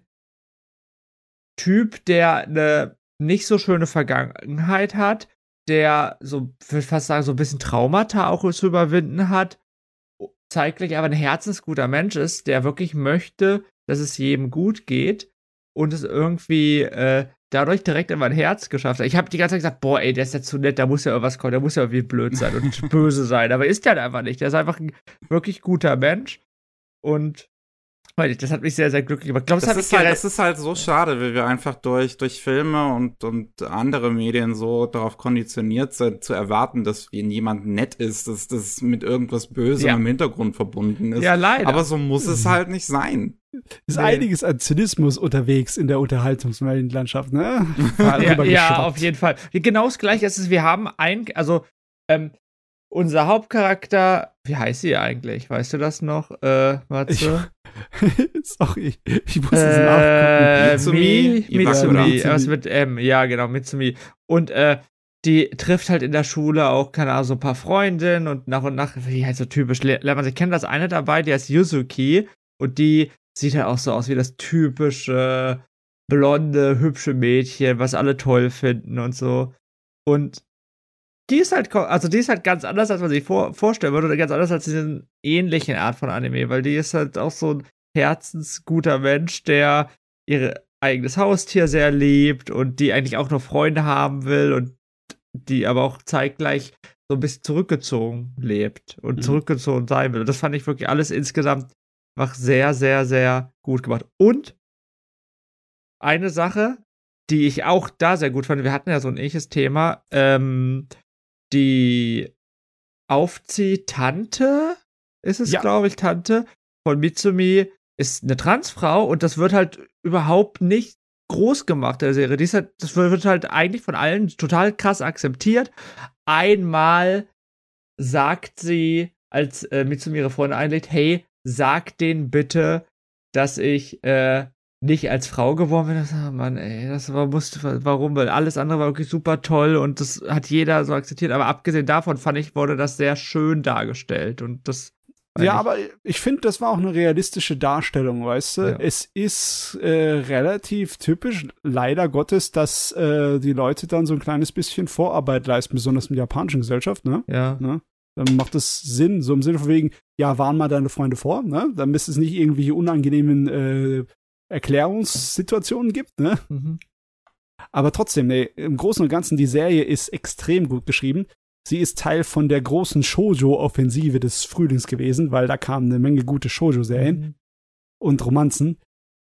Typ, der eine nicht so schöne Vergangenheit hat, der so, ich würde fast sagen, so ein bisschen Traumata auch zu überwinden hat, zeitgleich aber ein herzensguter Mensch ist, der wirklich möchte, dass es jedem gut geht und es irgendwie äh, dadurch direkt in mein Herz geschafft hat. Ich habe die ganze Zeit gesagt, boah, ey, der ist ja zu nett, da muss ja irgendwas kommen, der muss ja irgendwie blöd sein und böse sein, aber ist der halt einfach nicht. Der ist einfach ein wirklich guter Mensch und das hat mich sehr, sehr glücklich gemacht. Glaub, das, das, ist halt, das ist halt so schade, weil wir einfach durch, durch Filme und, und andere Medien so darauf konditioniert sind, zu erwarten, dass jemand nett ist, dass das mit irgendwas Bösem ja. im Hintergrund verbunden ist. Ja, leider. Aber so muss es halt nicht sein. Ist nee. einiges an Zynismus unterwegs in der Unterhaltungslandschaft, ne? ja, ja, auf jeden Fall. Genau das gleiche ist es, wir haben ein, also ähm, unser Hauptcharakter, wie heißt sie eigentlich? Weißt du das noch, äh, Matze? Sorry, ich muss es äh, nachgucken. Mitsumi, Mitsumi, was mit M, ja genau, Mitsumi. Und äh, die trifft halt in der Schule auch, keine Ahnung, so ein paar Freundinnen und nach und nach, wie halt so typisch, lernt man sich kennen. Das eine dabei, die heißt Yuzuki und die sieht halt auch so aus wie das typische blonde, hübsche Mädchen, was alle toll finden und so. Und die ist halt, also die ist halt ganz anders, als man sich vor, vorstellen würde, oder ganz anders als diese ähnlichen Art von Anime, weil die ist halt auch so ein herzensguter Mensch, der ihr eigenes Haustier sehr liebt und die eigentlich auch nur Freunde haben will und die aber auch zeitgleich so ein bisschen zurückgezogen lebt und mhm. zurückgezogen sein will. Und das fand ich wirklich alles insgesamt einfach sehr, sehr, sehr gut gemacht. Und eine Sache, die ich auch da sehr gut fand, wir hatten ja so ein ähnliches Thema, ähm, die Aufziehtante, ist es, ja. glaube ich, Tante von Mitsumi, ist eine Transfrau und das wird halt überhaupt nicht groß gemacht, der Serie. Halt, das wird halt eigentlich von allen total krass akzeptiert. Einmal sagt sie, als äh, Mitsumi ihre Freunde einlegt, hey, sag denen bitte, dass ich äh, nicht als Frau geworden bin. Das, oh Mann, ey, das war, musste, warum? Weil alles andere war wirklich super toll und das hat jeder so akzeptiert. Aber abgesehen davon fand ich, wurde das sehr schön dargestellt und das. Ja, aber ich finde, das war auch eine realistische Darstellung, weißt du? Ja. Es ist äh, relativ typisch, leider Gottes, dass äh, die Leute dann so ein kleines bisschen Vorarbeit leisten, besonders in der japanischen Gesellschaft, ne? Ja. Ne? Dann macht es Sinn, so im Sinne von wegen, ja, waren mal deine Freunde vor, ne? Dann ist es nicht irgendwie unangenehmen äh, Erklärungssituationen gibt, ne? Mhm. Aber trotzdem, ne, im Großen und Ganzen, die Serie ist extrem gut geschrieben. Sie ist Teil von der großen Shoujo-Offensive des Frühlings gewesen, weil da kamen eine Menge gute Shoujo-Serien mhm. und Romanzen.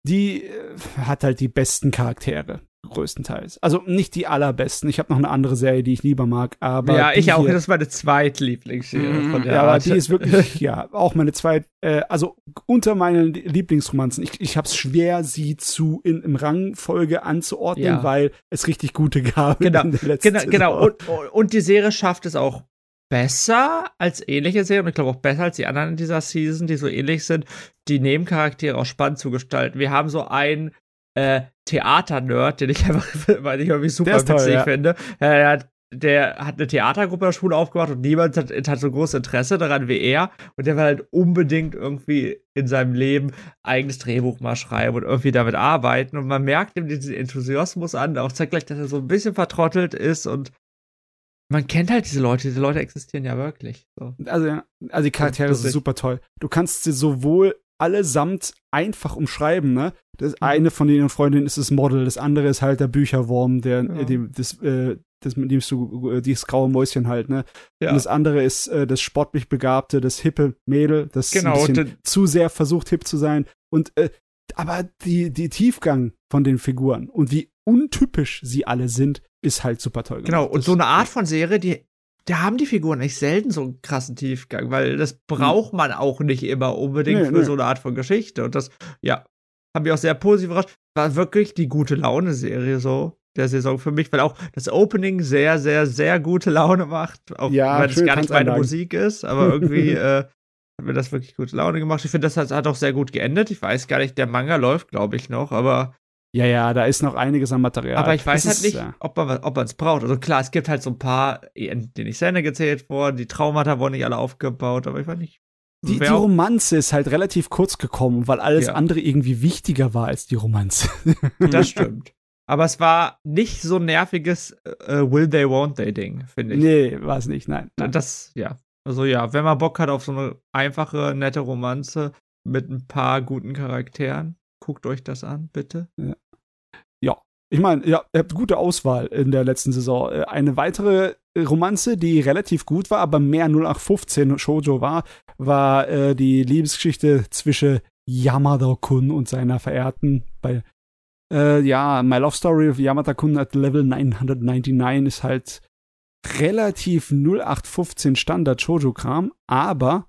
Die äh, hat halt die besten Charaktere größtenteils. Also nicht die allerbesten. Ich habe noch eine andere Serie, die ich lieber mag, aber. Ja, ich auch. Hier, das ist meine zweitlieblingsserie mm, von der Ja, aber die ist wirklich, ja, auch meine zweit, äh, also unter meinen Lieblingsromanzen. Ich, ich habe es schwer, sie zu in, im Rangfolge anzuordnen, ja. weil es richtig gute gab genau, in der letzten Genau, genau. Und, und die Serie schafft es auch besser als ähnliche Serien und ich glaube auch besser als die anderen in dieser Season, die so ähnlich sind, die Nebencharaktere auch spannend zu gestalten. Wir haben so einen äh, Theater-Nerd, den ich einfach, weil ich irgendwie super witzig toll, ja. finde. Er hat der hat eine Theatergruppe in der Schule aufgemacht und niemand hat, hat, so großes Interesse daran wie er. Und der will halt unbedingt irgendwie in seinem Leben eigenes Drehbuch mal schreiben und irgendwie damit arbeiten. Und man merkt ihm diesen Enthusiasmus an, auch zeigt gleich, dass er so ein bisschen vertrottelt ist und man kennt halt diese Leute, diese Leute existieren ja wirklich. So. Also, also die Charaktere sind super toll. Du kannst sie sowohl allesamt einfach umschreiben, ne? Das mhm. eine von den Freundinnen ist das Model, das andere ist halt der Bücherwurm, der, ja. äh, dem, das, äh, das, mit dem du äh, dieses graue Mäuschen halt, ne? Ja. Und das andere ist äh, das sportlich begabte, das hippe Mädel, das genau, zu sehr versucht hip zu sein. Und äh, aber die, die Tiefgang von den Figuren und wie untypisch sie alle sind, ist halt super toll. Genau, gemacht. Genau, und das, so eine Art von Serie, die da haben die Figuren echt selten so einen krassen Tiefgang, weil das braucht man auch nicht immer unbedingt nee, für nee. so eine Art von Geschichte. Und das, ja, haben mich auch sehr positiv überrascht. War wirklich die gute Laune-Serie so der Saison für mich, weil auch das Opening sehr, sehr, sehr gute Laune macht. Auch ja, wenn es gar nicht meine Musik ist, aber irgendwie äh, hat mir das wirklich gute Laune gemacht. Ich finde, das hat, hat auch sehr gut geendet. Ich weiß gar nicht, der Manga läuft, glaube ich, noch, aber ja, ja, da ist noch einiges an Material. Aber ich weiß das halt nicht, ja. ob man ob es braucht. Also klar, es gibt halt so ein paar, denen ich Szene gezählt wurden, die Traumata wurden nicht alle aufgebaut, aber ich weiß nicht. Die, die Romanze ist halt relativ kurz gekommen, weil alles ja. andere irgendwie wichtiger war als die Romanze. Das stimmt. Aber es war nicht so nerviges äh, Will They, Won't They Ding, finde ich. Nee, war es nicht, nein, nein. Das, ja. Also ja, wenn man Bock hat auf so eine einfache, nette Romanze mit ein paar guten Charakteren, guckt euch das an, bitte. Ja. Ich meine, ja, ihr habt gute Auswahl in der letzten Saison. Äh, eine weitere Romanze, die relativ gut war, aber mehr 0815 Shoujo war, war äh, die Liebesgeschichte zwischen Yamada-kun und seiner Verehrten bei äh, ja, My Love Story of Yamada-kun at Level 999 ist halt relativ 0815 Standard Shoujo-Kram, aber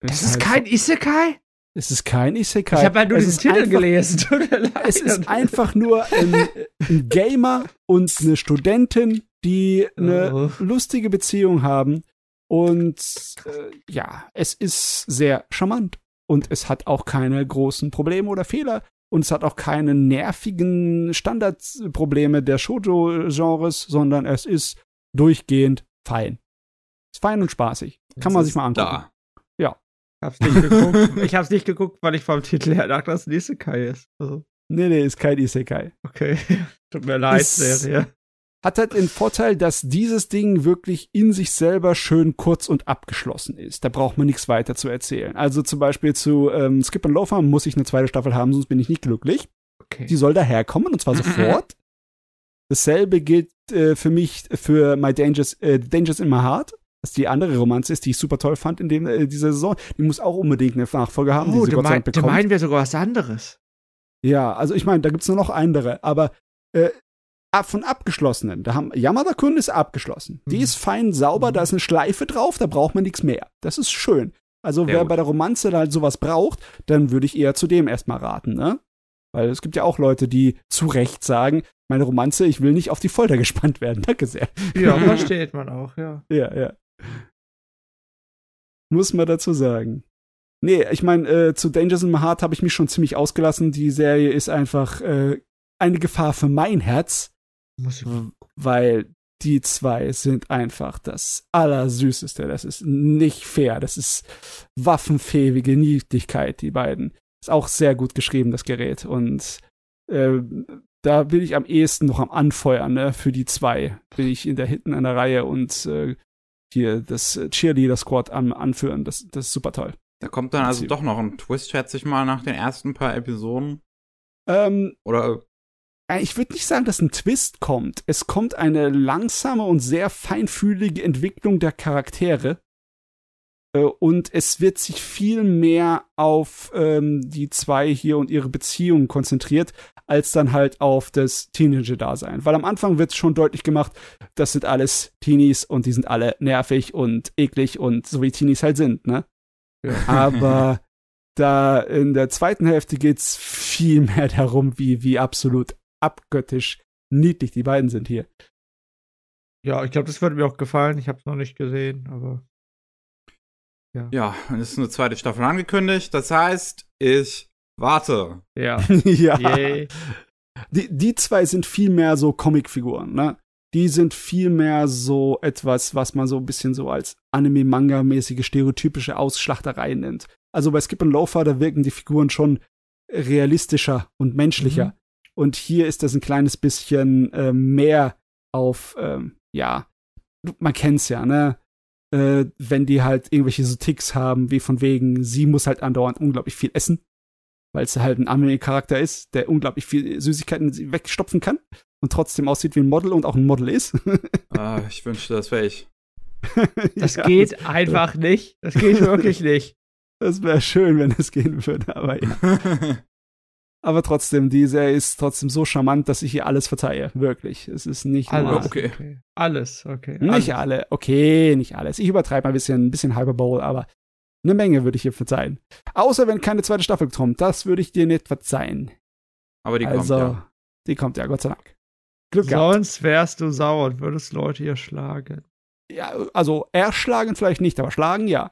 das ist halt kein Isekai? Es ist kein Isekai. Ich habe halt nur es diesen Titel gelesen. es ist einfach nur ein, ein, Gamer und eine Studentin, die eine oh. lustige Beziehung haben. Und äh, ja, es ist sehr charmant. Und es hat auch keine großen Probleme oder Fehler. Und es hat auch keine nervigen Standardprobleme der Shoujo-Genres, sondern es ist durchgehend fein. Ist fein und spaßig. Kann man sich mal angucken. Da. Hab's nicht geguckt. ich hab's nicht geguckt, weil ich vom Titel her dachte, dass es ein Isekai ist. Also. Nee, nee, ist kein Isekai. Okay. Tut mir leid, ist, Serie. Hat halt den Vorteil, dass dieses Ding wirklich in sich selber schön kurz und abgeschlossen ist. Da braucht man nichts weiter zu erzählen. Also zum Beispiel zu ähm, Skip and Loafer muss ich eine zweite Staffel haben, sonst bin ich nicht glücklich. Okay. Die soll daherkommen und zwar sofort. Dasselbe gilt äh, für mich für My Dangers, äh, Dangers in My Heart was die andere Romanze ist, die ich super toll fand in dem, äh, dieser Saison. Die muss auch unbedingt eine Nachfolge haben. Oh, die mein, da meinen wir sogar was anderes. Ja, also ich meine, da gibt es nur noch andere, aber äh, von abgeschlossenen, da haben Yamada-kun ist abgeschlossen. Mhm. Die ist fein sauber, mhm. da ist eine Schleife drauf, da braucht man nichts mehr. Das ist schön. Also wer gut. bei der Romanze halt sowas braucht, dann würde ich eher zu dem erstmal raten, ne? Weil es gibt ja auch Leute, die zu Recht sagen, meine Romanze, ich will nicht auf die Folter gespannt werden. Danke sehr. Ja, versteht man auch, ja. Ja, ja. Muss man dazu sagen. Nee, ich meine, äh, zu Dangers in My Heart habe ich mich schon ziemlich ausgelassen. Die Serie ist einfach äh, eine Gefahr für mein Herz. Muss ich weil die zwei sind einfach das Allersüßeste. Das ist nicht fair. Das ist waffenfähige Niedlichkeit, die beiden. Ist auch sehr gut geschrieben, das Gerät. Und äh, da bin ich am ehesten noch am Anfeuern, ne? Für die zwei bin ich in der hinten an der Reihe und äh, hier das Cheerleader-Squad an, anführen. Das, das ist super toll. Da kommt dann also doch noch ein Twist, schätze ich mal, nach den ersten paar Episoden. Ähm, Oder äh, ich würde nicht sagen, dass ein Twist kommt. Es kommt eine langsame und sehr feinfühlige Entwicklung der Charaktere. Äh, und es wird sich viel mehr auf ähm, die zwei hier und ihre Beziehung konzentriert, als dann halt auf das Teenager-Dasein. Weil am Anfang wird schon deutlich gemacht, das sind alles Teenies und die sind alle nervig und eklig und so wie Teenies halt sind, ne? Ja. Aber da in der zweiten Hälfte geht's viel mehr darum, wie, wie absolut abgöttisch niedlich die beiden sind hier. Ja, ich glaube, das würde mir auch gefallen. Ich habe es noch nicht gesehen, aber ja. Ja, es ist eine zweite Staffel angekündigt. Das heißt, ich warte. Ja. ja. Yay. Die, die zwei sind viel mehr so Comicfiguren, ne? Die sind viel mehr so etwas, was man so ein bisschen so als Anime-Manga-mäßige stereotypische Ausschlachtereien nennt. Also bei Skip und Loafer, da wirken die Figuren schon realistischer und menschlicher. Mhm. Und hier ist das ein kleines bisschen äh, mehr auf, ähm, ja, man kennt's ja, ne? Äh, wenn die halt irgendwelche so Ticks haben, wie von wegen, sie muss halt andauernd unglaublich viel essen weil es halt ein Anime-Charakter ist, der unglaublich viel Süßigkeiten wegstopfen kann und trotzdem aussieht wie ein Model und auch ein Model ist. ah, ich wünschte, das wäre ich. Das ja, geht das, einfach nicht. Das geht wirklich nicht. Das wäre schön, wenn es gehen würde, aber ja. Aber trotzdem, die Serie ist trotzdem so charmant, dass ich ihr alles verzeihe. Wirklich. Es ist nicht alles. Okay. okay. Alles, okay. Nicht alles. alle. Okay, nicht alles. Ich übertreibe mal ein bisschen, ein bisschen Hyperbole, aber eine Menge würde ich dir verzeihen. Außer wenn keine zweite Staffel kommt. Das würde ich dir nicht verzeihen. Aber die also, kommt ja. Die kommt ja, Gott sei Dank. Glück Sonst wärst du sauer und würdest Leute hier schlagen. Ja, also erschlagen vielleicht nicht, aber schlagen ja.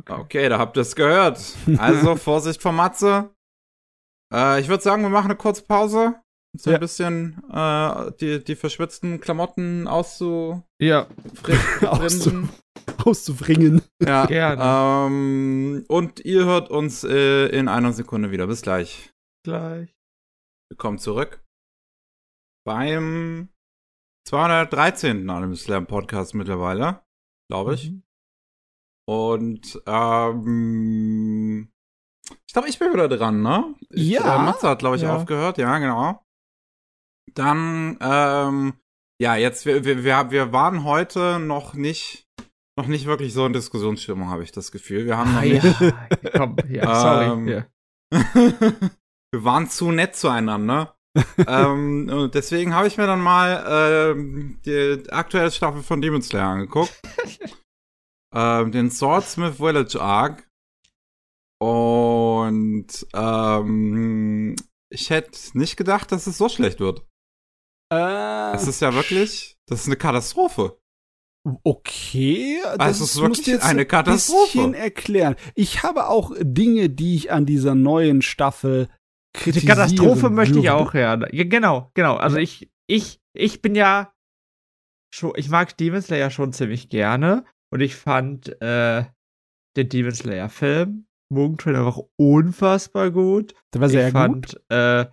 Okay, okay da habt ihr es gehört. Also Vorsicht vor Matze. Äh, ich würde sagen, wir machen eine kurze Pause. So ja. ein bisschen äh, die, die verschwitzten Klamotten auszu ja. Auszu auszubringen. Ja, gerne. Ähm, und ihr hört uns äh, in einer Sekunde wieder. Bis gleich. Gleich. Willkommen zurück beim 213. Anime Slam Podcast mittlerweile, glaube ich. Mhm. Und ähm, ich glaube, ich bin wieder dran, ne? Ich, ja. Äh, Matze hat, glaube ich, ja. aufgehört, ja, genau. Dann, ähm, ja, jetzt, wir, wir, wir waren heute noch nicht, noch nicht wirklich so in Diskussionsstimmung, habe ich das Gefühl. Wir haben noch ah, nicht. Ja. Komm, ja, sorry. Ähm, ja. wir waren zu nett zueinander. ähm, deswegen habe ich mir dann mal ähm, die aktuelle Staffel von Demon Slayer angeguckt. ähm, den Swordsmith Village Arc. Und ähm, ich hätte nicht gedacht, dass es so schlecht wird. Äh, es ist ja wirklich, das ist eine Katastrophe. Okay, das also es ist wirklich jetzt eine Katastrophe. Ein bisschen erklären. Ich habe auch Dinge, die ich an dieser neuen Staffel kritisiere. Die Katastrophe möchte ich auch hören. Ja, genau, genau. Also ich, ich, ich bin ja schon, ich mag Demon Slayer schon ziemlich gerne und ich fand äh, den Demon Slayer Film Mugen Train einfach unfassbar gut. Der war sehr ich fand, gut. Äh,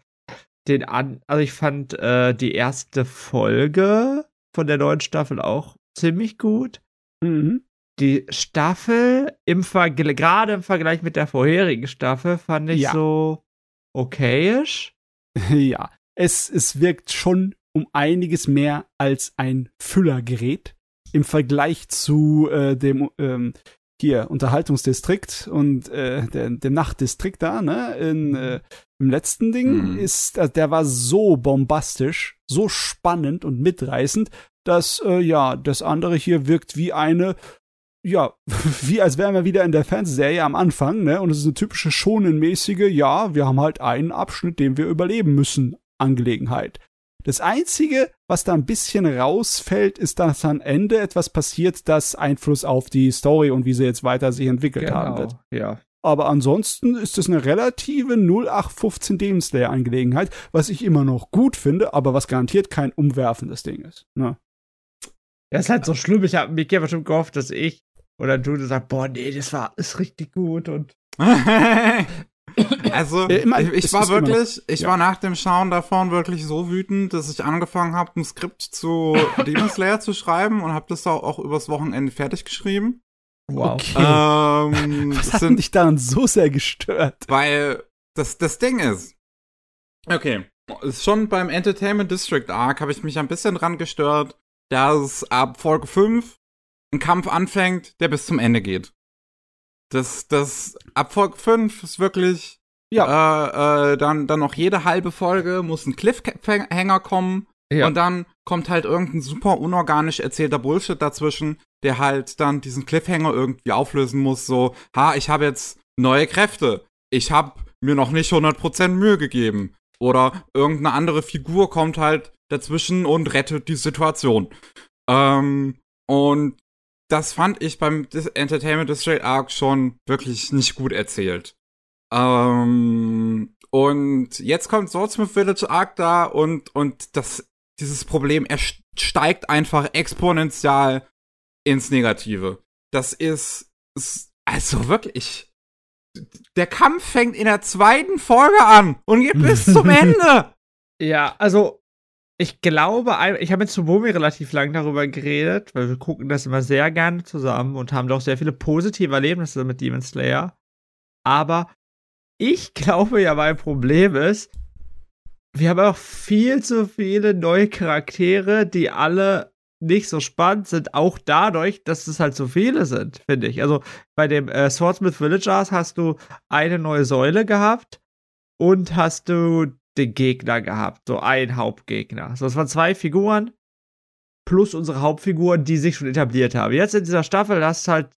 den an, also ich fand äh, die erste Folge von der neuen Staffel auch ziemlich gut. Mhm. Die Staffel im Vergleich, gerade im Vergleich mit der vorherigen Staffel fand ich ja. so okayisch. Ja, es, es wirkt schon um einiges mehr als ein Füllergerät im Vergleich zu äh, dem ähm, hier Unterhaltungsdistrikt und äh, der, dem Nachtdistrikt da, ne, in, äh, im letzten Ding mhm. ist, äh, der war so bombastisch, so spannend und mitreißend, dass äh, ja das andere hier wirkt wie eine ja, wie als wären wir wieder in der Fernsehserie am Anfang, ne? Und es ist eine typische schonenmäßige, ja, wir haben halt einen Abschnitt, den wir überleben müssen, Angelegenheit. Das Einzige, was da ein bisschen rausfällt, ist, dass am Ende etwas passiert, das Einfluss auf die Story und wie sie jetzt weiter sich entwickelt genau, haben wird. Ja. Aber ansonsten ist es eine relative 0815 Demon Slayer Angelegenheit, was ich immer noch gut finde, aber was garantiert kein umwerfendes Ding ist. Ne? Das ist halt so schlimm. Ich habe mir bestimmt gehofft, dass ich oder du sagst, boah, nee, das war ist richtig gut und Also, ich, ich war wirklich, ich ja. war nach dem Schauen davon wirklich so wütend, dass ich angefangen habe, ein Skript zu Demon Slayer zu schreiben und habe das auch, auch übers Wochenende fertig geschrieben. Wow. Okay. Ähm, Was hat sind, dich daran so sehr gestört? Weil das, das Ding ist, okay, schon beim Entertainment District Arc habe ich mich ein bisschen dran gestört, dass ab Folge 5 ein Kampf anfängt, der bis zum Ende geht. Das, das, ab Folge 5 ist wirklich, ja, äh, äh, dann, dann noch jede halbe Folge muss ein Cliffhanger kommen. Ja. Und dann kommt halt irgendein super unorganisch erzählter Bullshit dazwischen, der halt dann diesen Cliffhanger irgendwie auflösen muss. So, ha, ich habe jetzt neue Kräfte. Ich habe mir noch nicht 100% Mühe gegeben. Oder irgendeine andere Figur kommt halt dazwischen und rettet die Situation. Ähm, und das fand ich beim Entertainment District Arc schon wirklich nicht gut erzählt. Ähm, und jetzt kommt Swordsmith Village Arc da und, und das, dieses Problem, steigt einfach exponentiell ins Negative. Das ist, ist also wirklich, der Kampf fängt in der zweiten Folge an und geht bis zum Ende. Ja, also ich glaube, ich habe mit Tsubomi relativ lang darüber geredet, weil wir gucken das immer sehr gerne zusammen und haben doch sehr viele positive Erlebnisse mit Demon Slayer. Aber ich glaube ja, mein Problem ist, wir haben auch viel zu viele neue Charaktere, die alle nicht so spannend sind, auch dadurch, dass es halt so viele sind, finde ich. Also bei dem äh, Swordsmith Villagers hast du eine neue Säule gehabt und hast du den Gegner gehabt, so ein Hauptgegner. So, es waren zwei Figuren plus unsere Hauptfiguren, die sich schon etabliert haben. Jetzt in dieser Staffel hast halt,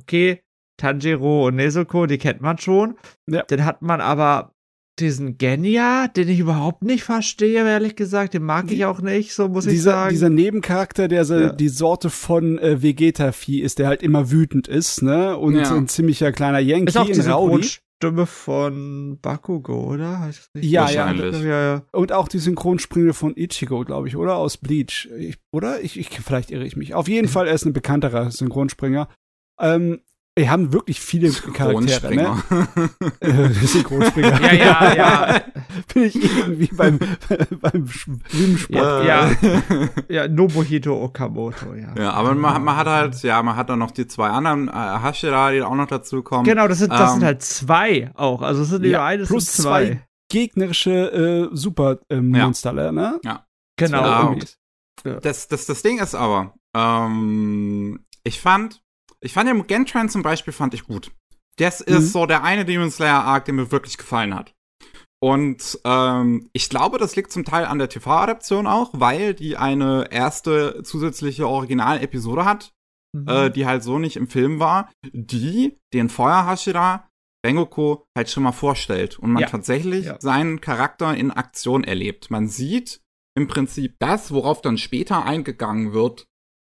okay, Tanjiro und Nezuko, die kennt man schon. Ja. Dann hat man aber diesen Genya, den ich überhaupt nicht verstehe, ehrlich gesagt, den mag ich auch nicht, so muss dieser, ich sagen. Dieser Nebencharakter, der so ja. die Sorte von äh, Vegeta-Vieh ist, der halt immer wütend ist, ne? Und ja. ein ziemlicher kleiner Yankee ist auch in Rowdy. Stimme von Bakugo, oder? Heißt das nicht? Ja, ja, ja, ja. Und auch die Synchronsprünge von Ichigo, glaube ich, oder? Aus Bleach. Ich, oder? Ich, ich, vielleicht irre ich mich. Auf jeden Fall, er ist ein bekannterer Synchronspringer. Ähm, wir haben wirklich viele Charaktere, ne? Synchronspringer. ja, ja, ja. Bin ich irgendwie beim, beim Schwimmsport. Ja, ja. ja, Nobuhito Okamoto, ja. Ja, aber man, man, hat halt, ja, man hat dann noch die zwei anderen äh, Hashira, die auch noch dazu kommen. Genau, das sind, das ähm, sind halt zwei auch. Also es sind ja, eine, plus zwei. zwei gegnerische äh, Super-Monster, ähm, ja. ne? Ja. Genau. Ja. Das, das, das Ding ist aber, ähm, ich fand, ich fand ja Gentran zum Beispiel fand ich gut. Das ist mhm. so der eine Demon Slayer Arc, der mir wirklich gefallen hat. Und ähm, ich glaube, das liegt zum Teil an der TV-Adaption auch, weil die eine erste zusätzliche Original-Episode hat, mhm. äh, die halt so nicht im Film war, die den Feuer Hashira Rengoku halt schon mal vorstellt und man ja. tatsächlich ja. seinen Charakter in Aktion erlebt. Man sieht im Prinzip das, worauf dann später eingegangen wird,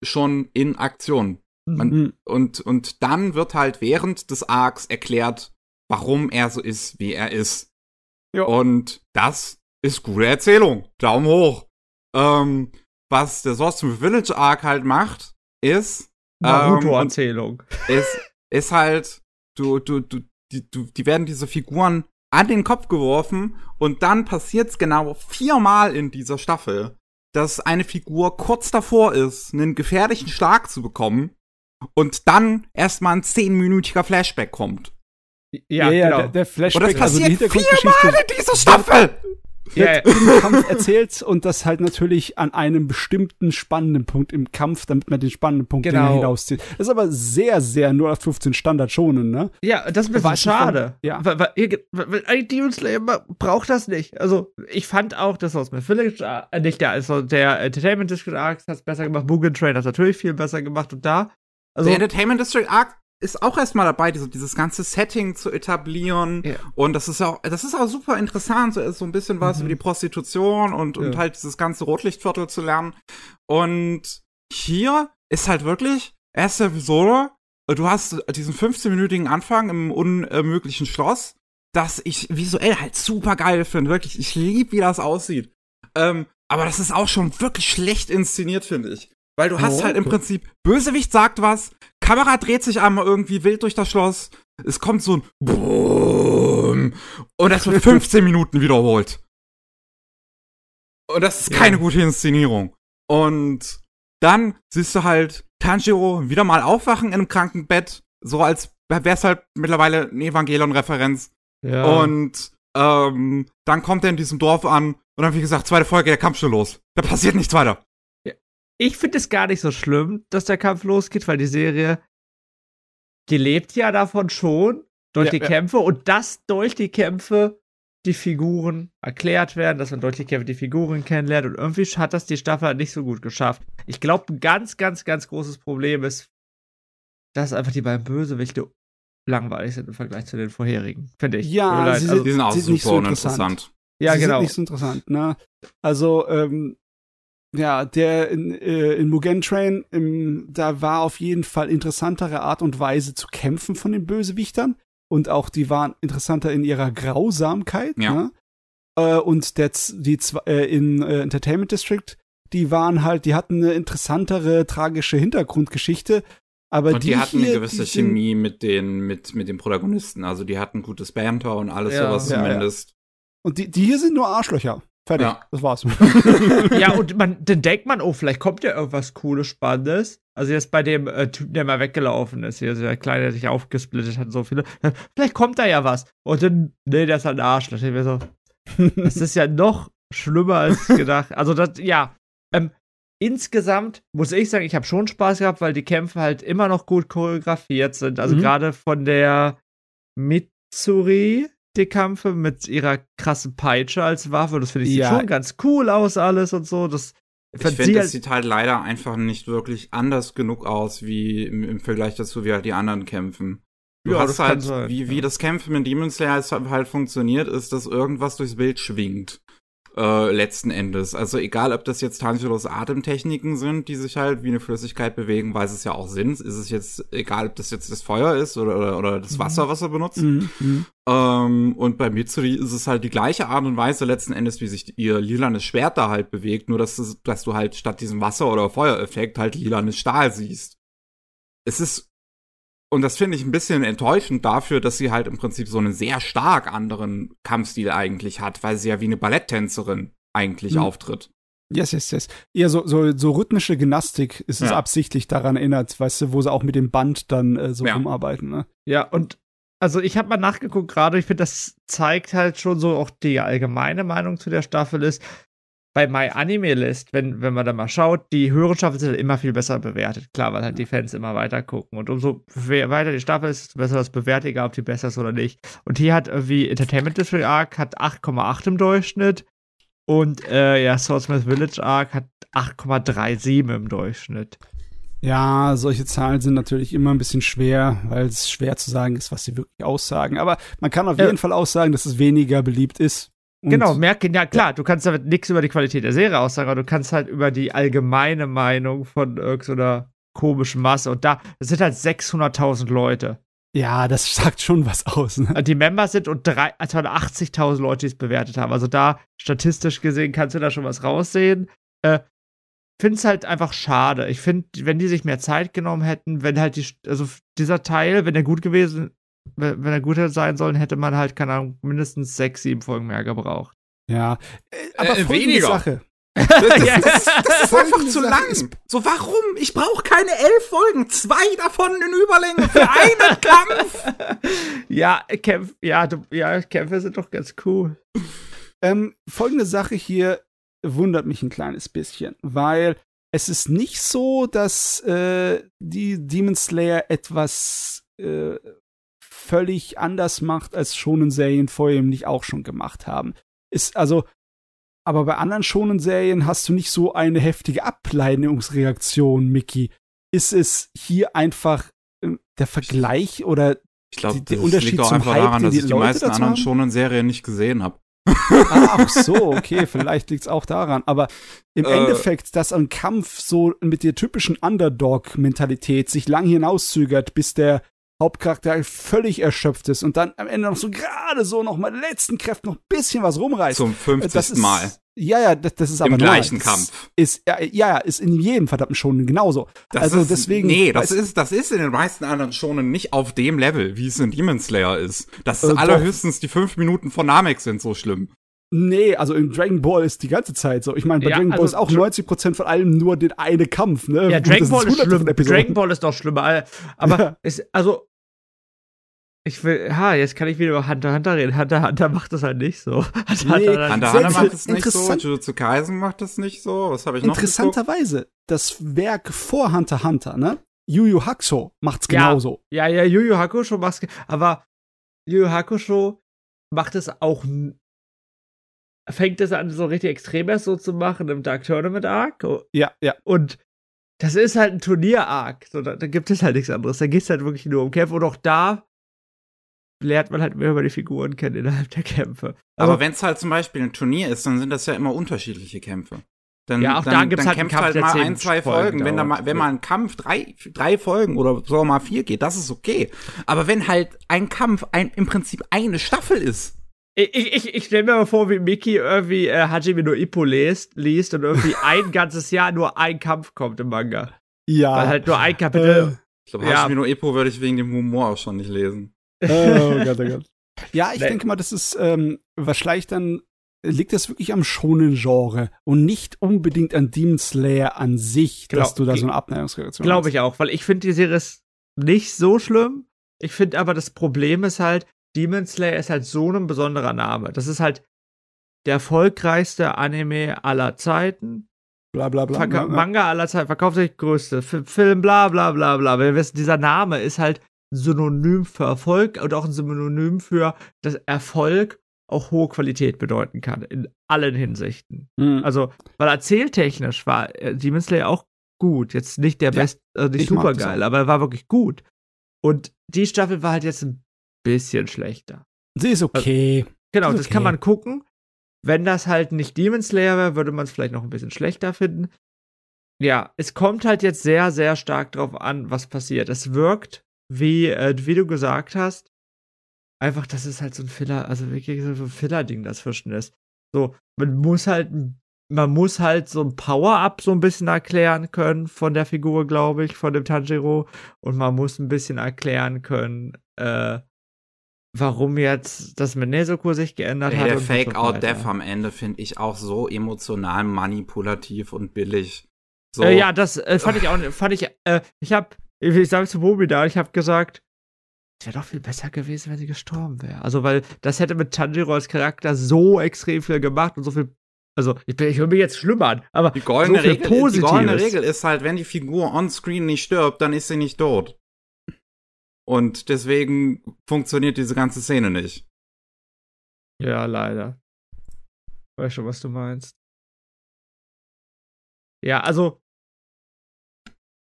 schon in Aktion. Man, mhm. und, und dann wird halt während des Arcs erklärt, warum er so ist, wie er ist. Ja. Und das ist gute Erzählung. Daumen hoch. Ähm, was der Source Village Arc halt macht, ist Naruto-Erzählung. Ähm, ist, ist halt, du, du, du, die, du, die werden diese Figuren an den Kopf geworfen und dann passiert's genau viermal in dieser Staffel, dass eine Figur kurz davor ist, einen gefährlichen Schlag zu bekommen und dann erstmal ein zehnminütiger Flashback kommt. Ja, ja, genau. der, der Flashback, und das passiert also die viermal in dieser Staffel! wird ja, im Kampf erzählt und das halt natürlich an einem bestimmten spannenden Punkt im Kampf, damit man den spannenden Punkt genau. hinauszieht. Das ist aber sehr, sehr nur auf 15 Standard schonen, ne? Ja, das ist ein bisschen schade. Von, ja. Weil, weil, weil Demon Slayer braucht das nicht. Also, ich fand auch, das aus mein Village, äh, nicht der, also der Entertainment District Arc hat es besser gemacht, Mugen Train hat es natürlich viel besser gemacht und da. Also, der Entertainment District Arc ist auch erstmal dabei, diese, dieses ganze Setting zu etablieren. Ja. Und das ist auch, das ist auch super interessant, so, so ein bisschen was mhm. über die Prostitution und, und ja. halt dieses ganze Rotlichtviertel zu lernen. Und hier ist halt wirklich erste Episode, du hast diesen 15-minütigen Anfang im unmöglichen Schloss, das ich visuell halt super geil finde. Wirklich, ich lieb, wie das aussieht. Ähm, aber das ist auch schon wirklich schlecht inszeniert, finde ich. Weil du hast oh, halt im Prinzip, Bösewicht sagt was, Kamera dreht sich einmal irgendwie wild durch das Schloss, es kommt so ein Boom und das wird 15 Minuten wiederholt. Und das ist keine ja. gute Inszenierung. Und dann siehst du halt Tanjiro wieder mal aufwachen in einem Krankenbett, so als wäre es halt mittlerweile eine Evangelion-Referenz. Ja. Und ähm, dann kommt er in diesem Dorf an und dann, wie gesagt, zweite Folge, der Kampf schon los. Da passiert nichts weiter ich finde es gar nicht so schlimm, dass der Kampf losgeht, weil die Serie, die lebt ja davon schon durch ja, die ja. Kämpfe und dass durch die Kämpfe die Figuren erklärt werden, dass man durch die Kämpfe die Figuren kennenlernt und irgendwie hat das die Staffel halt nicht so gut geschafft. Ich glaube, ein ganz, ganz, ganz großes Problem ist, dass einfach die beiden Bösewichte langweilig sind im Vergleich zu den vorherigen, finde ich. Ja, sie, also, die sind auch super so uninteressant. Ja, sie genau. Sind nicht so interessant, ne? Also, ähm, ja, der in, äh, in Mugen Train, im, da war auf jeden Fall interessantere Art und Weise zu kämpfen von den Bösewichtern. Und auch die waren interessanter in ihrer Grausamkeit. Ja. Ne? Äh, und der, die äh, in äh, Entertainment District, die waren halt, die hatten eine interessantere, tragische Hintergrundgeschichte. Aber und die, die hatten hier, eine gewisse Chemie mit den, mit, mit den Protagonisten. Also die hatten gutes Banter und alles ja, sowas ja, zumindest. Ja. Und die, die hier sind nur Arschlöcher. Fertig. Ja. Das war's. ja, und man, dann denkt man, oh, vielleicht kommt ja irgendwas Cooles, Spannendes. Also jetzt bei dem äh, Typen, der mal weggelaufen ist, hier, also der Kleine, der sich aufgesplittet hat, so viele. Vielleicht kommt da ja was. Und dann, nee, der ist ein Arsch. Da ich mir so, das ist ja noch schlimmer als gedacht. Also das, ja. Ähm, insgesamt muss ich sagen, ich habe schon Spaß gehabt, weil die Kämpfe halt immer noch gut choreografiert sind. Also mhm. gerade von der Mitsuri, die Kampfe mit ihrer krassen Peitsche als Waffe. Das finde ich ja. sieht schon ganz cool aus, alles und so. Das ich finde, das sieht halt leider einfach nicht wirklich anders genug aus, wie im, im Vergleich dazu, wie halt die anderen kämpfen. Du ja, hast halt, sein, wie, ja. wie das Kämpfen mit Demon Slayer halt funktioniert, ist, dass irgendwas durchs Bild schwingt äh, letzten Endes. Also egal, ob das jetzt Tanjiros Atemtechniken sind, die sich halt wie eine Flüssigkeit bewegen, weil es ja auch sind. Ist es jetzt egal, ob das jetzt das Feuer ist oder, oder, oder das mhm. Wasser, was er benutzt. Mhm. mhm. Ähm, und bei Mitsuri ist es halt die gleiche Art und Weise letzten Endes, wie sich ihr lilanes Schwert da halt bewegt, nur dass, es, dass du halt statt diesem Wasser- oder Feuereffekt halt lilanes Stahl siehst. Es ist und das finde ich ein bisschen enttäuschend dafür, dass sie halt im Prinzip so einen sehr stark anderen Kampfstil eigentlich hat, weil sie ja wie eine Balletttänzerin eigentlich mhm. auftritt. Yes, yes, yes. Eher so, so, so rhythmische Gymnastik ist es ja. absichtlich daran erinnert, weißt du, wo sie auch mit dem Band dann äh, so ja. rumarbeiten, ne? Ja, und also ich habe mal nachgeguckt gerade, ich finde, das zeigt halt schon so auch die allgemeine Meinung zu der Staffel ist, bei My Anime List, wenn, wenn man da mal schaut, die höheren Staffeln sind halt immer viel besser bewertet. Klar, weil halt die Fans immer weiter gucken. Und umso weiter die Staffel ist, desto besser das bewertet, egal ob die besser ist oder nicht. Und hier hat irgendwie Entertainment District Arc hat 8,8 im Durchschnitt. Und äh, ja, Swordsmith Village Arc hat 8,37 im Durchschnitt. Ja, solche Zahlen sind natürlich immer ein bisschen schwer, weil es schwer zu sagen ist, was sie wirklich aussagen. Aber man kann auf jeden Fall aussagen, dass es weniger beliebt ist. Und genau, merken, ja klar, du kannst damit nichts über die Qualität der Serie aussagen, aber du kannst halt über die allgemeine Meinung von irgendeiner komischen Masse und da, das sind halt 600.000 Leute. Ja, das sagt schon was aus. Ne? Die Member sind und drei, also 80.000 Leute, die es bewertet haben. Also da, statistisch gesehen, kannst du da schon was raussehen. Äh, finde es halt einfach schade. Ich finde, wenn die sich mehr Zeit genommen hätten, wenn halt die, also dieser Teil, wenn der gut gewesen wenn er gut hätte sein sollen, hätte man halt, keine Ahnung, mindestens sechs, sieben Folgen mehr gebraucht. Ja, äh, aber äh, weniger. Sache. Das, das, das, das ist einfach zu lang. So, warum? Ich brauche keine elf Folgen. Zwei davon in Überlänge für einen Kampf. Ja, Kämpf, ja, du, ja, Kämpfe sind doch ganz cool. Ähm, folgende Sache hier wundert mich ein kleines bisschen, weil es ist nicht so, dass äh, die Demon Slayer etwas äh, völlig anders macht, als schonen Serien vorher eben nicht auch schon gemacht haben. Ist also, aber bei anderen schonen Serien hast du nicht so eine heftige Ableitungsreaktion, Mickey. Ist es hier einfach äh, der Vergleich oder ich glaube, der Unterschied liegt auch einfach Hype, daran, dass ich die Leute meisten anderen schonen Serien nicht gesehen habe. ah, ach so, okay, vielleicht liegt es auch daran. Aber im äh, Endeffekt, dass ein Kampf so mit der typischen Underdog-Mentalität sich lang hinauszögert, bis der Hauptcharakter völlig erschöpft ist und dann am Ende noch so gerade so noch mal letzten Kräften noch ein bisschen was rumreißt. Zum 50. Ist, Mal. Ja, ja, das, das ist aber Im gleichen normal. Kampf. Ist, ja, ja, ist in jedem verdammten Schonen genauso. Das also ist, deswegen. Nee, das ist, das ist in den meisten anderen Schonen nicht auf dem Level, wie es in Demon Slayer ist. Das ist äh, allerhöchstens die fünf Minuten von Namek sind so schlimm. Nee, also in Dragon Ball ist die ganze Zeit so. Ich meine, bei ja, Dragon Ball also ist auch 90% von allem nur den eine Kampf, ne? Ja, Dragon Ball ist, ist schlimm. Dragon Ball ist doch schlimmer. Aber ja. ist, also, ich will, ha, jetzt kann ich wieder über Hunter Hunter reden. Hunter Hunter macht das halt nicht so. Hunter nee, Hunter, Hunter, Hunter macht das nicht so. Jujutsu Kaisen macht das nicht so. Was habe ich noch Interessanterweise, das Werk vor Hunter Hunter, ne? Yu Yu Hakusho macht's genauso. Ja, ja, Yu Yu Hakusho macht's, aber Yu Yu Hakusho macht es auch fängt es an, so richtig extrem erst so zu machen im Dark Tournament Arc. Ja, ja. Und das ist halt ein Turnier-Arc. So, da, da, gibt es halt nichts anderes. Da geht es halt wirklich nur um Kämpfe. Und auch da lernt man halt mehr über die Figuren kennen innerhalb der Kämpfe. Also, Aber wenn es halt zum Beispiel ein Turnier ist, dann sind das ja immer unterschiedliche Kämpfe. Dann, ja, auch dann, da gibt's dann halt kämpft halt mal ein, zwei Folgen. Wenn, da mal, wenn mal ein Kampf drei, drei Folgen oder sogar mal vier geht, das ist okay. Aber wenn halt ein Kampf ein, im Prinzip eine Staffel ist, ich, ich, ich stelle mir mal vor, wie Mickey irgendwie äh, Hajime no Ippo liest, liest und irgendwie ein ganzes Jahr nur ein Kampf kommt im Manga. Ja. Weil halt nur ein Kapitel. Äh, ich glaube, Hajime ja. no Ippo würde ich wegen dem Humor auch schon nicht lesen. Oh Gott, oh Gott. Ja, ich nee. denke mal, das ist ähm, wahrscheinlich dann liegt das wirklich am schonen Genre und nicht unbedingt an Demon Slayer an sich, Glaub, dass du da so eine Abneigungsreaktion Glaube ich auch, weil ich finde die Serie ist nicht so schlimm. Ich finde aber das Problem ist halt, Demon Slayer ist halt so ein besonderer Name. Das ist halt der erfolgreichste Anime aller Zeiten. Bla bla bla. Verka Manga aller Zeiten, verkauft sich größte. Film, bla bla bla bla. Wir wissen, dieser Name ist halt Synonym für Erfolg und auch ein Synonym für dass Erfolg auch hohe Qualität bedeuten kann, in allen Hinsichten. Mhm. Also, weil erzähltechnisch war äh, Demon Slayer auch gut. Jetzt nicht der ja, best, äh, nicht super geil, aber er war wirklich gut. Und die Staffel war halt jetzt ein bisschen schlechter. Sie ist okay. Also, genau, ist das kann man gucken. Wenn das halt nicht Demon Slayer wäre, würde man es vielleicht noch ein bisschen schlechter finden. Ja, es kommt halt jetzt sehr, sehr stark drauf an, was passiert. Es wirkt wie, äh, wie du gesagt hast, einfach, dass es halt so ein Filler, also wirklich so ein Filler-Ding dazwischen ist. So, man muss halt man muss halt so ein Power-Up so ein bisschen erklären können von der Figur, glaube ich, von dem Tanjiro. Und man muss ein bisschen erklären können, äh, warum jetzt das mit Nezuko sich geändert hey, hat. Der Fake-Out-Death am Ende finde ich auch so emotional manipulativ und billig. So. Äh, ja, das äh, fand ich auch, fand ich, äh, ich hab, ich sage zu Bobi da, ich habe gesagt, es wäre doch viel besser gewesen, wenn sie gestorben wäre. Also, weil das hätte mit Tanjiro als Charakter so extrem viel gemacht und so viel also, ich, bin, ich höre mich jetzt schlimm an, aber die goldene, so Regel, die goldene Regel ist halt, wenn die Figur on-screen nicht stirbt, dann ist sie nicht tot. Und deswegen funktioniert diese ganze Szene nicht. Ja, leider. Weiß schon, was du meinst. Ja, also.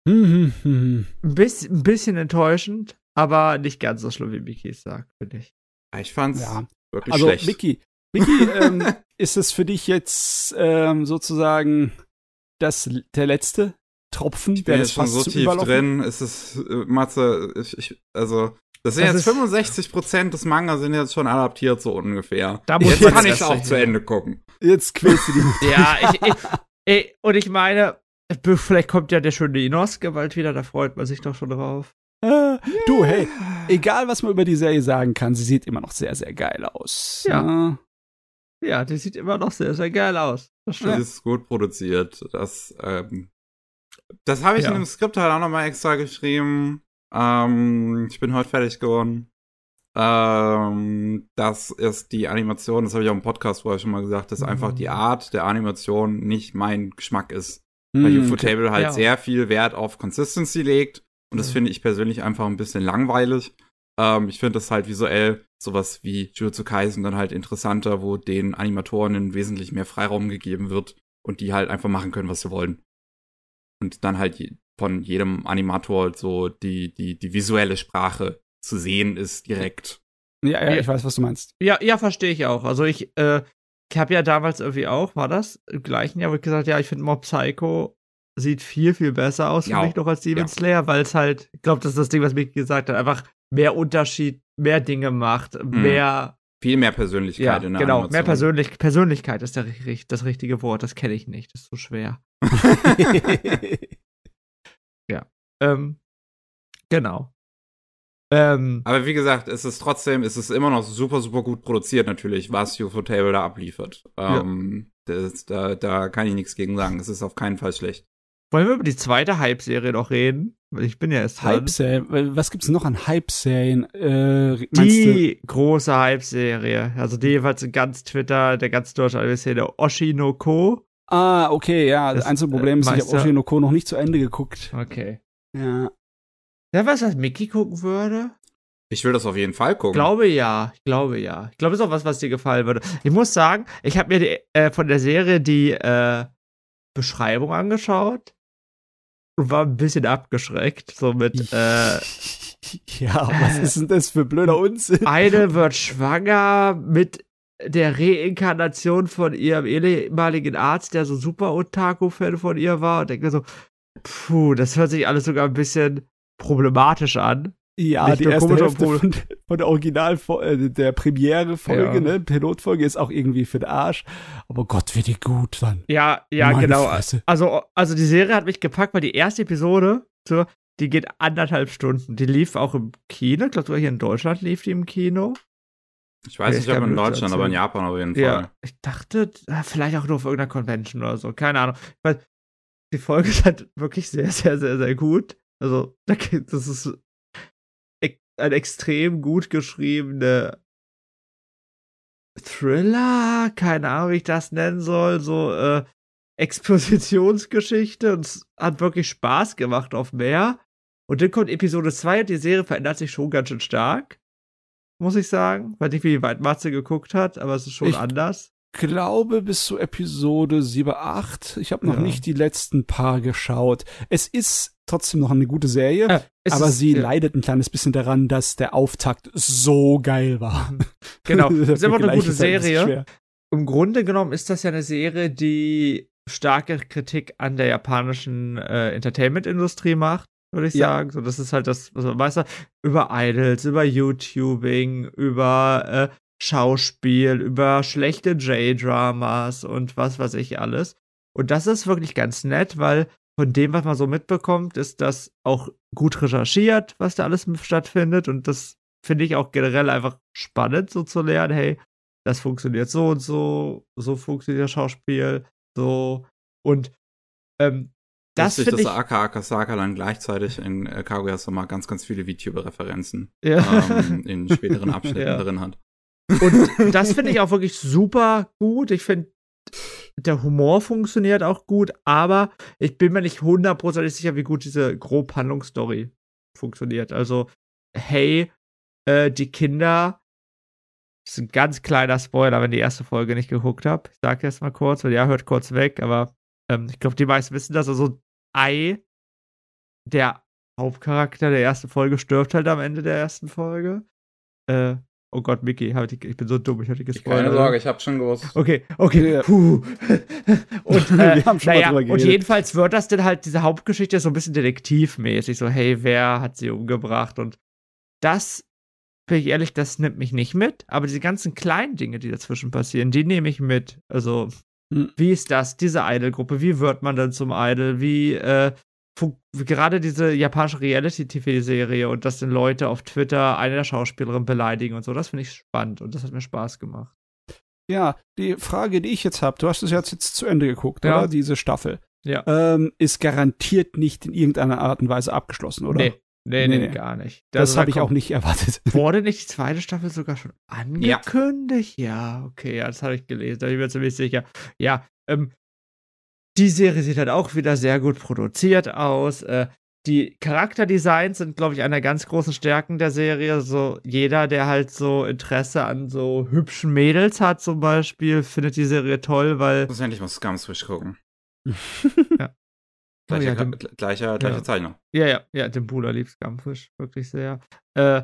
Ein, bisschen, ein bisschen enttäuschend, aber nicht ganz so schlimm, wie Miki es sagt, finde ich. Ich fand's ja. wirklich also, schlecht. Miki, Miki ähm, ist es für dich jetzt ähm, sozusagen das, der letzte Tropfen, ich bin jetzt schon so tief drin. Es ist, äh, Matze, ich, ich, also, das sind das jetzt 65 Prozent des Manga sind jetzt schon adaptiert, so ungefähr. Da muss jetzt kann ich auch zu Ende gucken. Jetzt quälst du die. ja, ich, ich, ich, und ich meine, vielleicht kommt ja der schöne Inosuke bald wieder, da freut man sich doch schon drauf. Äh, yeah. Du, hey, egal was man über die Serie sagen kann, sie sieht immer noch sehr, sehr geil aus. Ja. Ja, die sieht immer noch sehr, sehr geil aus. Das stimmt. Die ist gut produziert. Das, ähm, das habe ich ja. in dem Skript halt auch nochmal extra geschrieben. Ähm, ich bin heute fertig geworden. Ähm, das ist die Animation, das habe ich auch im Podcast vorher schon mal gesagt, dass mhm. einfach die Art der Animation nicht mein Geschmack ist. Weil Ufotable okay. halt ja. sehr viel Wert auf Consistency legt. Und das mhm. finde ich persönlich einfach ein bisschen langweilig. Ähm, ich finde das halt visuell sowas wie Jujutsu Kaisen dann halt interessanter, wo den Animatoren wesentlich mehr Freiraum gegeben wird und die halt einfach machen können, was sie wollen. Und dann halt von jedem Animator so die, die, die visuelle Sprache zu sehen ist direkt. Ja, ja, ich weiß, was du meinst. Ja, ja, verstehe ich auch. Also ich, äh, ich habe ja damals irgendwie auch, war das im gleichen Jahr, wo ich gesagt ja, ich finde Mob Psycho sieht viel, viel besser aus für ja. mich noch als Demon ja. Slayer, weil es halt, ich glaube, das ist das Ding, was Mick gesagt hat, einfach mehr Unterschied, mehr Dinge macht, mhm. mehr. Viel mehr Persönlichkeit ja, in der Genau, Animation. mehr Persönlich Persönlichkeit ist der, das richtige Wort. Das kenne ich nicht. Das ist so schwer. ja. Ähm, genau. Ähm, Aber wie gesagt, es ist trotzdem, es ist immer noch super, super gut produziert natürlich, was UFO Table da abliefert. Ähm, ja. das, da, da kann ich nichts gegen sagen. Es ist auf keinen Fall schlecht. Wollen wir über die zweite Hype-Serie noch reden? Ich bin ja erst Hype-Serie. Was gibt's noch an Hype-Serien? Äh, die du? große Hype-Serie. Also die jeweils in ganz Twitter, der ganz deutsche Szene, Oshinoko. Ah, okay, ja. Das einzige Problem ist, ich habe Oshinoko noch nicht zu Ende geguckt. Okay. Ja. Ja, was, was Mickey gucken würde? Ich will das auf jeden Fall gucken. Ich glaube ja, ich glaube ja. Ich glaube, es ist auch was, was dir gefallen würde. Ich muss sagen, ich habe mir die, äh, von der Serie die äh, Beschreibung angeschaut und war ein bisschen abgeschreckt. So mit, äh, Ja, was ist denn das für blöder Unsinn? Eine wird schwanger mit der Reinkarnation von ihrem ehemaligen Arzt, der so super Otaku-Fan von ihr war. Und denke mir so, puh, das hört sich alles sogar ein bisschen problematisch an. Ja, Nicht die erste Hälfte von, von, der Original äh, der Premiere-Folge, ja. ne, Pilotfolge ist auch irgendwie für den Arsch. Aber Gott, wird die gut dann. Ja, ja, Meine genau. Fresse. Also, also die Serie hat mich gepackt, weil die erste Episode, so, die geht anderthalb Stunden. Die lief auch im Kino. Ich glaube, sogar hier in Deutschland lief die im Kino. Ich weiß nicht, ob in Deutschland, aber in Japan auf jeden Fall. Ja, ich dachte, vielleicht auch nur auf irgendeiner Convention oder so. Keine Ahnung. Weil die Folge ist halt wirklich sehr, sehr, sehr, sehr gut. Also, das ist ein extrem gut geschriebene Thriller, keine Ahnung, wie ich das nennen soll, so äh, Expositionsgeschichte und es hat wirklich Spaß gemacht auf mehr. Und dann kommt Episode 2 und die Serie verändert sich schon ganz schön stark, muss ich sagen. Weiß nicht, wie weit Matze geguckt hat, aber es ist schon ich anders. Glaube bis zu Episode 7, 8. Ich habe noch ja. nicht die letzten paar geschaut. Es ist trotzdem noch eine gute Serie, äh, aber ist, sie ja. leidet ein kleines bisschen daran, dass der Auftakt so geil war. Genau, es ist immer eine gute Serie. Im Grunde genommen ist das ja eine Serie, die starke Kritik an der japanischen äh, Entertainment-Industrie macht, würde ich ja. sagen. So, das ist halt das, was man weiß, über Idols, über YouTubing, über äh, Schauspiel, über schlechte J-Dramas und was weiß ich alles. Und das ist wirklich ganz nett, weil von dem, was man so mitbekommt, ist das auch gut recherchiert, was da alles stattfindet. Und das finde ich auch generell einfach spannend, so zu lernen, hey, das funktioniert so und so, so funktioniert das Schauspiel, so. Und ähm, das finde ich. dass Aka Akasaka dann gleichzeitig in äh, Kaguya-sama ganz, ganz viele VTuber-Referenzen ja. ähm, in späteren Abschnitten ja. drin hat. Und das finde ich auch wirklich super gut. Ich finde, der Humor funktioniert auch gut, aber ich bin mir nicht hundertprozentig sicher, wie gut diese Grobhandlungsstory funktioniert. Also, hey, äh, die Kinder, das ist ein ganz kleiner Spoiler, wenn die erste Folge nicht geguckt habt. Ich sag jetzt mal kurz, weil ja, hört kurz weg, aber ähm, ich glaube, die meisten wissen das. Also, Ei, der Hauptcharakter der ersten Folge, stirbt halt am Ende der ersten Folge. Äh, Oh Gott, Mickey, ich bin so dumm, ich hatte gespoilert. Keine Sorge, ich hab's schon gewusst. Okay, okay, puh. und, äh, Wir haben schon naja, mal und jedenfalls wird das dann halt, diese Hauptgeschichte so ein bisschen detektivmäßig, so, hey, wer hat sie umgebracht? Und das, bin ich ehrlich, das nimmt mich nicht mit, aber diese ganzen kleinen Dinge, die dazwischen passieren, die nehme ich mit. Also, hm. wie ist das, diese Idol-Gruppe, wie wird man dann zum Idol, wie, äh, gerade diese japanische Reality-TV-Serie und dass dann Leute auf Twitter eine der Schauspielerinnen beleidigen und so, das finde ich spannend und das hat mir Spaß gemacht. Ja, die Frage, die ich jetzt habe, du hast es jetzt, jetzt zu Ende geguckt, ja. oder? Diese Staffel. Ja. Ähm, ist garantiert nicht in irgendeiner Art und Weise abgeschlossen, oder? Nee. Nee, nee, nee, gar nicht. Das, das habe ich auch nicht erwartet. Wurde nicht die zweite Staffel sogar schon angekündigt? Ja, ja okay, ja, das habe ich gelesen, da bin ich mir ziemlich sicher. Ja, ähm, die Serie sieht halt auch wieder sehr gut produziert aus. Äh, die Charakterdesigns sind, glaube ich, einer der ganz großen Stärken der Serie. So jeder, der halt so Interesse an so hübschen Mädels hat, zum Beispiel, findet die Serie toll, weil. Muss endlich mal Scumswish gucken. ja. Gleicher, oh, ja, dem, gleicher, gleicher ja. Zeichner. Ja, ja, ja, dem Bruder liebt Scumfish wirklich sehr. Äh,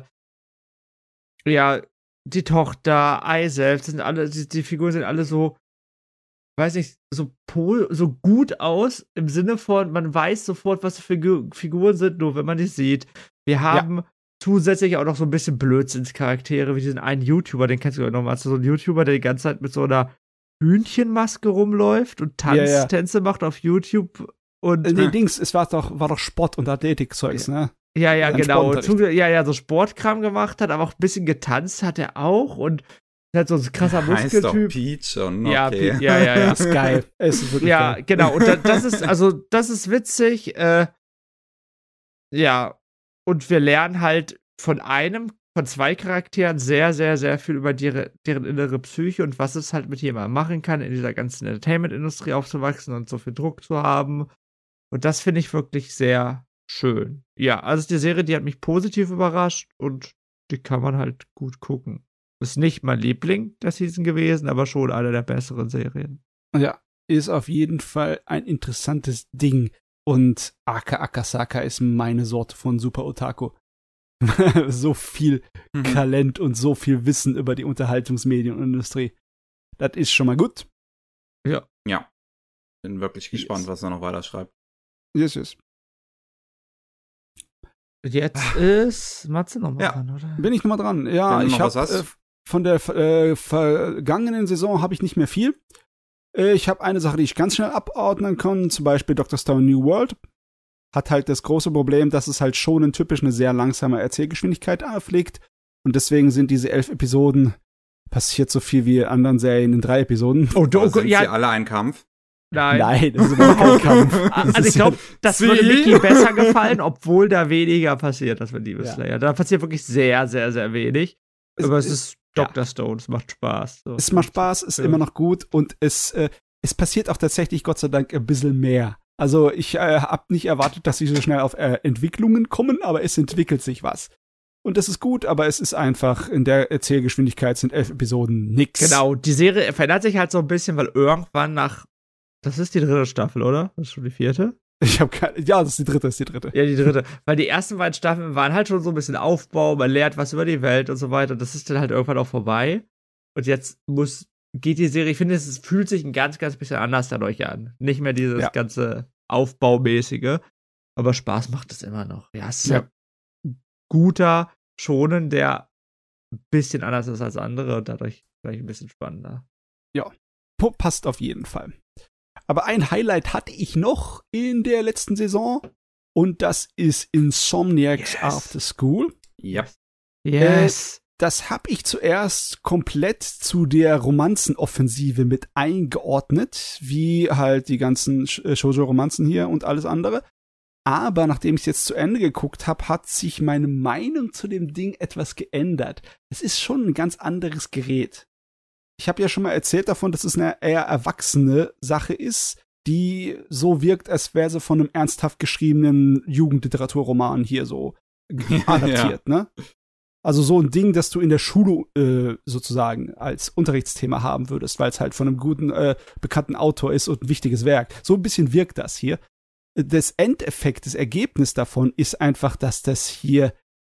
ja, die Tochter, Ei selbst, sind alle, die, die Figuren sind alle so weiß nicht, so, pol so gut aus im Sinne von, man weiß sofort, was für Figur Figuren sind, nur wenn man die sieht. Wir haben ja. zusätzlich auch noch so ein bisschen Blödsinnscharaktere, wie diesen einen YouTuber, den kennst du ja noch mal. Also so ein YouTuber, der die ganze Zeit mit so einer Hühnchenmaske rumläuft und Tanztänze ja, ja. macht auf YouTube. Und äh, nee, Dings, es war doch, war doch Sport- und Athletikzeugs, ne? Ja, ja, genau. ja, ja, so Sportkram gemacht hat, aber auch ein bisschen getanzt hat er auch und halt so ein krasser Muskeltyp. Heißt doch Pete schon, okay. Ja, ja, ja, ja. ist geil. Ist wirklich ja, geil. genau. Und da, das ist, also, das ist witzig. Äh, ja. Und wir lernen halt von einem, von zwei Charakteren sehr, sehr, sehr viel über die, deren innere Psyche und was es halt mit jemandem machen kann, in dieser ganzen Entertainment-Industrie aufzuwachsen und so viel Druck zu haben. Und das finde ich wirklich sehr schön. Ja, also die Serie, die hat mich positiv überrascht und die kann man halt gut gucken. Ist nicht mein Liebling der Season gewesen, aber schon eine der besseren Serien. Ja, ist auf jeden Fall ein interessantes Ding. Und Aka Akasaka ist meine Sorte von Super Otaku. so viel mhm. Talent und so viel Wissen über die Unterhaltungsmedienindustrie. Das ist schon mal gut. Ja. Ja. Bin wirklich gespannt, yes. was er noch weiter schreibt. Yes, yes. Jetzt ist Matze nochmal ja. dran, oder? Bin ich nochmal dran. Ja, ich habe äh, von der äh, vergangenen Saison habe ich nicht mehr viel. Äh, ich habe eine Sache, die ich ganz schnell abordnen kann, zum Beispiel Dr. Stone New World. Hat halt das große Problem, dass es halt schon typisch eine sehr langsame Erzählgeschwindigkeit pflegt. Und deswegen sind diese elf Episoden passiert so viel wie in anderen Serien in drei Episoden. Oh, du, sind ja. sie alle ein Kampf? Nein. Nein, das ist überhaupt kein Kampf. also ich glaube, das würde Mickey besser gefallen, obwohl da weniger passiert, das wird Demon ja. Slayer. Da passiert wirklich sehr, sehr, sehr wenig. Aber es, es ist Dr. Ja. Stone, es macht Spaß. So. Es macht Spaß, ist ja. immer noch gut und es, äh, es passiert auch tatsächlich, Gott sei Dank, ein bisschen mehr. Also ich äh, habe nicht erwartet, dass sie so schnell auf äh, Entwicklungen kommen, aber es entwickelt sich was. Und das ist gut, aber es ist einfach, in der Erzählgeschwindigkeit sind elf Episoden nix. Genau, die Serie verändert sich halt so ein bisschen, weil irgendwann nach, das ist die dritte Staffel, oder? Das ist schon die vierte? Ich habe keine. Ja, das ist die dritte, ist die dritte. Ja, die dritte. Weil die ersten beiden Staffeln waren halt schon so ein bisschen Aufbau, man lernt was über die Welt und so weiter. Das ist dann halt irgendwann auch vorbei. Und jetzt muss, geht die Serie, ich finde, es fühlt sich ein ganz, ganz bisschen anders dadurch an. Nicht mehr dieses ja. ganze Aufbaumäßige. Aber Spaß macht es immer noch. Ja, es ist ja. ein guter Schonen, der ein bisschen anders ist als andere und dadurch vielleicht ein bisschen spannender. Ja, passt auf jeden Fall. Aber ein Highlight hatte ich noch in der letzten Saison und das ist Insomniacs yes. After School. Ja. Yes. Äh, das habe ich zuerst komplett zu der Romanzenoffensive mit eingeordnet, wie halt die ganzen äh, Shoujo-Romanzen hier und alles andere. Aber nachdem ich es jetzt zu Ende geguckt habe, hat sich meine Meinung zu dem Ding etwas geändert. Es ist schon ein ganz anderes Gerät. Ich habe ja schon mal erzählt davon, dass es eine eher erwachsene Sache ist, die so wirkt, als wäre sie von einem ernsthaft geschriebenen Jugendliteraturroman hier so adaptiert, ja. ne? Also so ein Ding, das du in der Schule äh, sozusagen als Unterrichtsthema haben würdest, weil es halt von einem guten, äh, bekannten Autor ist und ein wichtiges Werk. So ein bisschen wirkt das hier. Das Endeffekt, das Ergebnis davon ist einfach, dass das hier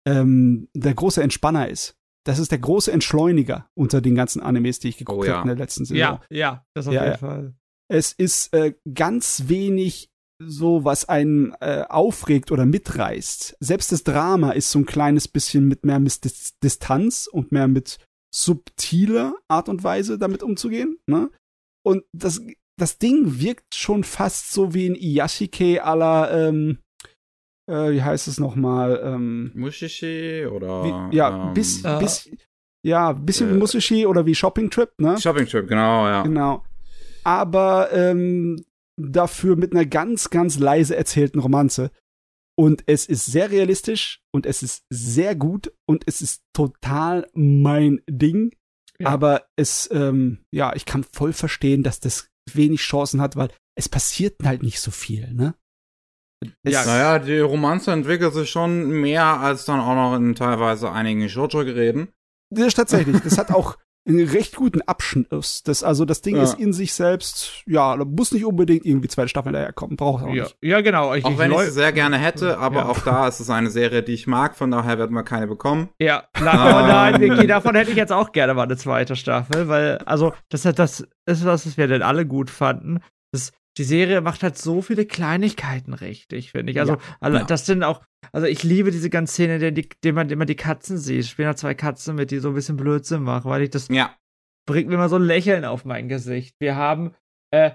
ähm, der große Entspanner ist. Das ist der große Entschleuniger unter den ganzen Animes, die ich geguckt oh, ja. habe in der letzten Saison. Ja, ja, das auf ja, jeden Fall. Es ist äh, ganz wenig so, was einen äh, aufregt oder mitreißt. Selbst das Drama ist so ein kleines bisschen mit mehr mit Distanz und mehr mit subtiler Art und Weise damit umzugehen. Ne? Und das, das Ding wirkt schon fast so wie ein Iyashike aller, ähm, äh, wie heißt es nochmal? Ähm, Mushishi oder? Wie, ja, ähm, bis, äh, bis, ja, bisschen äh, wie Mushishi oder wie Shopping Trip, ne? Shopping Trip, genau, ja. Genau. Aber ähm, dafür mit einer ganz, ganz leise erzählten Romanze. Und es ist sehr realistisch und es ist sehr gut und es ist total mein Ding. Ja. Aber es, ähm, ja, ich kann voll verstehen, dass das wenig Chancen hat, weil es passiert halt nicht so viel, ne? Ja, naja, die Romanze entwickelt sich schon mehr als dann auch noch in teilweise einigen Shoujo-Geräten. Das ist tatsächlich. Das hat auch einen recht guten Abschluss. Das, also das Ding ja. ist in sich selbst, ja, da muss nicht unbedingt irgendwie zweite Staffel daherkommen. Braucht auch ja. nicht. Ja, genau. Ich, auch ich wenn ich es sehr gerne hätte, aber ja. auch da ist es eine Serie, die ich mag, von daher werden wir keine bekommen. Ja, nein, Vicky, davon hätte ich jetzt auch gerne mal eine zweite Staffel, weil, also, das, das ist was, was wir denn alle gut fanden. Das, die Serie macht halt so viele Kleinigkeiten richtig, finde ich. Also, ja, das sind auch, also ich liebe diese ganze Szene, in der man immer die Katzen sieht. Ich spiele da zwei Katzen mit, die so ein bisschen Blödsinn machen, weil ich das ja. bringt mir immer so ein Lächeln auf mein Gesicht. Wir haben, äh,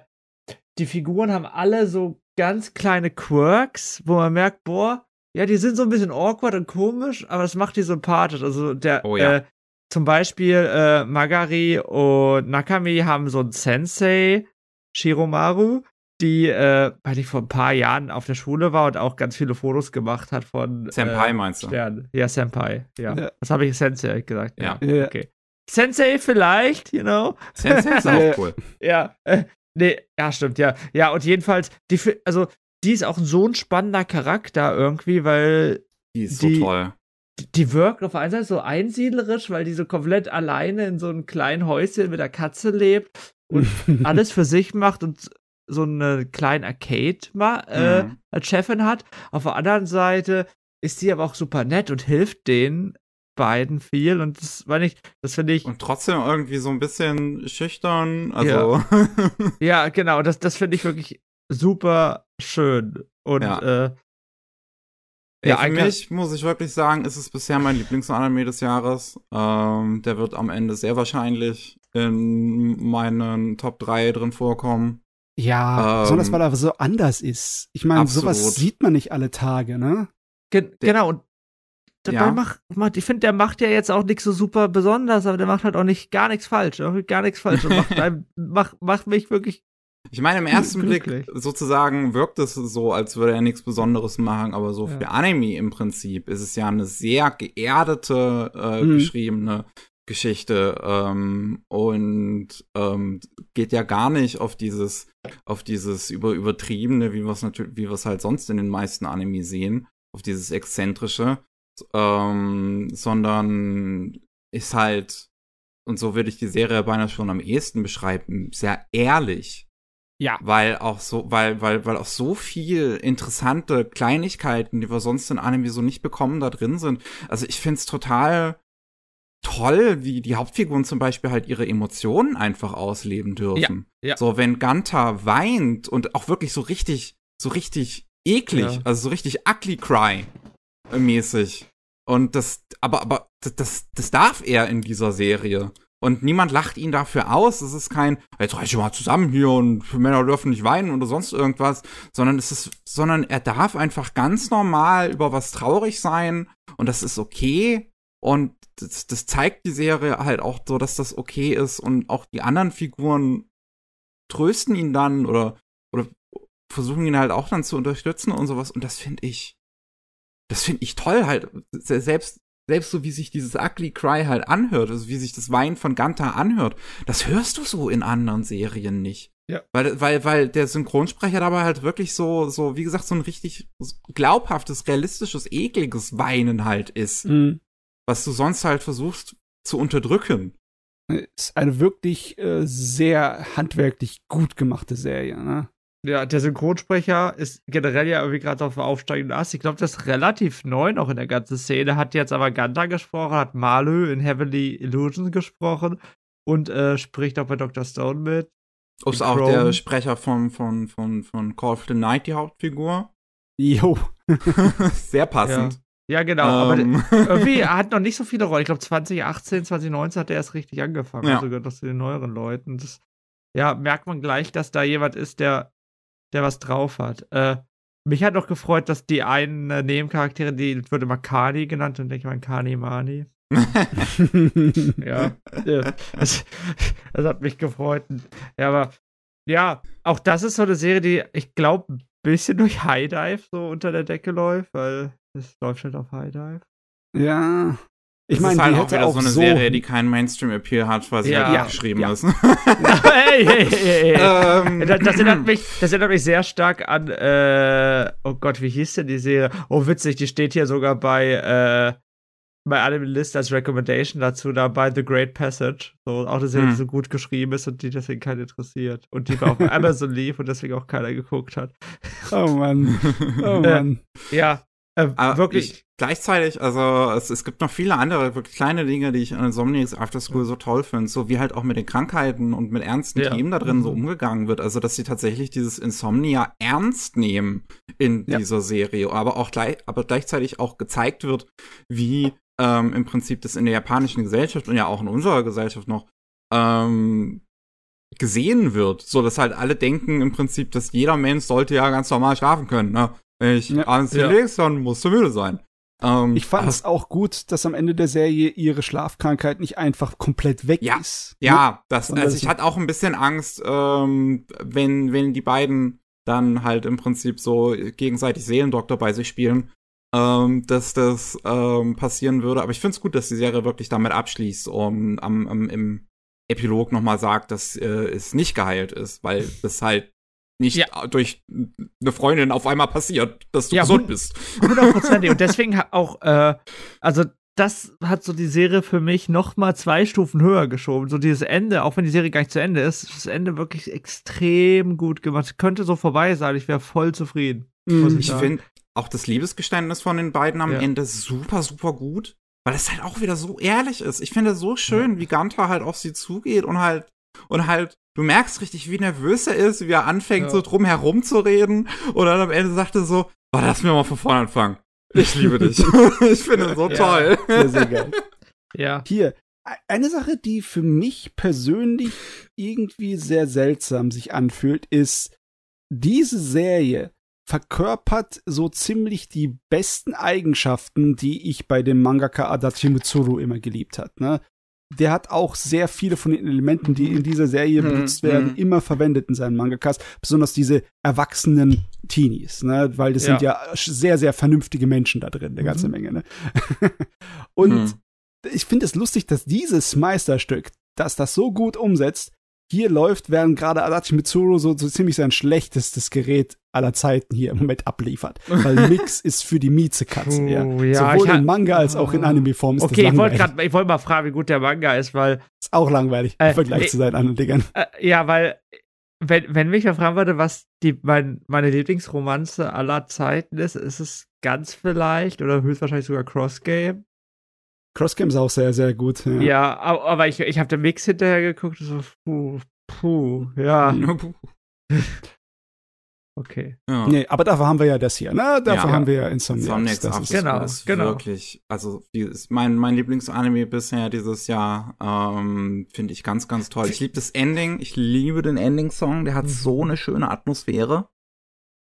die Figuren haben alle so ganz kleine Quirks, wo man merkt, boah, ja, die sind so ein bisschen awkward und komisch, aber das macht die sympathisch. Also der, oh, ja. äh, zum Beispiel äh, Magari und Nakami haben so einen Sensei, Shiromaru, die, äh, weil ich vor ein paar Jahren auf der Schule war und auch ganz viele Fotos gemacht hat von Senpai äh, meinst du? Sternen. Ja, Senpai. Ja. ja. Was habe ich Sensei gesagt? Ja. ja. Okay. Sensei vielleicht, you know. Sensei ist auch cool. ja. Äh, nee, ja, stimmt, ja. Ja, und jedenfalls, die, also, die ist auch so ein spannender Charakter irgendwie, weil. Die ist die, so toll. Die, die wirkt auf einer Seite so einsiedlerisch, weil die so komplett alleine in so einem kleinen Häuschen mit der Katze lebt und alles für sich macht und so eine kleine Arcade mal, äh, mhm. als Chefin hat. Auf der anderen Seite ist sie aber auch super nett und hilft den beiden viel und das war nicht, das finde ich. Und trotzdem irgendwie so ein bisschen schüchtern, also. Ja, ja genau, das, das finde ich wirklich super schön. Und ja. äh, ja, für mich muss ich wirklich sagen, ist es bisher mein Lieblingsanime des Jahres. Ähm, der wird am Ende sehr wahrscheinlich in meinen Top 3 drin vorkommen. Ja, ähm, besonders weil er so anders ist. Ich meine, sowas sieht man nicht alle Tage, ne? Ge genau, und dabei ja. macht, ich finde, der macht ja jetzt auch nichts so super besonders, aber der macht halt auch nicht gar nichts falsch. Gar nichts falsch und macht, einem, macht, macht mich wirklich. Ich meine, im ersten Blick sozusagen wirkt es so, als würde er nichts Besonderes machen, aber so ja. für Anime im Prinzip ist es ja eine sehr geerdete, äh, mhm. geschriebene Geschichte ähm, und ähm, geht ja gar nicht auf dieses auf dieses über übertriebene, wie wir es natürlich, wie wir es halt sonst in den meisten Anime sehen, auf dieses exzentrische, ähm, sondern ist halt und so würde ich die Serie beinahe schon am ehesten beschreiben, sehr ehrlich. Ja. Weil auch so, weil, weil, weil auch so viel interessante Kleinigkeiten, die wir sonst in Anime so nicht bekommen, da drin sind. Also ich find's total toll, wie die Hauptfiguren zum Beispiel halt ihre Emotionen einfach ausleben dürfen. Ja, ja. So, wenn Ganta weint und auch wirklich so richtig, so richtig eklig, ja. also so richtig ugly cry mäßig. Und das, aber, aber das, das darf er in dieser Serie. Und niemand lacht ihn dafür aus. Es ist kein, jetzt reiß ich mal zusammen hier und Männer dürfen nicht weinen oder sonst irgendwas, sondern es ist, sondern er darf einfach ganz normal über was traurig sein und das ist okay. Und das, das zeigt die Serie halt auch so, dass das okay ist und auch die anderen Figuren trösten ihn dann oder, oder versuchen ihn halt auch dann zu unterstützen und sowas. Und das finde ich, das finde ich toll halt. Selbst, selbst so wie sich dieses Ugly Cry halt anhört, also wie sich das Weinen von Ganta anhört, das hörst du so in anderen Serien nicht. Ja. Weil, weil, weil der Synchronsprecher dabei halt wirklich so, so, wie gesagt, so ein richtig glaubhaftes, realistisches, ekliges Weinen halt ist. Mhm. Was du sonst halt versuchst zu unterdrücken. Ist eine wirklich äh, sehr handwerklich gut gemachte Serie, ne? Ja, der Synchronsprecher ist generell ja irgendwie gerade auf aufsteigenden Ast. Ich glaube, das ist relativ neu noch in der ganzen Szene. Hat jetzt aber Ganta gesprochen, hat Malö in Heavenly Illusions gesprochen und äh, spricht auch bei Dr. Stone mit. Ist auch Chrome. der Sprecher von, von, von, von Call of the Night die Hauptfigur. Jo. Sehr passend. Ja, ja genau. Um. Aber ähm. irgendwie, er hat noch nicht so viele Rollen. Ich glaube, 2018, 2019 hat er erst richtig angefangen. Ja. Sogar noch zu den neueren Leuten. Das, ja, merkt man gleich, dass da jemand ist, der der was drauf hat. Äh, mich hat noch gefreut, dass die einen äh, Nebencharaktere, die wird immer Kani genannt und denke mal Kani Mani. ja, das, das, hat mich gefreut. Ja, aber ja, auch das ist so eine Serie, die ich glaube ein bisschen durch High Dive so unter der Decke läuft, weil es läuft halt auf High Dive. Ja, ich meine, halt die auch wieder auch so eine so Serie, die keinen Mainstream-Appeal hat, weil sie ja, halt ja, geschrieben ja. ist. hey, hey, hey, ähm. das, das, erinnert mich, das erinnert mich sehr stark an, äh, oh Gott, wie hieß denn die Serie? Oh, witzig, die steht hier sogar bei, äh, bei Anime List als Recommendation dazu, da bei The Great Passage. So, auch eine Serie, hm. die so gut geschrieben ist und die deswegen keinen interessiert. Und die auf Amazon lief und deswegen auch keiner geguckt hat. Oh Mann. Oh Mann. Äh, ja, äh, wirklich. Ich, gleichzeitig, also es, es gibt noch viele andere wirklich kleine Dinge, die ich an Insomniacs After School so toll finde, so wie halt auch mit den Krankheiten und mit ernsten ja. Themen da drin mhm. so umgegangen wird. Also dass sie tatsächlich dieses Insomnia ernst nehmen in ja. dieser Serie, aber auch gleich, aber gleichzeitig auch gezeigt wird, wie ähm, im Prinzip das in der japanischen Gesellschaft und ja auch in unserer Gesellschaft noch ähm, gesehen wird, so dass halt alle denken im Prinzip, dass jeder Mensch sollte ja ganz normal schlafen können. Ne? Wenn ich ja, abends ja. legst, dann musst du müde sein. Ähm, ich fand es auch gut, dass am Ende der Serie ihre Schlafkrankheit nicht einfach komplett weg ja, ist. Ja, ne? das, also ich hatte auch ein bisschen Angst, ähm, wenn, wenn die beiden dann halt im Prinzip so gegenseitig Seelendoktor bei sich spielen, ähm, dass das ähm, passieren würde. Aber ich finde es gut, dass die Serie wirklich damit abschließt und am, am, im Epilog nochmal sagt, dass äh, es nicht geheilt ist, weil das halt nicht ja. durch eine Freundin auf einmal passiert, dass du ja, gesund bist. Hundertprozentig. Und deswegen auch, äh, also das hat so die Serie für mich noch mal zwei Stufen höher geschoben. So dieses Ende, auch wenn die Serie gar nicht zu Ende ist, ist das Ende wirklich extrem gut gemacht. Könnte so vorbei sein, ich wäre voll zufrieden. Mhm. Ich, ich finde auch das Liebesgeständnis von den beiden am ja. Ende super, super gut. Weil es halt auch wieder so ehrlich ist. Ich finde es so schön, ja. wie Ganta halt auf sie zugeht und halt und halt du merkst richtig, wie nervös er ist, wie er anfängt, ja. so drum herum zu reden. Und dann am Ende sagt er so, oh, lass mir mal von vorne anfangen. Ich liebe dich. ich finde es so ja, toll. Sehr, sehr geil. ja. Hier, e-, eine Sache, die für mich persönlich irgendwie sehr seltsam sich anfühlt, ist, diese Serie verkörpert so ziemlich die besten Eigenschaften, die ich bei dem Mangaka Adachi Mitsuru immer geliebt hat. Ne? Der hat auch sehr viele von den Elementen, die in dieser Serie mhm. benutzt werden, mhm. immer verwendet in seinen Mangakas. Besonders diese erwachsenen Teenies, ne? Weil das ja. sind ja sehr, sehr vernünftige Menschen da drin, eine ganze mhm. Menge, ne? Und mhm. ich finde es lustig, dass dieses Meisterstück, dass das so gut umsetzt, hier läuft, während gerade Adachi Mitsuru so, so ziemlich sein schlechtestes Gerät aller Zeiten hier im Moment abliefert. Weil Mix ist für die Miezekatzen, ja. ja. Sowohl in Manga als auch in Anime-Form ist okay, das langweilig. Okay, ich wollte ich wollte mal fragen, wie gut der Manga ist, weil. Ist auch langweilig äh, im Vergleich äh, zu seinen anderen Dingern. Äh, ja, weil, wenn, wenn mich mal fragen würde, was die, mein, meine Lieblingsromanze aller Zeiten ist, ist es ganz vielleicht oder höchstwahrscheinlich sogar Cross Game. Cross Game ist auch sehr, sehr gut. Ja, ja aber ich, ich habe den Mix hinterher geguckt, so, puh, puh, ja. okay. Ja. Nee, aber dafür haben wir ja das hier, ne? Dafür ja. haben wir ja Insomniacs. das ist, genau, ist genau. wirklich, also ist mein, mein Lieblingsanime bisher dieses Jahr, ähm, finde ich ganz, ganz toll. Ich liebe das Ending, ich liebe den Ending-Song, der hat mhm. so eine schöne Atmosphäre.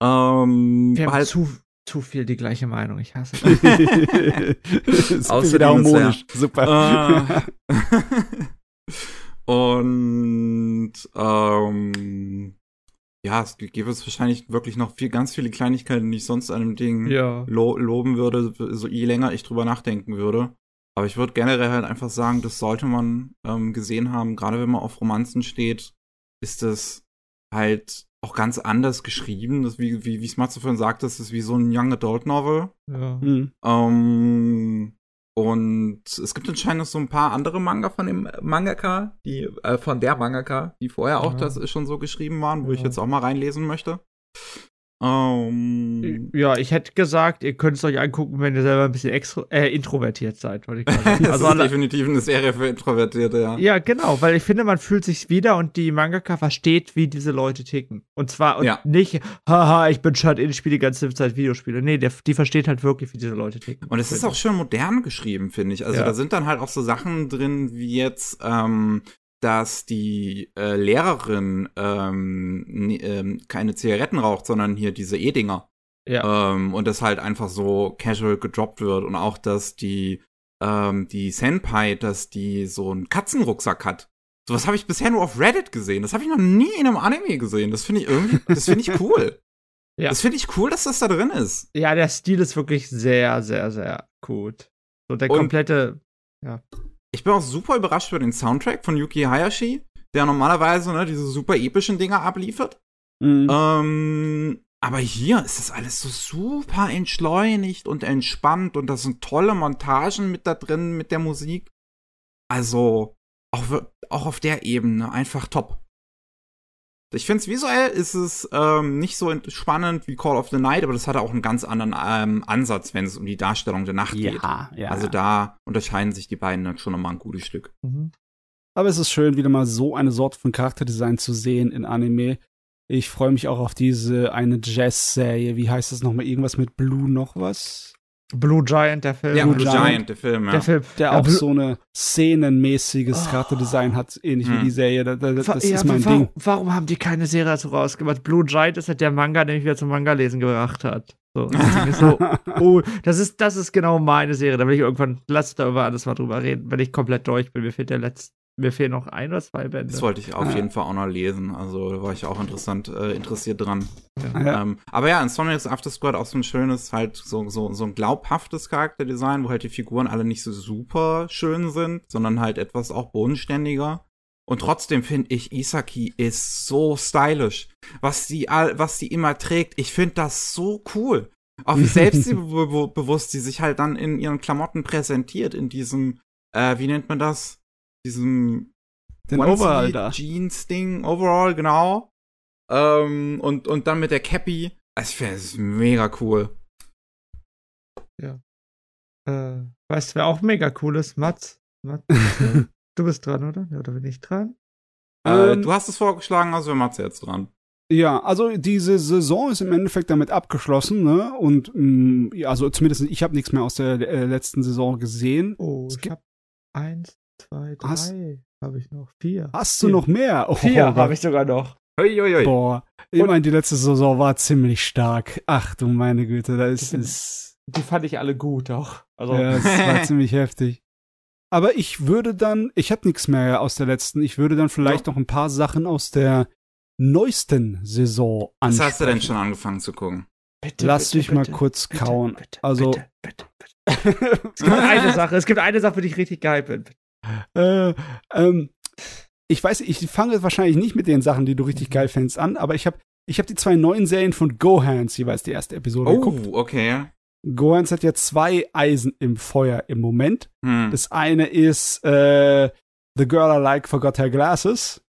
Ähm, wir haben halt, zu, zu viel die gleiche Meinung, ich hasse das. Außer harmonisch, super. Äh, und ähm, ja, es gibt es wahrscheinlich wirklich noch viel, ganz viele Kleinigkeiten, die ich sonst einem Ding ja. lo loben würde, so je länger ich drüber nachdenken würde. Aber ich würde generell halt einfach sagen, das sollte man ähm, gesehen haben. Gerade wenn man auf Romanzen steht, ist das halt auch ganz anders geschrieben. Das, wie, wie, wie Smatze vorhin sagt, das ist wie so ein Young Adult Novel. Ja. Mhm. Ähm, und es gibt anscheinend noch so ein paar andere Manga von dem Mangaka, die, äh, von der Mangaka, die vorher auch ja. das schon so geschrieben waren, wo ja. ich jetzt auch mal reinlesen möchte. Um, ähm, ja, ich hätte gesagt, ihr könnt es euch angucken, wenn ihr selber ein bisschen extro äh, introvertiert seid. Ich das also ist definitiv eine Serie für Introvertierte, ja. Ja, genau, weil ich finde, man fühlt sich wieder und die Mangaka versteht, wie diese Leute ticken. Und zwar und ja. nicht, haha, ich bin shut in, spiele die ganze Zeit Videospiele. Nee, der, die versteht halt wirklich, wie diese Leute ticken. Und es ist auch schön modern geschrieben, finde ich. Also ja. da sind dann halt auch so Sachen drin, wie jetzt, ähm, dass die äh, Lehrerin ähm, ähm, keine Zigaretten raucht, sondern hier diese E-Dinger. Ja. Ähm, und das halt einfach so casual gedroppt wird. Und auch, dass die, ähm, die Senpai, dass die so einen Katzenrucksack hat. Sowas habe ich bisher nur auf Reddit gesehen. Das habe ich noch nie in einem Anime gesehen. Das finde ich irgendwie, das finde ich cool. ja. Das finde ich cool, dass das da drin ist. Ja, der Stil ist wirklich sehr, sehr, sehr gut. So der komplette, und ja. Ich bin auch super überrascht über den Soundtrack von Yuki Hayashi, der normalerweise ne, diese super epischen Dinger abliefert. Mhm. Ähm, aber hier ist das alles so super entschleunigt und entspannt und da sind tolle Montagen mit da drin mit der Musik. Also auch, auch auf der Ebene einfach top. Ich finde es visuell ist es ähm, nicht so spannend wie Call of the Night, aber das hat auch einen ganz anderen ähm, Ansatz, wenn es um die Darstellung der Nacht ja, geht. Ja, also da unterscheiden sich die beiden dann schon nochmal ein gutes Stück. Mhm. Aber es ist schön, wieder mal so eine Sorte von Charakterdesign zu sehen in Anime. Ich freue mich auch auf diese eine Jazz-Serie. Wie heißt das nochmal? Irgendwas mit Blue noch was? Blue Giant, der Film. Ja, Blue, Blue Giant, Giant, der Film, ja. Der Film, der ja, auch Blue so eine szenenmäßiges oh. Charakterdesign hat, ähnlich hm. wie die Serie. Das, das, ja, ist mein warum, Ding. Warum haben die keine Serie dazu rausgemacht? Blue Giant ist halt der Manga, der mich wieder zum Manga-Lesen gebracht hat. So, das so, oh, das ist, das ist genau meine Serie. Da will ich irgendwann, lass da über alles mal drüber reden, wenn ich komplett durch bin. Mir fehlt der letzte, mir fehlen noch ein oder zwei Bände. Das wollte ich auf jeden Fall auch noch lesen. Also da war ich auch interessant, äh, interessiert dran. Ja. Ähm, aber ja, in Sonics After Squad auch so ein schönes, halt so, so, so ein glaubhaftes Charakterdesign, wo halt die Figuren alle nicht so super schön sind, sondern halt etwas auch bodenständiger. Und trotzdem finde ich, Isaki ist so stylisch. Was sie, was sie immer trägt, ich finde das so cool. Auch wie selbstbewusst sie sich halt dann in ihren Klamotten präsentiert, in diesem, äh, wie nennt man das? Diesem den Overall da. Jeans-Ding, Overall, genau. Ähm, und, und dann mit der Cappy. Also ich finde es mega cool. Ja. Äh, weißt du, wer auch mega cool ist? Mats. Mats du bist dran, oder? Oder bin ich dran? Äh, ähm, du hast es vorgeschlagen, also Mats jetzt dran. Ja, also diese Saison ist im Endeffekt damit abgeschlossen, ne? Und mh, mm, ja, also zumindest ich habe nichts mehr aus der äh, letzten Saison gesehen. Oh, es ich habe eins, zwei, drei habe ich noch. Vier. Hast vier. du noch mehr? Oh, Vier habe ich sogar noch. Uiuiui. Boah, ich meine, die letzte Saison war ziemlich stark. Ach du meine Güte, da ist es. Die fand ich alle gut auch. Also. Ja, es war ziemlich heftig. Aber ich würde dann, ich habe nichts mehr aus der letzten, ich würde dann vielleicht ja. noch ein paar Sachen aus der neuesten Saison anschauen. Was hast du denn schon angefangen zu gucken? Bitte, Lass bitte, dich bitte, mal kurz kauen. also, bitte, bitte, es gibt eine Sache, es gibt eine Sache, für die ich richtig geil bin. Äh, ähm, ich weiß, ich fange wahrscheinlich nicht mit den Sachen, die du richtig geil fändest, an, aber ich habe ich hab die zwei neuen Serien von Gohans jeweils die erste Episode oh, geguckt. Oh, okay. Gohans hat ja zwei Eisen im Feuer im Moment. Hm. Das eine ist äh, The Girl I Like Forgot Her Glasses.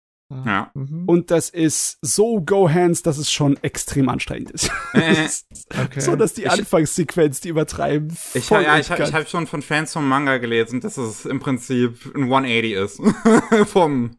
Ja. Mhm. Und das ist so Go-Hands, dass es schon extrem anstrengend ist. okay. So, dass die Anfangssequenz, die übertreiben. Ich, ja, ich, ich habe schon von Fans vom Manga gelesen, dass es im Prinzip ein 180 ist. vom,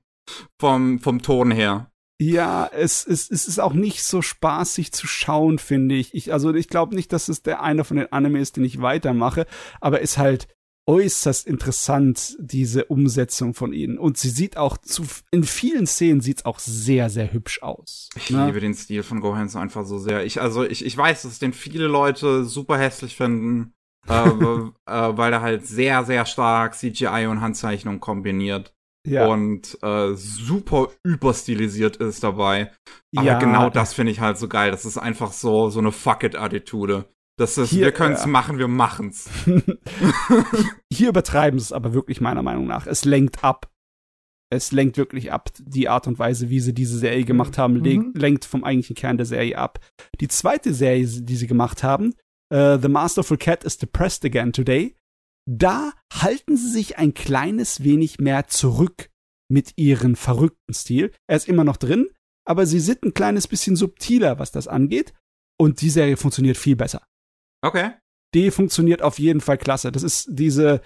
vom, vom Ton her. Ja, es, es, es ist auch nicht so spaßig zu schauen, finde ich. ich. Also ich glaube nicht, dass es der einer von den Animes, den ich weitermache, aber ist halt äußerst interessant, diese Umsetzung von ihnen. Und sie sieht auch zu, in vielen Szenen sieht es auch sehr, sehr hübsch aus. Ich ne? liebe den Stil von Gohans einfach so sehr. Ich, also ich, ich weiß, dass den viele Leute super hässlich finden, äh, äh, weil er halt sehr, sehr stark CGI und Handzeichnung kombiniert. Ja. Und äh, super überstilisiert ist dabei. Aber ja, genau das finde ich halt so geil. Das ist einfach so, so eine Fuck-it-Attitude. Das ist, hier, wir können es äh, machen, wir machen's. hier übertreiben sie es aber wirklich meiner Meinung nach. Es lenkt ab. Es lenkt wirklich ab. Die Art und Weise, wie sie diese Serie gemacht haben, mhm. lenkt vom eigentlichen Kern der Serie ab. Die zweite Serie, die sie gemacht haben, uh, The Masterful Cat is depressed again today, da halten sie sich ein kleines wenig mehr zurück mit ihrem verrückten Stil. Er ist immer noch drin, aber sie sind ein kleines bisschen subtiler, was das angeht. Und die Serie funktioniert viel besser. Okay. Die funktioniert auf jeden Fall klasse. Das ist diese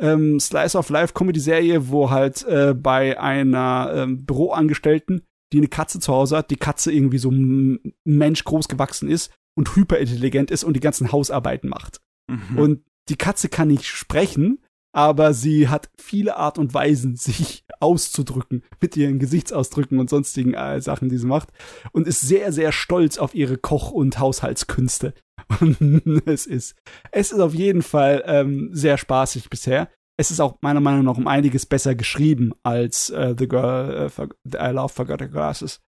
ähm, Slice of Life Comedy Serie, wo halt äh, bei einer ähm, Büroangestellten, die eine Katze zu Hause hat, die Katze irgendwie so ein Mensch groß gewachsen ist und hyperintelligent ist und die ganzen Hausarbeiten macht. Mhm. Und die Katze kann nicht sprechen, aber sie hat viele Art und Weisen, sich auszudrücken mit ihren Gesichtsausdrücken und sonstigen äh, Sachen, die sie macht und ist sehr, sehr stolz auf ihre Koch- und Haushaltskünste. Es ist, es ist auf jeden Fall ähm, sehr spaßig bisher. Es ist auch meiner Meinung nach um einiges besser geschrieben als äh, The Girl äh, I Love Forgot Glasses.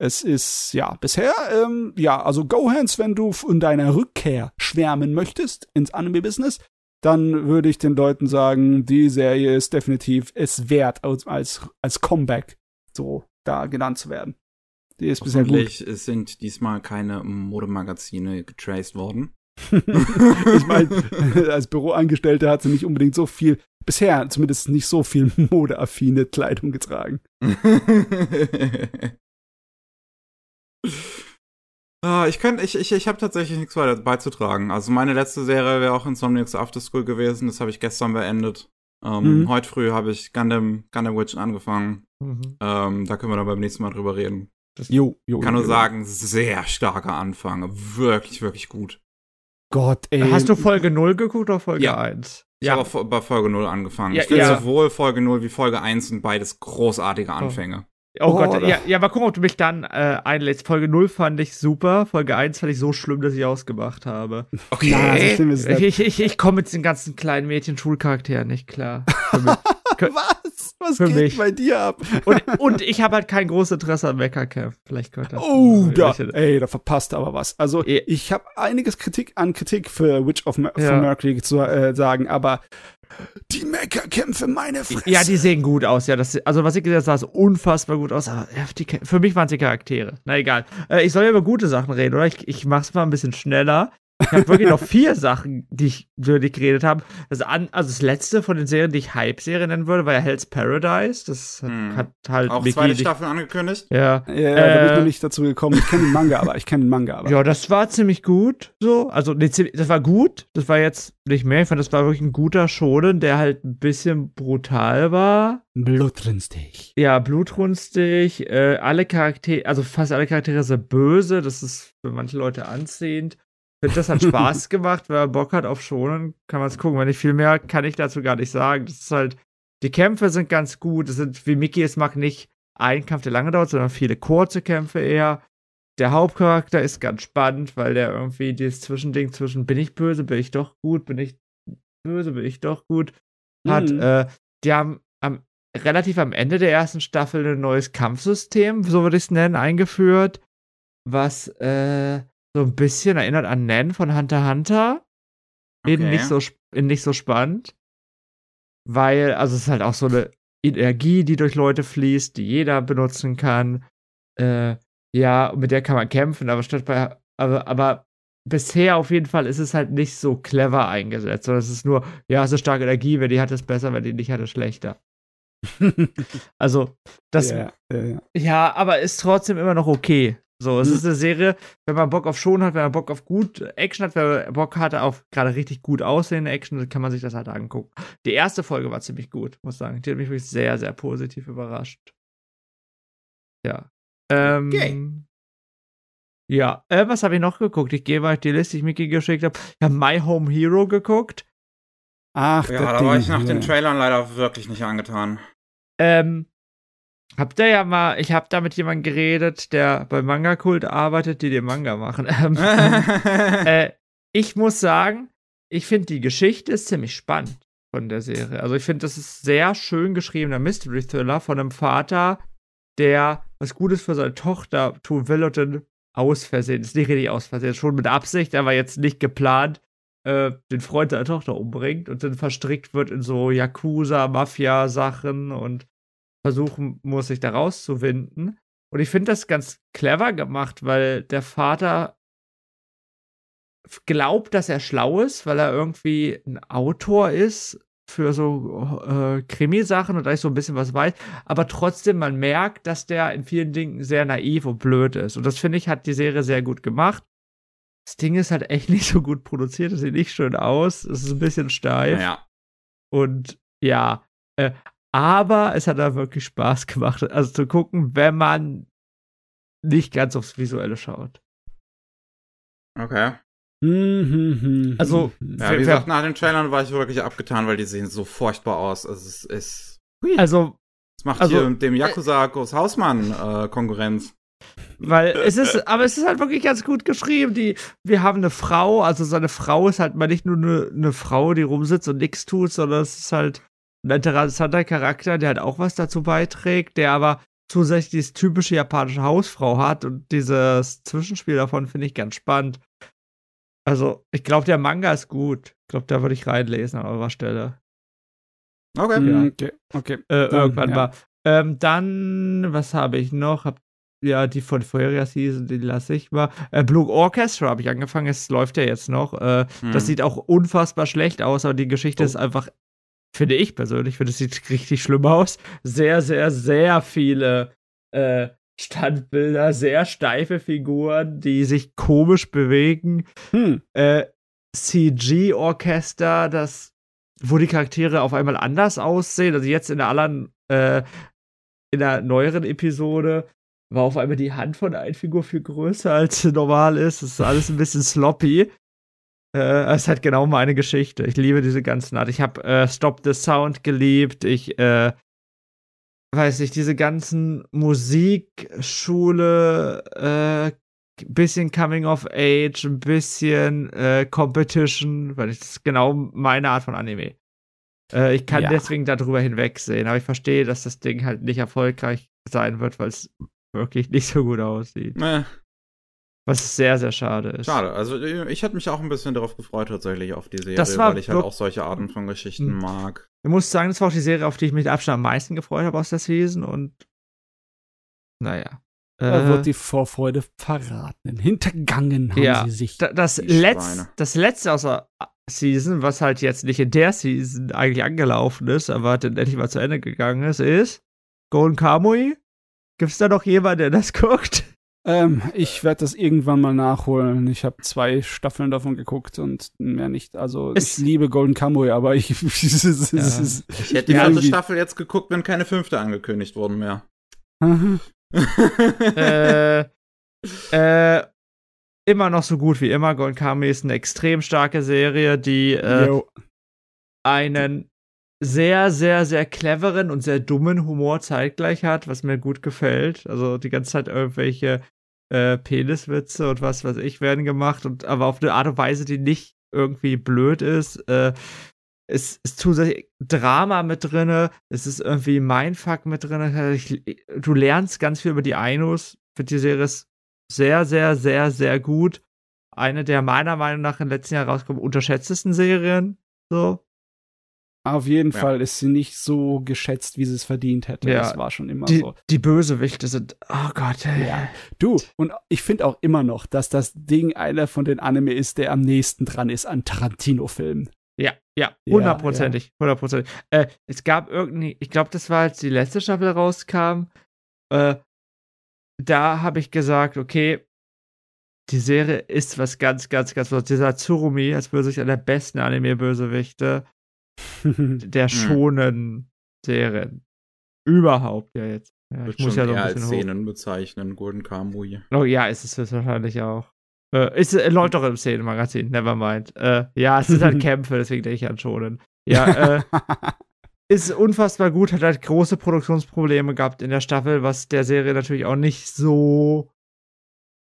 Es ist, ja, bisher, ähm, ja, also Gohans, wenn du in deiner Rückkehr schwärmen möchtest ins Anime-Business, dann würde ich den Leuten sagen, die Serie ist definitiv es wert, als, als Comeback so da genannt zu werden. Die ist bisher gut. sind diesmal keine Modemagazine getraced worden. ich meine, als Büroangestellte hat sie nicht unbedingt so viel, bisher zumindest nicht so viel modeaffine Kleidung getragen. Ah, ich kann, ich, ich, ich habe tatsächlich nichts weiter beizutragen. Also meine letzte Serie wäre auch Insomniacs After School gewesen. Das habe ich gestern beendet. Ähm, mhm. Heute früh habe ich Gundam, Gundam Witch angefangen. Mhm. Ähm, da können wir dann beim nächsten Mal drüber reden. Das jo, jo, kann nur jo. sagen, sehr starker Anfang. Wirklich, wirklich gut. Gott, ey. Hast du Folge 0 geguckt oder Folge ja. 1? Ich ja. habe bei Folge 0 angefangen. Ja, ich finde ja. sowohl Folge 0 wie Folge 1 sind beides großartige Anfänge. Oh. Oh, oh Gott, ja, ja, mal gucken, ob du mich dann äh, einlädst. Folge 0 fand ich super, Folge 1 fand ich so schlimm, dass ich ausgemacht habe. Okay. Na, so ist ich ich, ich komme mit den ganzen kleinen Mädchen-Schulcharakteren nicht klar. Was? Was geht mich. bei dir ab? und, und ich habe halt kein großes Interesse an Meckercamp. Vielleicht könnte das. Oh, da, ey, da verpasst aber was. Also, ja. ich habe einiges Kritik an Kritik für Witch of Mer ja. Mercury zu äh, sagen, aber die Meckerkämpfe, meine Fresse. Ja, die sehen gut aus, ja. Das, also, was ich gesagt habe, sah unfassbar gut aus. Aber die, für mich waren es die Charaktere. Na egal. Äh, ich soll ja über gute Sachen reden, oder? Ich, ich mach's mal ein bisschen schneller. Ich habe wirklich noch vier Sachen, die ich, über die geredet habe. Das an, also das letzte von den Serien, die ich Hype-Serie nennen würde, war ja Hell's Paradise. Das hat, hm. hat halt. Auch Mickey, zweite Staffel angekündigt? Ja. Ja, ja äh, da bin ich noch nicht dazu gekommen. Ich kenne den Manga, aber ich kenne den Manga, aber. Ja, das war ziemlich gut. So. Also, nee, das war gut. Das war jetzt nicht mehr. Ich fand, das war wirklich ein guter Shonen, der halt ein bisschen brutal war. Blutrünstig. Ja, blutrünstig. Äh, alle Charaktere, also fast alle Charaktere sind böse. Das ist für manche Leute anziehend finde, das hat Spaß gemacht. Wer Bock hat auf Schonen, kann man es gucken. Wenn nicht viel mehr kann ich dazu gar nicht sagen. Das ist halt, die Kämpfe sind ganz gut. Es sind, wie Mickey es mag, nicht ein Kampf, der lange dauert, sondern viele kurze Kämpfe eher. Der Hauptcharakter ist ganz spannend, weil der irgendwie dieses Zwischending zwischen bin ich böse, bin ich doch gut, bin ich böse, bin ich doch gut hat. Mhm. Äh, die haben am, relativ am Ende der ersten Staffel ein neues Kampfsystem, so würde ich es nennen, eingeführt, was äh, so ein bisschen erinnert an Nen von Hunter x Hunter. Okay. In nicht, so, in nicht so spannend. Weil, also es ist halt auch so eine Energie, die durch Leute fließt, die jeder benutzen kann. Äh, ja, mit der kann man kämpfen, aber statt bei, aber, aber bisher auf jeden Fall ist es halt nicht so clever eingesetzt, sondern es ist nur, ja, es ist starke Energie, wer die hat, ist besser, wer die nicht hat, ist schlechter. also, das, yeah, yeah, yeah. ja, aber ist trotzdem immer noch okay. So, es mhm. ist eine Serie, wenn man Bock auf Schon hat, wenn man Bock auf gut Action hat, wenn man Bock hat auf gerade richtig gut aussehende Action, dann kann man sich das halt angucken. Die erste Folge war ziemlich gut, muss ich sagen. Die hat mich wirklich sehr, sehr positiv überrascht. Ja. Ähm, okay. Ja, äh, was habe ich noch geguckt? Ich gehe mal die Liste, die ich Mickey geschickt habe. Ich habe My Home Hero geguckt. Ach, ja, da Ding, war ich nach ja. den Trailern leider wirklich nicht angetan. Ähm, habt ihr ja mal, ich habe da mit jemandem geredet, der bei Manga Kult arbeitet, die den Manga machen. Ähm, äh, ich muss sagen, ich finde die Geschichte ist ziemlich spannend von der Serie. Also ich finde, das ist sehr schön geschriebener Mystery Thriller von einem Vater, der was Gutes für seine Tochter tun will und dann aus Versehen, ist nicht richtig aus Versehen, schon mit Absicht, aber jetzt nicht geplant, äh, den Freund seiner Tochter umbringt und dann verstrickt wird in so Yakuza, Mafia-Sachen und versuchen muss, sich da rauszuwinden. Und ich finde das ganz clever gemacht, weil der Vater glaubt, dass er schlau ist, weil er irgendwie ein Autor ist für so äh, Krimisachen und eigentlich so ein bisschen was weiß, aber trotzdem man merkt, dass der in vielen Dingen sehr naiv und blöd ist. Und das finde ich hat die Serie sehr gut gemacht. Das Ding ist halt echt nicht so gut produziert, es sieht nicht schön aus, es ist ein bisschen steif. Ja. Und ja, äh, aber es hat da wirklich Spaß gemacht, also zu gucken, wenn man nicht ganz aufs Visuelle schaut. Okay. Mhm. Also, ja, wie gesagt, nach den Trailern war ich wirklich abgetan, weil die sehen so furchtbar aus. Also, es ist. Also. Es macht also, hier dem Yakuza Ghost Hausmann äh, Konkurrenz. Weil es ist, aber es ist halt wirklich ganz gut geschrieben. Die, wir haben eine Frau, also seine Frau ist halt mal nicht nur eine, eine Frau, die rumsitzt und nichts tut, sondern es ist halt ein interessanter Charakter, der halt auch was dazu beiträgt, der aber zusätzlich dieses typische japanische Hausfrau hat und dieses Zwischenspiel davon finde ich ganz spannend. Also, ich glaube, der Manga ist gut. Ich glaube, da würde ich reinlesen an eurer Stelle. Okay. Ja. Okay. okay. Äh, dann, irgendwann ja. mal. Ähm, dann, was habe ich noch? Hab, ja, die von vorheriger Season, die lasse ich mal. Äh, Blue Orchestra habe ich angefangen, es läuft ja jetzt noch. Äh, hm. Das sieht auch unfassbar schlecht aus, aber die Geschichte oh. ist einfach, finde ich persönlich, finde es sieht richtig schlimm aus. Sehr, sehr, sehr viele äh, Standbilder, sehr steife Figuren, die sich komisch bewegen. Hm. Äh, CG-Orchester, das, wo die Charaktere auf einmal anders aussehen. Also jetzt in der anderen, äh, in der neueren Episode war auf einmal die Hand von einer Figur viel größer als normal ist. Das ist alles ein bisschen sloppy. Äh, es hat genau meine Geschichte. Ich liebe diese ganzen Art. Ich habe äh, Stop the Sound geliebt. Ich äh, weiß ich, diese ganzen Musikschule, äh, bisschen Coming of Age, ein bisschen äh, Competition, weil das ist genau meine Art von Anime. Äh, ich kann ja. deswegen darüber hinwegsehen, aber ich verstehe, dass das Ding halt nicht erfolgreich sein wird, weil es wirklich nicht so gut aussieht. Äh. Was sehr, sehr schade ist. Schade. Also ich hätte mich auch ein bisschen darauf gefreut, tatsächlich auf die Serie, weil ich halt auch solche Arten von Geschichten hm. mag. Ich muss sagen, das war auch die Serie, auf die ich mich mit Abstand am meisten gefreut habe aus der Season und naja. Da äh, wird die Vorfreude verraten. Hintergangen haben ja, sie sich. Da, das, Letz-, das letzte aus der Season, was halt jetzt nicht in der Season eigentlich angelaufen ist, aber dann endlich mal zu Ende gegangen ist, ist Golden Kamui. Gibt es da noch jemanden, der das guckt? Ähm, ich werde das irgendwann mal nachholen. Ich habe zwei Staffeln davon geguckt und mehr nicht. Also es ich liebe Golden Kamuy, aber ich. ja. ich hätte die vierte Staffel jetzt geguckt, wenn keine fünfte angekündigt worden wäre. äh, äh, immer noch so gut wie immer. Golden Kamuy ist eine extrem starke Serie, die äh, einen sehr, sehr, sehr cleveren und sehr dummen Humor zeitgleich hat, was mir gut gefällt. Also die ganze Zeit irgendwelche äh, Peniswitze und was weiß ich werden gemacht und aber auf eine Art und Weise, die nicht irgendwie blöd ist. Äh, es ist zusätzlich Drama mit drin, es ist irgendwie Mindfuck mit drin. du lernst ganz viel über die Ainus. Für die Serie ist sehr, sehr, sehr, sehr gut. Eine der meiner Meinung nach im letzten Jahr rausgekommen unterschätztesten Serien. So. Auf jeden ja. Fall ist sie nicht so geschätzt, wie sie es verdient hätte. Ja. Das war schon immer die, so. Die Bösewichte sind, oh Gott, ey. Ja. Du, und ich finde auch immer noch, dass das Ding einer von den Anime ist, der am nächsten dran ist an Tarantino-Filmen. Ja, ja, hundertprozentig, hundertprozentig. Äh, es gab irgendwie, ich glaube, das war, als die letzte Staffel rauskam, äh, da habe ich gesagt, okay, die Serie ist was ganz, ganz, ganz, dieser Tsurumi als Bösewicht einer der besten Anime-Bösewichte der hm. schonen Serien. Überhaupt ja jetzt. Ja, ich muss ja so ein bisschen als Szenen bezeichnen, Golden Kamui. Oh ja, ist es wahrscheinlich auch. Äh, ist, äh, läuft doch im Szenenmagazin, nevermind. Äh, ja, es sind halt Kämpfe, deswegen denke ich an Schonen. Ja, äh, ist unfassbar gut, hat halt große Produktionsprobleme gehabt in der Staffel, was der Serie natürlich auch nicht so.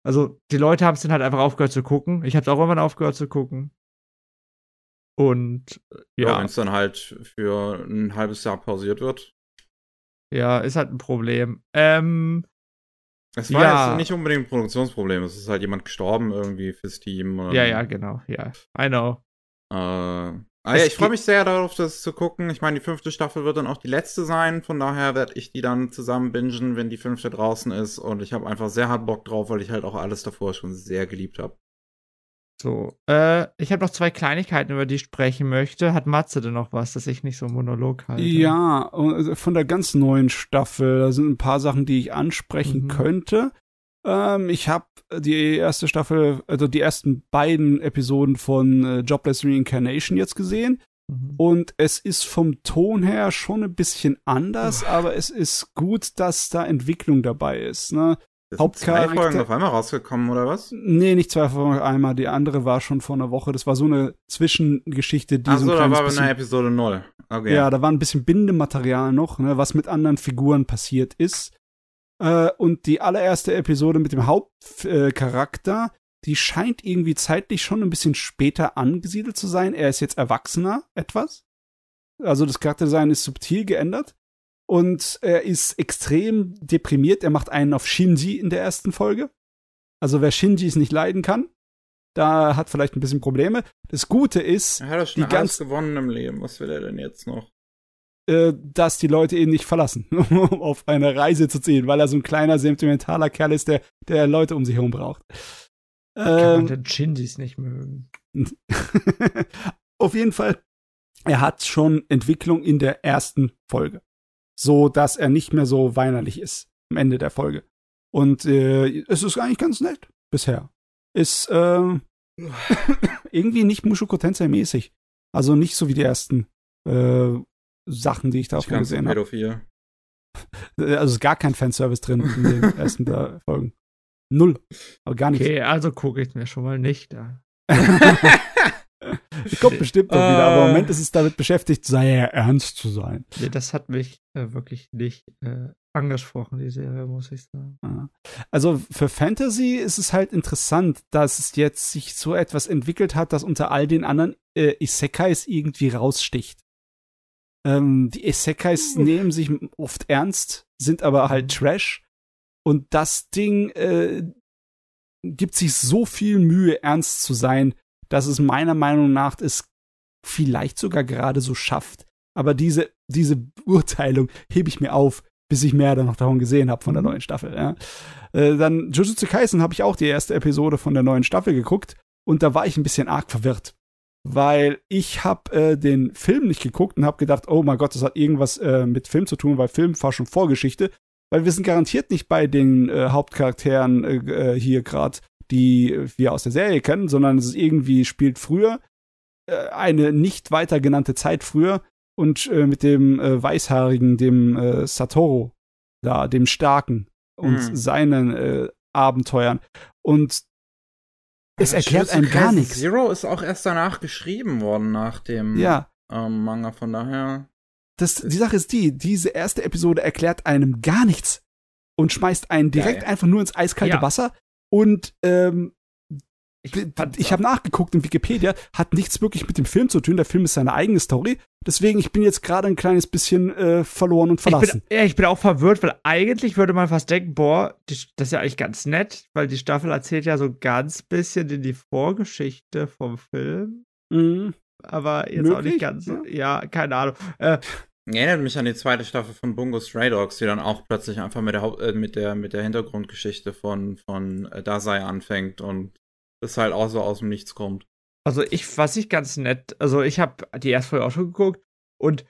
Also, die Leute haben es dann halt einfach aufgehört zu gucken. Ich habe auch irgendwann aufgehört zu gucken. Und ja. ja wenn es dann halt für ein halbes Jahr pausiert wird. Ja, ist halt ein Problem. Ähm, es war ja. jetzt nicht unbedingt ein Produktionsproblem, es ist halt jemand gestorben irgendwie fürs Team. ja, ja, genau, ja. I know. Äh, Ah, ja, ich freue mich sehr darauf, das zu gucken. Ich meine, die fünfte Staffel wird dann auch die letzte sein. Von daher werde ich die dann zusammen bingen, wenn die fünfte draußen ist. Und ich habe einfach sehr hart Bock drauf, weil ich halt auch alles davor schon sehr geliebt habe. So, äh, ich habe noch zwei Kleinigkeiten, über die ich sprechen möchte. Hat Matze denn noch was, dass ich nicht so Monolog halte? Ja, also von der ganz neuen Staffel, da sind ein paar Sachen, die ich ansprechen mhm. könnte. Ähm, ich habe die erste Staffel, also die ersten beiden Episoden von äh, Jobless Reincarnation jetzt gesehen. Mhm. Und es ist vom Ton her schon ein bisschen anders, aber es ist gut, dass da Entwicklung dabei ist. Ne? Hauptcharakter. Zwei Folgen auf einmal rausgekommen, oder was? Nee, nicht zwei Folgen auf einmal. Die andere war schon vor einer Woche. Das war so eine Zwischengeschichte, die Ach so, so da war eine Episode 0. Okay. Ja, da war ein bisschen Bindematerial noch, ne, was mit anderen Figuren passiert ist. Äh, und die allererste Episode mit dem Hauptcharakter, äh, die scheint irgendwie zeitlich schon ein bisschen später angesiedelt zu sein. Er ist jetzt erwachsener etwas. Also das Charakterdesign ist subtil geändert. Und er ist extrem deprimiert. Er macht einen auf Shinji in der ersten Folge. Also wer Shinjis nicht leiden kann, da hat vielleicht ein bisschen Probleme. Das Gute ist, er hat doch schon die ganz gewonnen im Leben. Was will er denn jetzt noch? Äh, dass die Leute ihn nicht verlassen, um auf eine Reise zu ziehen, weil er so ein kleiner, sentimentaler Kerl ist, der, der Leute um sich herum braucht. Kann ähm, man den Shinjis nicht mögen. auf jeden Fall, er hat schon Entwicklung in der ersten Folge. So, dass er nicht mehr so weinerlich ist am Ende der Folge. Und äh, es ist eigentlich ganz nett bisher. Ist äh, irgendwie nicht Mushoku Tensei mäßig. Also nicht so wie die ersten äh, Sachen, die ich davon gesehen habe. Also ist gar kein Fanservice drin in den ersten Folgen. Null. Aber gar nicht. Okay, also gucke ich mir schon mal nicht da. Kommt bestimmt noch wieder, aber im Moment ist es damit beschäftigt, sei er ernst zu sein. Nee, das hat mich äh, wirklich nicht äh, angesprochen, die Serie, muss ich sagen. Also für Fantasy ist es halt interessant, dass es jetzt sich so etwas entwickelt hat, das unter all den anderen äh, Isekais irgendwie raussticht. Ähm, die Isekais nehmen sich oft ernst, sind aber halt mhm. Trash. Und das Ding äh, gibt sich so viel Mühe, ernst zu sein, dass es meiner Meinung nach es vielleicht sogar gerade so schafft. Aber diese, diese Urteilung hebe ich mir auf, bis ich mehr dann noch davon gesehen habe von der mhm. neuen Staffel. Ja. Äh, dann Jujutsu Kaisen habe ich auch die erste Episode von der neuen Staffel geguckt und da war ich ein bisschen arg verwirrt weil ich habe äh, den Film nicht geguckt und habe gedacht, oh mein Gott, das hat irgendwas äh, mit Film zu tun, weil Film war schon Vorgeschichte, weil wir sind garantiert nicht bei den äh, Hauptcharakteren äh, äh hier gerade, die wir aus der Serie kennen, sondern es ist irgendwie spielt früher äh, eine nicht weiter genannte Zeit früher und äh, mit dem äh, weißhaarigen, dem äh, Satoru da, dem Starken und hm. seinen äh, Abenteuern und es erklärt einem gar nichts. Zero ist auch erst danach geschrieben worden, nach dem ja. ähm, Manga, von daher. Das, die Sache ist die, diese erste Episode erklärt einem gar nichts und schmeißt einen direkt Geil. einfach nur ins eiskalte ja. Wasser und ähm, ich, ich habe nachgeguckt in Wikipedia, hat nichts wirklich mit dem Film zu tun. Der Film ist seine eigene Story. Deswegen, ich bin jetzt gerade ein kleines bisschen äh, verloren und verlassen. Ich bin, ja, ich bin auch verwirrt, weil eigentlich würde man fast denken, boah, die, das ist ja eigentlich ganz nett, weil die Staffel erzählt ja so ganz bisschen in die Vorgeschichte vom Film. Mhm. Aber jetzt Möglich? auch nicht ganz so. Ja, ja keine Ahnung. Äh, Erinnert mich an die zweite Staffel von Bungo Stray Dogs, die dann auch plötzlich einfach mit der, Haupt äh, mit der, mit der Hintergrundgeschichte von, von äh, Dasei anfängt und das halt auch so aus dem Nichts kommt. Also ich, was ich ganz nett, also ich habe die erste Folge auch schon geguckt und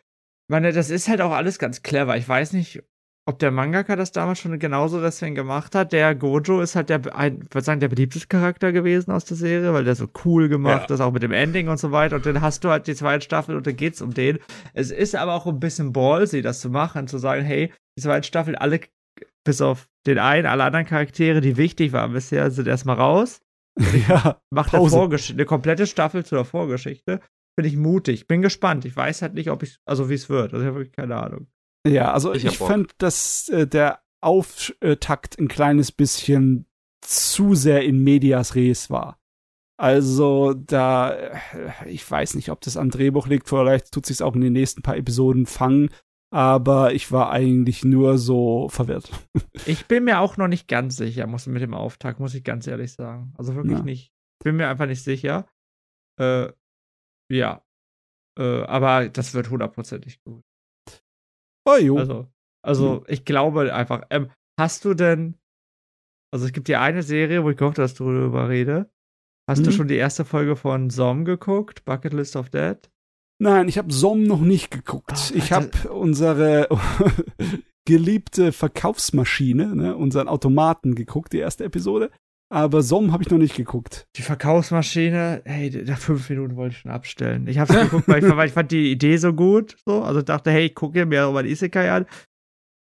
meine, das ist halt auch alles ganz clever. Ich weiß nicht, ob der Mangaka das damals schon genauso deswegen gemacht hat. Der Gojo ist halt der, ein, würde sagen, der beliebteste Charakter gewesen aus der Serie, weil der so cool gemacht ja. ist, auch mit dem Ending und so weiter. Und dann hast du halt die zweite Staffel und dann geht's um den. Es ist aber auch ein bisschen ballsy, das zu machen, zu sagen, hey, die zweite Staffel, alle bis auf den einen, alle anderen Charaktere, die wichtig waren bisher, sind erstmal raus. ja. Macht eine, Vorgeschichte, eine komplette Staffel zu der Vorgeschichte. Bin ich mutig. Bin gespannt. Ich weiß halt nicht, ob ich, also wie es wird. Also ich habe wirklich keine Ahnung. Ja, also ich, ich fand, dass äh, der Auftakt ein kleines bisschen zu sehr in Medias Res war. Also da, äh, ich weiß nicht, ob das am Drehbuch liegt, vielleicht tut sich auch in den nächsten paar Episoden fangen, aber ich war eigentlich nur so verwirrt. Ich bin mir auch noch nicht ganz sicher, muss mit dem Auftakt, muss ich ganz ehrlich sagen. Also wirklich ja. nicht. Bin mir einfach nicht sicher. Äh, ja. Äh, aber das wird hundertprozentig gut. Oh, jo. Also, also hm. ich glaube einfach, ähm, hast du denn, also es gibt ja eine Serie, wo ich gehofft dass du darüber rede. Hast hm. du schon die erste Folge von Zom geguckt? Bucket List of Dead? Nein, ich habe Som noch nicht geguckt. Oh, ich habe unsere geliebte Verkaufsmaschine, ne, unseren Automaten geguckt, die erste Episode. Aber Som habe ich noch nicht geguckt. Die Verkaufsmaschine, hey, nach fünf Minuten wollte ich schon abstellen. Ich habe es geguckt, weil ich, weil ich, fand die Idee so gut. So. Also dachte, hey, ich gucke mir mal die Isekai an.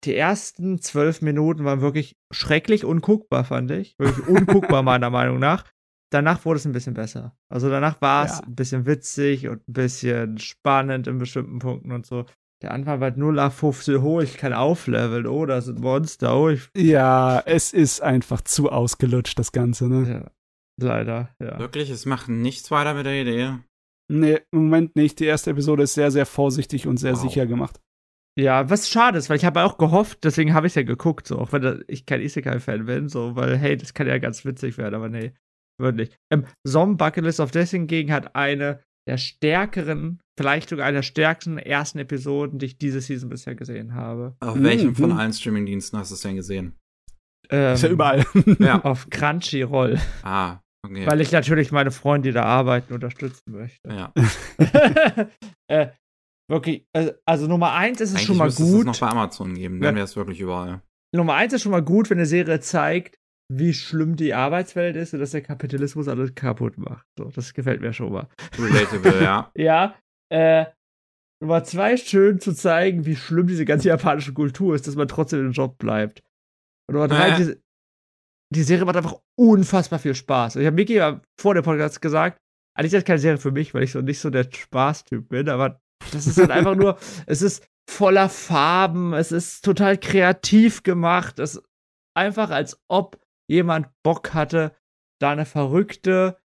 Die ersten zwölf Minuten waren wirklich schrecklich unguckbar, fand ich. Wirklich unguckbar, meiner Meinung nach danach wurde es ein bisschen besser. Also danach war es ja. ein bisschen witzig und ein bisschen spannend in bestimmten Punkten und so. Der Anfang war 0 auf 15 hoch, ich kann aufleveln, oh, das sind Monster, oh, ich Ja, es ist einfach zu ausgelutscht, das Ganze, ne? Ja, leider, ja. Wirklich, es macht nichts weiter mit der Idee. Nee, im Moment nicht. Die erste Episode ist sehr, sehr vorsichtig und sehr wow. sicher gemacht. Ja, was schade ist, weil ich habe auch gehofft, deswegen habe ich es ja geguckt, so, auch wenn ich kein Isekai-Fan bin, so, weil, hey, das kann ja ganz witzig werden, aber nee. Wirklich. Ähm, Zom Bucket List of Death hingegen hat eine der stärkeren, vielleicht sogar einer der stärksten ersten Episoden, die ich diese Season bisher gesehen habe. Auf mhm. welchem von allen Streamingdiensten hast du es denn gesehen? Ähm, ist ja überall. ja. Auf Crunchyroll. Ah, okay. Weil ich natürlich meine Freunde, die da arbeiten, unterstützen möchte. Ja. äh, wirklich, also, also Nummer eins ist es Eigentlich schon mal gut. Es noch bei Amazon geben, dann wäre es wirklich überall. Nummer eins ist schon mal gut, wenn eine Serie zeigt, wie schlimm die Arbeitswelt ist und dass der Kapitalismus alles kaputt macht. So, das gefällt mir schon mal. Relatable, ja. ja. Äh, Nummer zwei, schön zu zeigen, wie schlimm diese ganze japanische Kultur ist, dass man trotzdem im Job bleibt. Und Nummer drei, äh. die, die, Serie macht einfach unfassbar viel Spaß. Ich habe Miki ja vor dem Podcast gesagt, eigentlich ist das keine Serie für mich, weil ich so nicht so der Spaßtyp bin, aber das ist halt einfach nur, es ist voller Farben, es ist total kreativ gemacht, es ist einfach als ob jemand Bock hatte, da eine verrückte,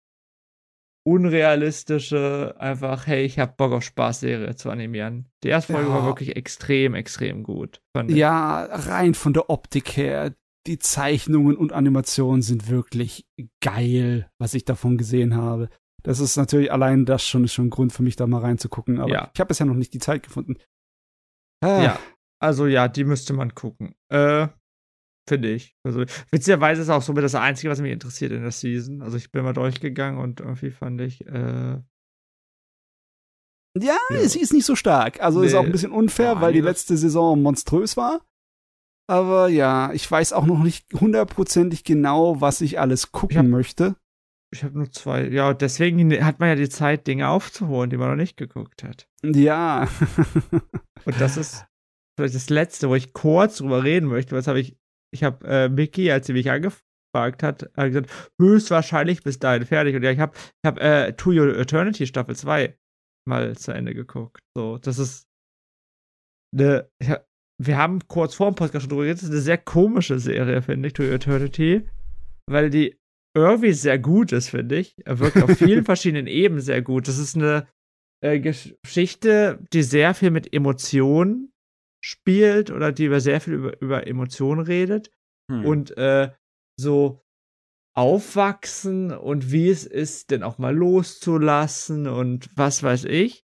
unrealistische, einfach, hey, ich hab Bock auf Spaßserie zu animieren. Die erste Folge ja. war wirklich extrem, extrem gut. Ja, rein von der Optik her. Die Zeichnungen und Animationen sind wirklich geil, was ich davon gesehen habe. Das ist natürlich allein das schon, ist schon ein Grund für mich, da mal reinzugucken. Aber ja. ich habe bisher noch nicht die Zeit gefunden. Ah. Ja, also ja, die müsste man gucken. Äh, Finde ich. Also, witzigerweise ist auch so das Einzige, was mich interessiert in der Season. Also, ich bin mal durchgegangen und irgendwie fand ich, äh, ja, ja, sie ist nicht so stark. Also nee. ist auch ein bisschen unfair, ja, weil die letzte Saison monströs war. Aber ja, ich weiß auch noch nicht hundertprozentig genau, was ich alles gucken ich hab, möchte. Ich habe nur zwei. Ja, deswegen hat man ja die Zeit, Dinge aufzuholen, die man noch nicht geguckt hat. Ja. Und das ist vielleicht das Letzte, wo ich kurz drüber reden möchte. Was habe ich ich habe äh, Mickey, als sie mich angefragt hat, hat gesagt, höchstwahrscheinlich bis dahin fertig. Und ja, ich habe ich hab, äh, To Your Eternity Staffel 2 mal zu Ende geguckt. So, das ist eine, hab, wir haben kurz vor dem Podcast schon drüber geredet, das ist eine sehr komische Serie, finde ich, To Your Eternity, weil die irgendwie sehr gut ist, finde ich. Er wirkt auf vielen verschiedenen Ebenen sehr gut. Das ist eine äh, Geschichte, die sehr viel mit Emotionen spielt oder die über sehr viel über, über Emotionen redet hm. und äh, so aufwachsen und wie es ist, denn auch mal loszulassen und was weiß ich.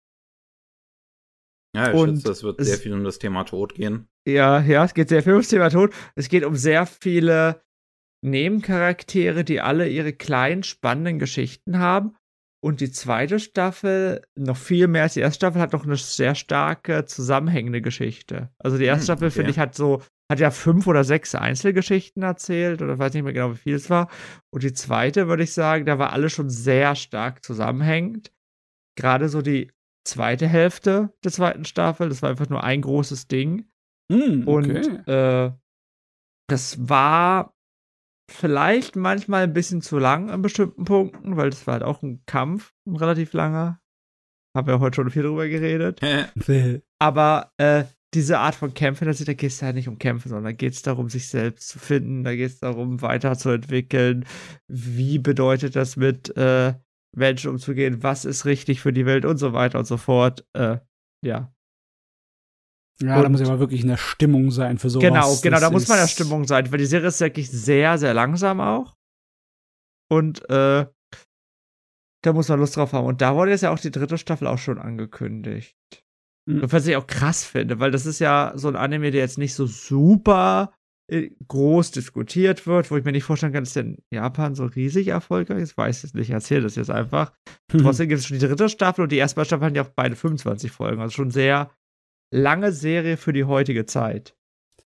Ja, ich und schätze, es wird sehr viel um das Thema Tod gehen. Ja, ja, es geht sehr viel um das Thema Tod. Es geht um sehr viele Nebencharaktere, die alle ihre kleinen, spannenden Geschichten haben und die zweite Staffel, noch viel mehr als die erste Staffel, hat noch eine sehr starke zusammenhängende Geschichte. Also die erste hm, Staffel, okay. finde ich, hat so, hat ja fünf oder sechs Einzelgeschichten erzählt oder weiß nicht mehr genau, wie viel es war. Und die zweite, würde ich sagen, da war alles schon sehr stark zusammenhängend. Gerade so die zweite Hälfte der zweiten Staffel, das war einfach nur ein großes Ding. Mm, okay. Und äh, das war vielleicht manchmal ein bisschen zu lang an bestimmten Punkten, weil das war halt auch ein Kampf, ein relativ langer. Haben wir heute schon viel drüber geredet. Aber äh, diese Art von Kämpfen, da geht es ja nicht um Kämpfe, sondern da geht es darum, sich selbst zu finden, da geht es darum, weiterzuentwickeln. Wie bedeutet das mit äh, Menschen umzugehen? Was ist richtig für die Welt und so weiter und so fort. Äh, ja. Ja, und da muss ja mal wirklich in der Stimmung sein für sowas. Genau, genau, da muss man in der Stimmung sein, weil die Serie ist wirklich sehr, sehr langsam auch. Und äh, da muss man Lust drauf haben. Und da wurde jetzt ja auch die dritte Staffel auch schon angekündigt. Mhm. Was ich auch krass finde, weil das ist ja so ein Anime, der jetzt nicht so super äh, groß diskutiert wird, wo ich mir nicht vorstellen kann, dass der in Japan so riesig erfolgreich ist. Ich weiß es nicht, erzähle das jetzt einfach. Mhm. Trotzdem gibt es schon die dritte Staffel und die erste Staffel hatten ja auch beide 25 Folgen. Also schon sehr lange Serie für die heutige Zeit.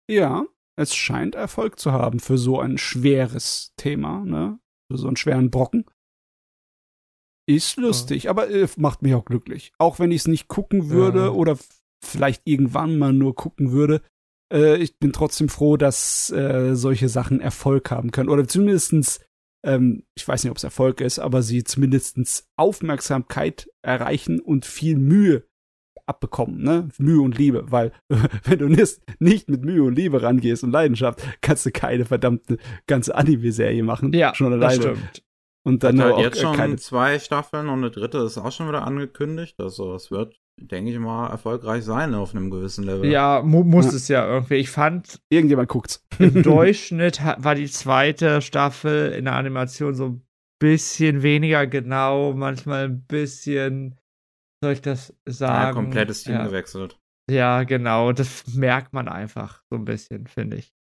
Ja, es scheint Erfolg zu haben für so ein schweres Thema, ne? Für so einen schweren Brocken. Ist lustig, ja. aber äh, macht mich auch glücklich. Auch wenn ich es nicht gucken würde ja. oder vielleicht irgendwann mal nur gucken würde, äh, ich bin trotzdem froh, dass äh, solche Sachen Erfolg haben können. Oder zumindestens, ähm, ich weiß nicht, ob es Erfolg ist, aber sie zumindestens Aufmerksamkeit erreichen und viel Mühe abbekommen, ne? Mühe und Liebe, weil wenn du nicht, nicht mit Mühe und Liebe rangehst und Leidenschaft, kannst du keine verdammte ganze Anime-Serie machen. Ja, schon alleine. Das stimmt. Und dann Hat halt jetzt schon keine zwei Staffeln und eine dritte ist auch schon wieder angekündigt. Also es wird, denke ich mal, erfolgreich sein auf einem gewissen Level. Ja, mu muss ja. es ja irgendwie. Ich fand. Irgendjemand guckt's. Im Durchschnitt war die zweite Staffel in der Animation so ein bisschen weniger genau, manchmal ein bisschen, soll ich das sagen? Ja, komplettes Team ja. gewechselt. Ja, genau. Das merkt man einfach so ein bisschen, finde ich.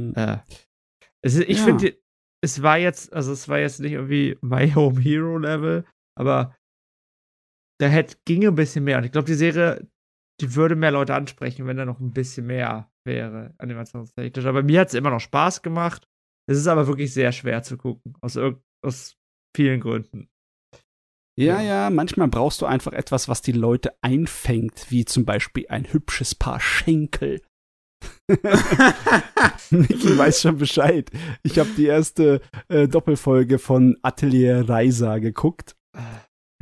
Hm. Äh, ist, ich ja. finde, es war jetzt, also es war jetzt nicht irgendwie My Home Hero Level, aber da hätte, ginge ein bisschen mehr. Und ich glaube, die Serie, die würde mehr Leute ansprechen, wenn da noch ein bisschen mehr wäre, animationstechnisch. Aber mir hat es immer noch Spaß gemacht. Es ist aber wirklich sehr schwer zu gucken, aus, aus vielen Gründen. Ja, ja, manchmal brauchst du einfach etwas, was die Leute einfängt, wie zum Beispiel ein hübsches Paar Schenkel Niki weiß schon Bescheid. Ich habe die erste äh, Doppelfolge von Atelier Reisa geguckt.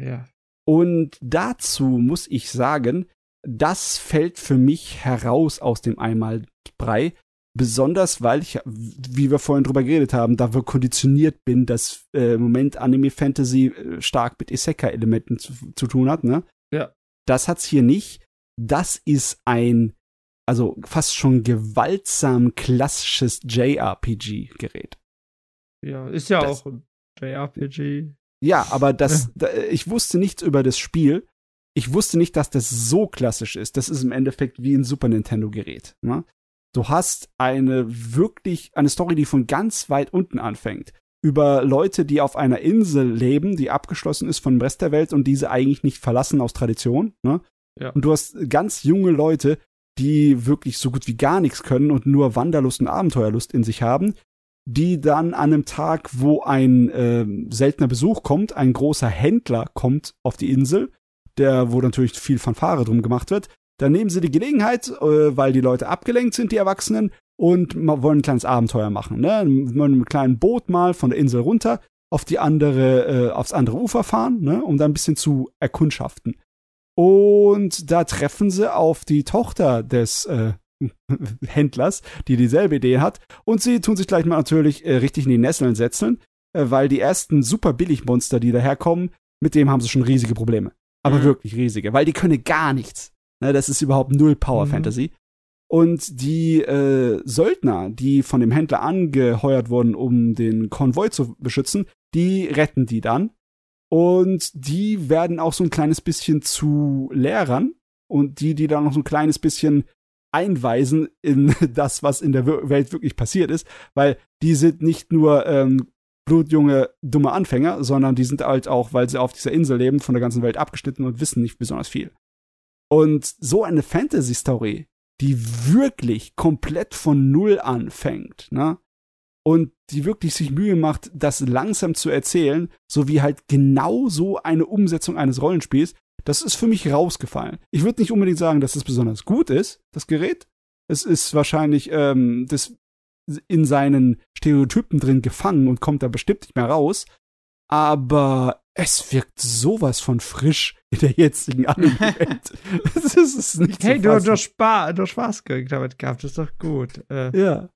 Ja. Und dazu muss ich sagen, das fällt für mich heraus aus dem Einmalbrei. Besonders, weil ich, wie wir vorhin drüber geredet haben, da wir konditioniert bin, dass äh, im Moment Anime Fantasy äh, stark mit Isekai-Elementen zu, zu, tun hat, ne? Ja. Das hat's hier nicht. Das ist ein also fast schon gewaltsam klassisches JRPG-Gerät. Ja, ist ja das, auch ein JRPG. Ja, aber das, da, ich wusste nichts über das Spiel. Ich wusste nicht, dass das so klassisch ist. Das ist im Endeffekt wie ein Super Nintendo-Gerät. Ne? Du hast eine wirklich, eine Story, die von ganz weit unten anfängt. Über Leute, die auf einer Insel leben, die abgeschlossen ist von dem Rest der Welt und diese eigentlich nicht verlassen aus Tradition. Ne? Ja. Und du hast ganz junge Leute, die wirklich so gut wie gar nichts können und nur Wanderlust und Abenteuerlust in sich haben, die dann an einem Tag, wo ein äh, seltener Besuch kommt, ein großer Händler kommt auf die Insel, der, wo natürlich viel Fanfare drum gemacht wird, dann nehmen sie die Gelegenheit, äh, weil die Leute abgelenkt sind, die Erwachsenen, und wollen ein kleines Abenteuer machen. Ne? Mit einem kleinen Boot mal von der Insel runter auf die andere, äh, aufs andere Ufer fahren, ne? um da ein bisschen zu erkundschaften. Und da treffen sie auf die Tochter des äh, Händlers, die dieselbe Idee hat. Und sie tun sich gleich mal natürlich äh, richtig in die Nesseln setzen, äh, weil die ersten super Billigmonster, die daherkommen, mit dem haben sie schon riesige Probleme. Aber mhm. wirklich riesige, weil die können gar nichts. Ne, das ist überhaupt null Power mhm. Fantasy. Und die äh, Söldner, die von dem Händler angeheuert wurden, um den Konvoi zu beschützen, die retten die dann und die werden auch so ein kleines bisschen zu Lehrern und die, die dann noch so ein kleines bisschen einweisen in das, was in der Welt wirklich passiert ist, weil die sind nicht nur ähm, blutjunge, dumme Anfänger, sondern die sind halt auch, weil sie auf dieser Insel leben, von der ganzen Welt abgeschnitten und wissen nicht besonders viel. Und so eine Fantasy-Story, die wirklich komplett von Null anfängt, ne? und die wirklich sich Mühe macht, das langsam zu erzählen, sowie halt genau so eine Umsetzung eines Rollenspiels, das ist für mich rausgefallen. Ich würde nicht unbedingt sagen, dass es besonders gut ist, das Gerät. Es ist wahrscheinlich ähm, das in seinen Stereotypen drin gefangen und kommt da bestimmt nicht mehr raus. Aber es wirkt sowas von frisch in der jetzigen Anime-Welt. das ist nicht Hey, du, du, Spa du Spaß damit gehabt, das ist doch gut. Äh. Ja.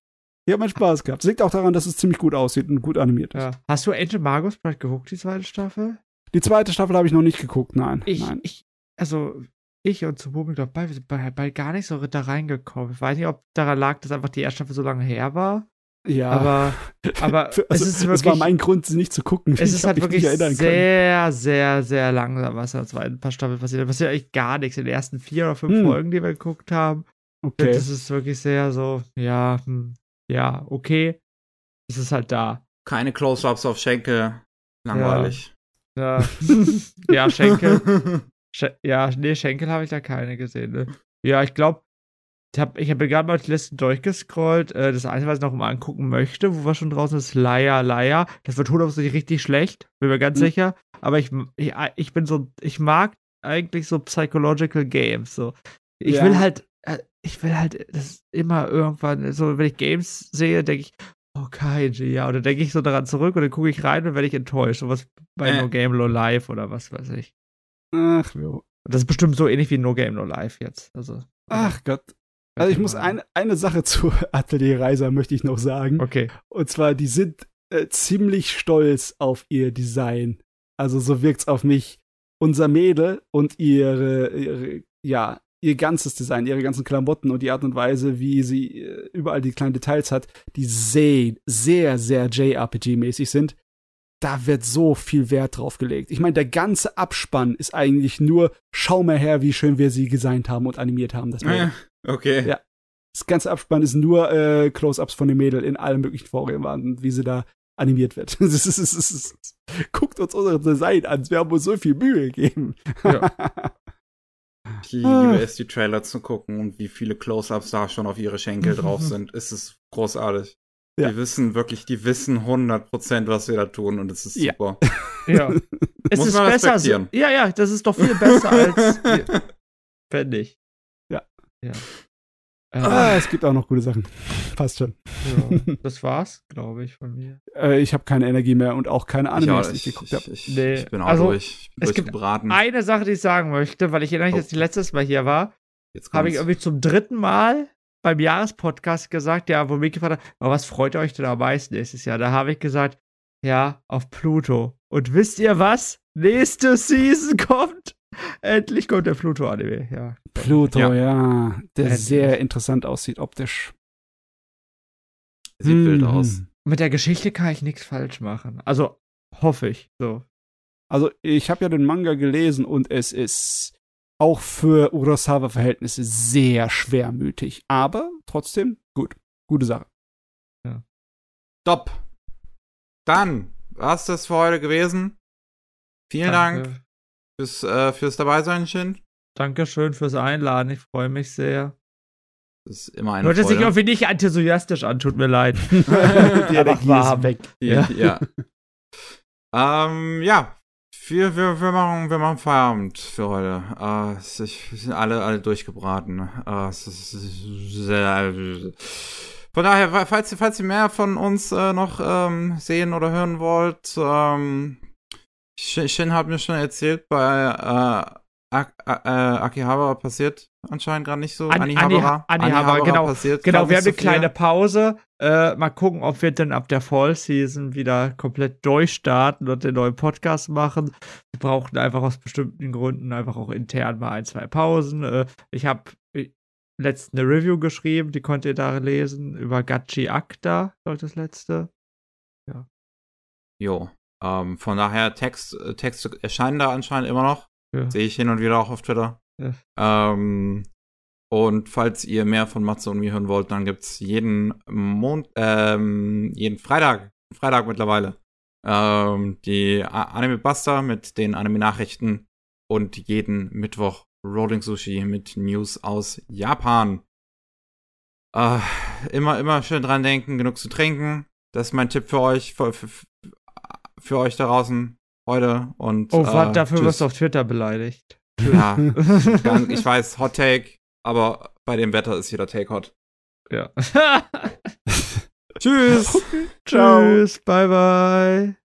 Ich habe meinen Spaß gehabt. Das liegt auch daran, dass es ziemlich gut aussieht und gut animiert ist. Ja. Hast du Angel Magus vielleicht geguckt, die zweite Staffel? Die zweite Staffel habe ich noch nicht geguckt, nein. Ich, nein. ich also ich und zu Bobel, glaube bei, bei, bei gar nicht so da reingekommen. Ich weiß nicht, ob daran lag, dass einfach die erste Staffel so lange her war. Ja. Aber, aber also, es ist wirklich. Das war mein Grund, sie nicht zu gucken. Es ist halt wirklich sehr, sehr, sehr langsam, was da zwei ein paar Staffeln passiert. Da passiert eigentlich gar nichts. In den ersten vier oder fünf hm. Folgen, die wir geguckt haben. Okay. Das ist wirklich sehr so, ja, hm, ja, okay. Es ist halt da. Keine Close-Ups auf Schenkel. Langweilig. Ja, ja Schenkel. Sch ja, nee, Schenkel habe ich da keine gesehen. Ne? Ja, ich glaube, ich habe ich hab gerade mal die Liste durchgescrollt. Äh, das Einzige, was ich noch mal angucken möchte, wo wir schon draußen ist, Leier, Leier. Das wird hundertprozentig richtig schlecht, bin mir ganz mhm. sicher. Aber ich, ich, ich bin so, ich mag eigentlich so Psychological Games. So. Ich ja. will halt, äh, ich will halt, das immer irgendwann, so wenn ich Games sehe, denke ich, oh Kaiji, ja. Oder denke ich so daran zurück und dann gucke ich rein und werde ich enttäuscht. So was bei äh. No Game No Life oder was weiß ich. Ach, jo. Das ist bestimmt so ähnlich wie No Game No Life jetzt. Also, Ach Gott. Also ich muss ein, eine Sache zu Atelier Reiser möchte ich noch sagen. Okay. Und zwar, die sind äh, ziemlich stolz auf ihr Design. Also so wirkt's auf mich. Unser Mädel und ihre, ihre, ja, ihr ganzes Design, ihre ganzen Klamotten und die Art und Weise, wie sie äh, überall die kleinen Details hat, die sehr, sehr, sehr JRPG-mäßig sind da wird so viel Wert drauf gelegt. Ich meine, der ganze Abspann ist eigentlich nur, schau mal her, wie schön wir sie designt haben und animiert haben. Das ja, okay. Ja. Das ganze Abspann ist nur äh, Close-Ups von dem Mädel in allen möglichen Vorgängen, wie sie da animiert wird. Das ist, das ist, das ist, guckt uns unsere Design an. Wir haben uns so viel Mühe gegeben. Ja. Ich liebe es, die Trailer zu gucken und wie viele Close-Ups da schon auf ihre Schenkel drauf sind. Es ist großartig. Ja. Die wissen wirklich, die wissen 100%, was wir da tun und es ist super. Ja. es Muss ist man besser. Ja, ja, das ist doch viel besser als. Fände ich. Ja. ja. Ah, es gibt auch noch gute Sachen. Passt schon. Ja, das war's, glaube ich, von mir. Äh, ich habe keine Energie mehr und auch keine Ahnung, was ich, geguckt habe. Ich, nee. ich, bin auch also, durch. Ich bin es gibt eine Sache, die ich sagen möchte, weil ich erinnere mich, oh. dass ich letztes Mal hier war. Habe ich irgendwie zum dritten Mal beim Jahrespodcast gesagt, ja, wo mich gefragt hat, was freut euch denn am meisten nächstes Jahr? Da habe ich gesagt, ja, auf Pluto. Und wisst ihr was? Nächste Season kommt. Endlich kommt der Pluto-Anime, ja. Pluto, ja. ja. Der Endlich. sehr interessant aussieht optisch. Sieht hm. wild aus. Mit der Geschichte kann ich nichts falsch machen. Also, hoffe ich, so. Also, ich habe ja den Manga gelesen und es ist auch für Urasawa-Verhältnisse sehr schwermütig. Aber trotzdem gut. Gute Sache. Ja. Top. Dann war's das für heute gewesen. Vielen Danke. Dank fürs, äh, fürs Dabeisein, Shin. Dankeschön fürs Einladen. Ich freue mich sehr. Das ist immer eine Nur, dass Freude. ich irgendwie nicht enthusiastisch an, tut mir leid. die Energie ist weg. Die, ja. ja. ähm, ja, wir, wir, wir, machen, wir machen Feierabend für heute. Uh, ich, wir sind alle, alle durchgebraten. Uh, sehr, von daher, falls, falls ihr mehr von uns äh, noch ähm, sehen oder hören wollt, ähm, Shin hat mir schon erzählt, bei äh, Ak äh, Akihabara passiert anscheinend gerade nicht so. An, Anihabara. Anihabara, genau. Passiert genau, wir haben eine so kleine Pause. Äh, mal gucken, ob wir dann ab der Fall Season wieder komplett durchstarten und den neuen Podcast machen. Wir brauchten einfach aus bestimmten Gründen einfach auch intern mal ein, zwei Pausen. Äh, ich habe äh, letztens eine Review geschrieben, die könnt ihr da lesen, über Gachi Akta, sollte das letzte. Ja. Jo. Ähm, von daher, Text, äh, Texte erscheinen da anscheinend immer noch. Ja. Sehe ich hin und wieder auch auf Twitter. Ja. Ähm, und falls ihr mehr von Matze und mir hören wollt, dann gibt's jeden Mond, ähm, jeden Freitag, Freitag mittlerweile, ähm, die Anime Buster mit den Anime-Nachrichten und jeden Mittwoch Rolling Sushi mit News aus Japan. Äh, immer, immer schön dran denken, genug zu trinken. Das ist mein Tipp für euch, für, für, für euch da draußen heute. Und, oh, äh, dafür tschüss. wirst du auf Twitter beleidigt. Ja, ich weiß, Hot Take, aber bei dem Wetter ist jeder Take hot. Ja. Tschüss. Okay. Ciao. Tschüss. Bye, bye.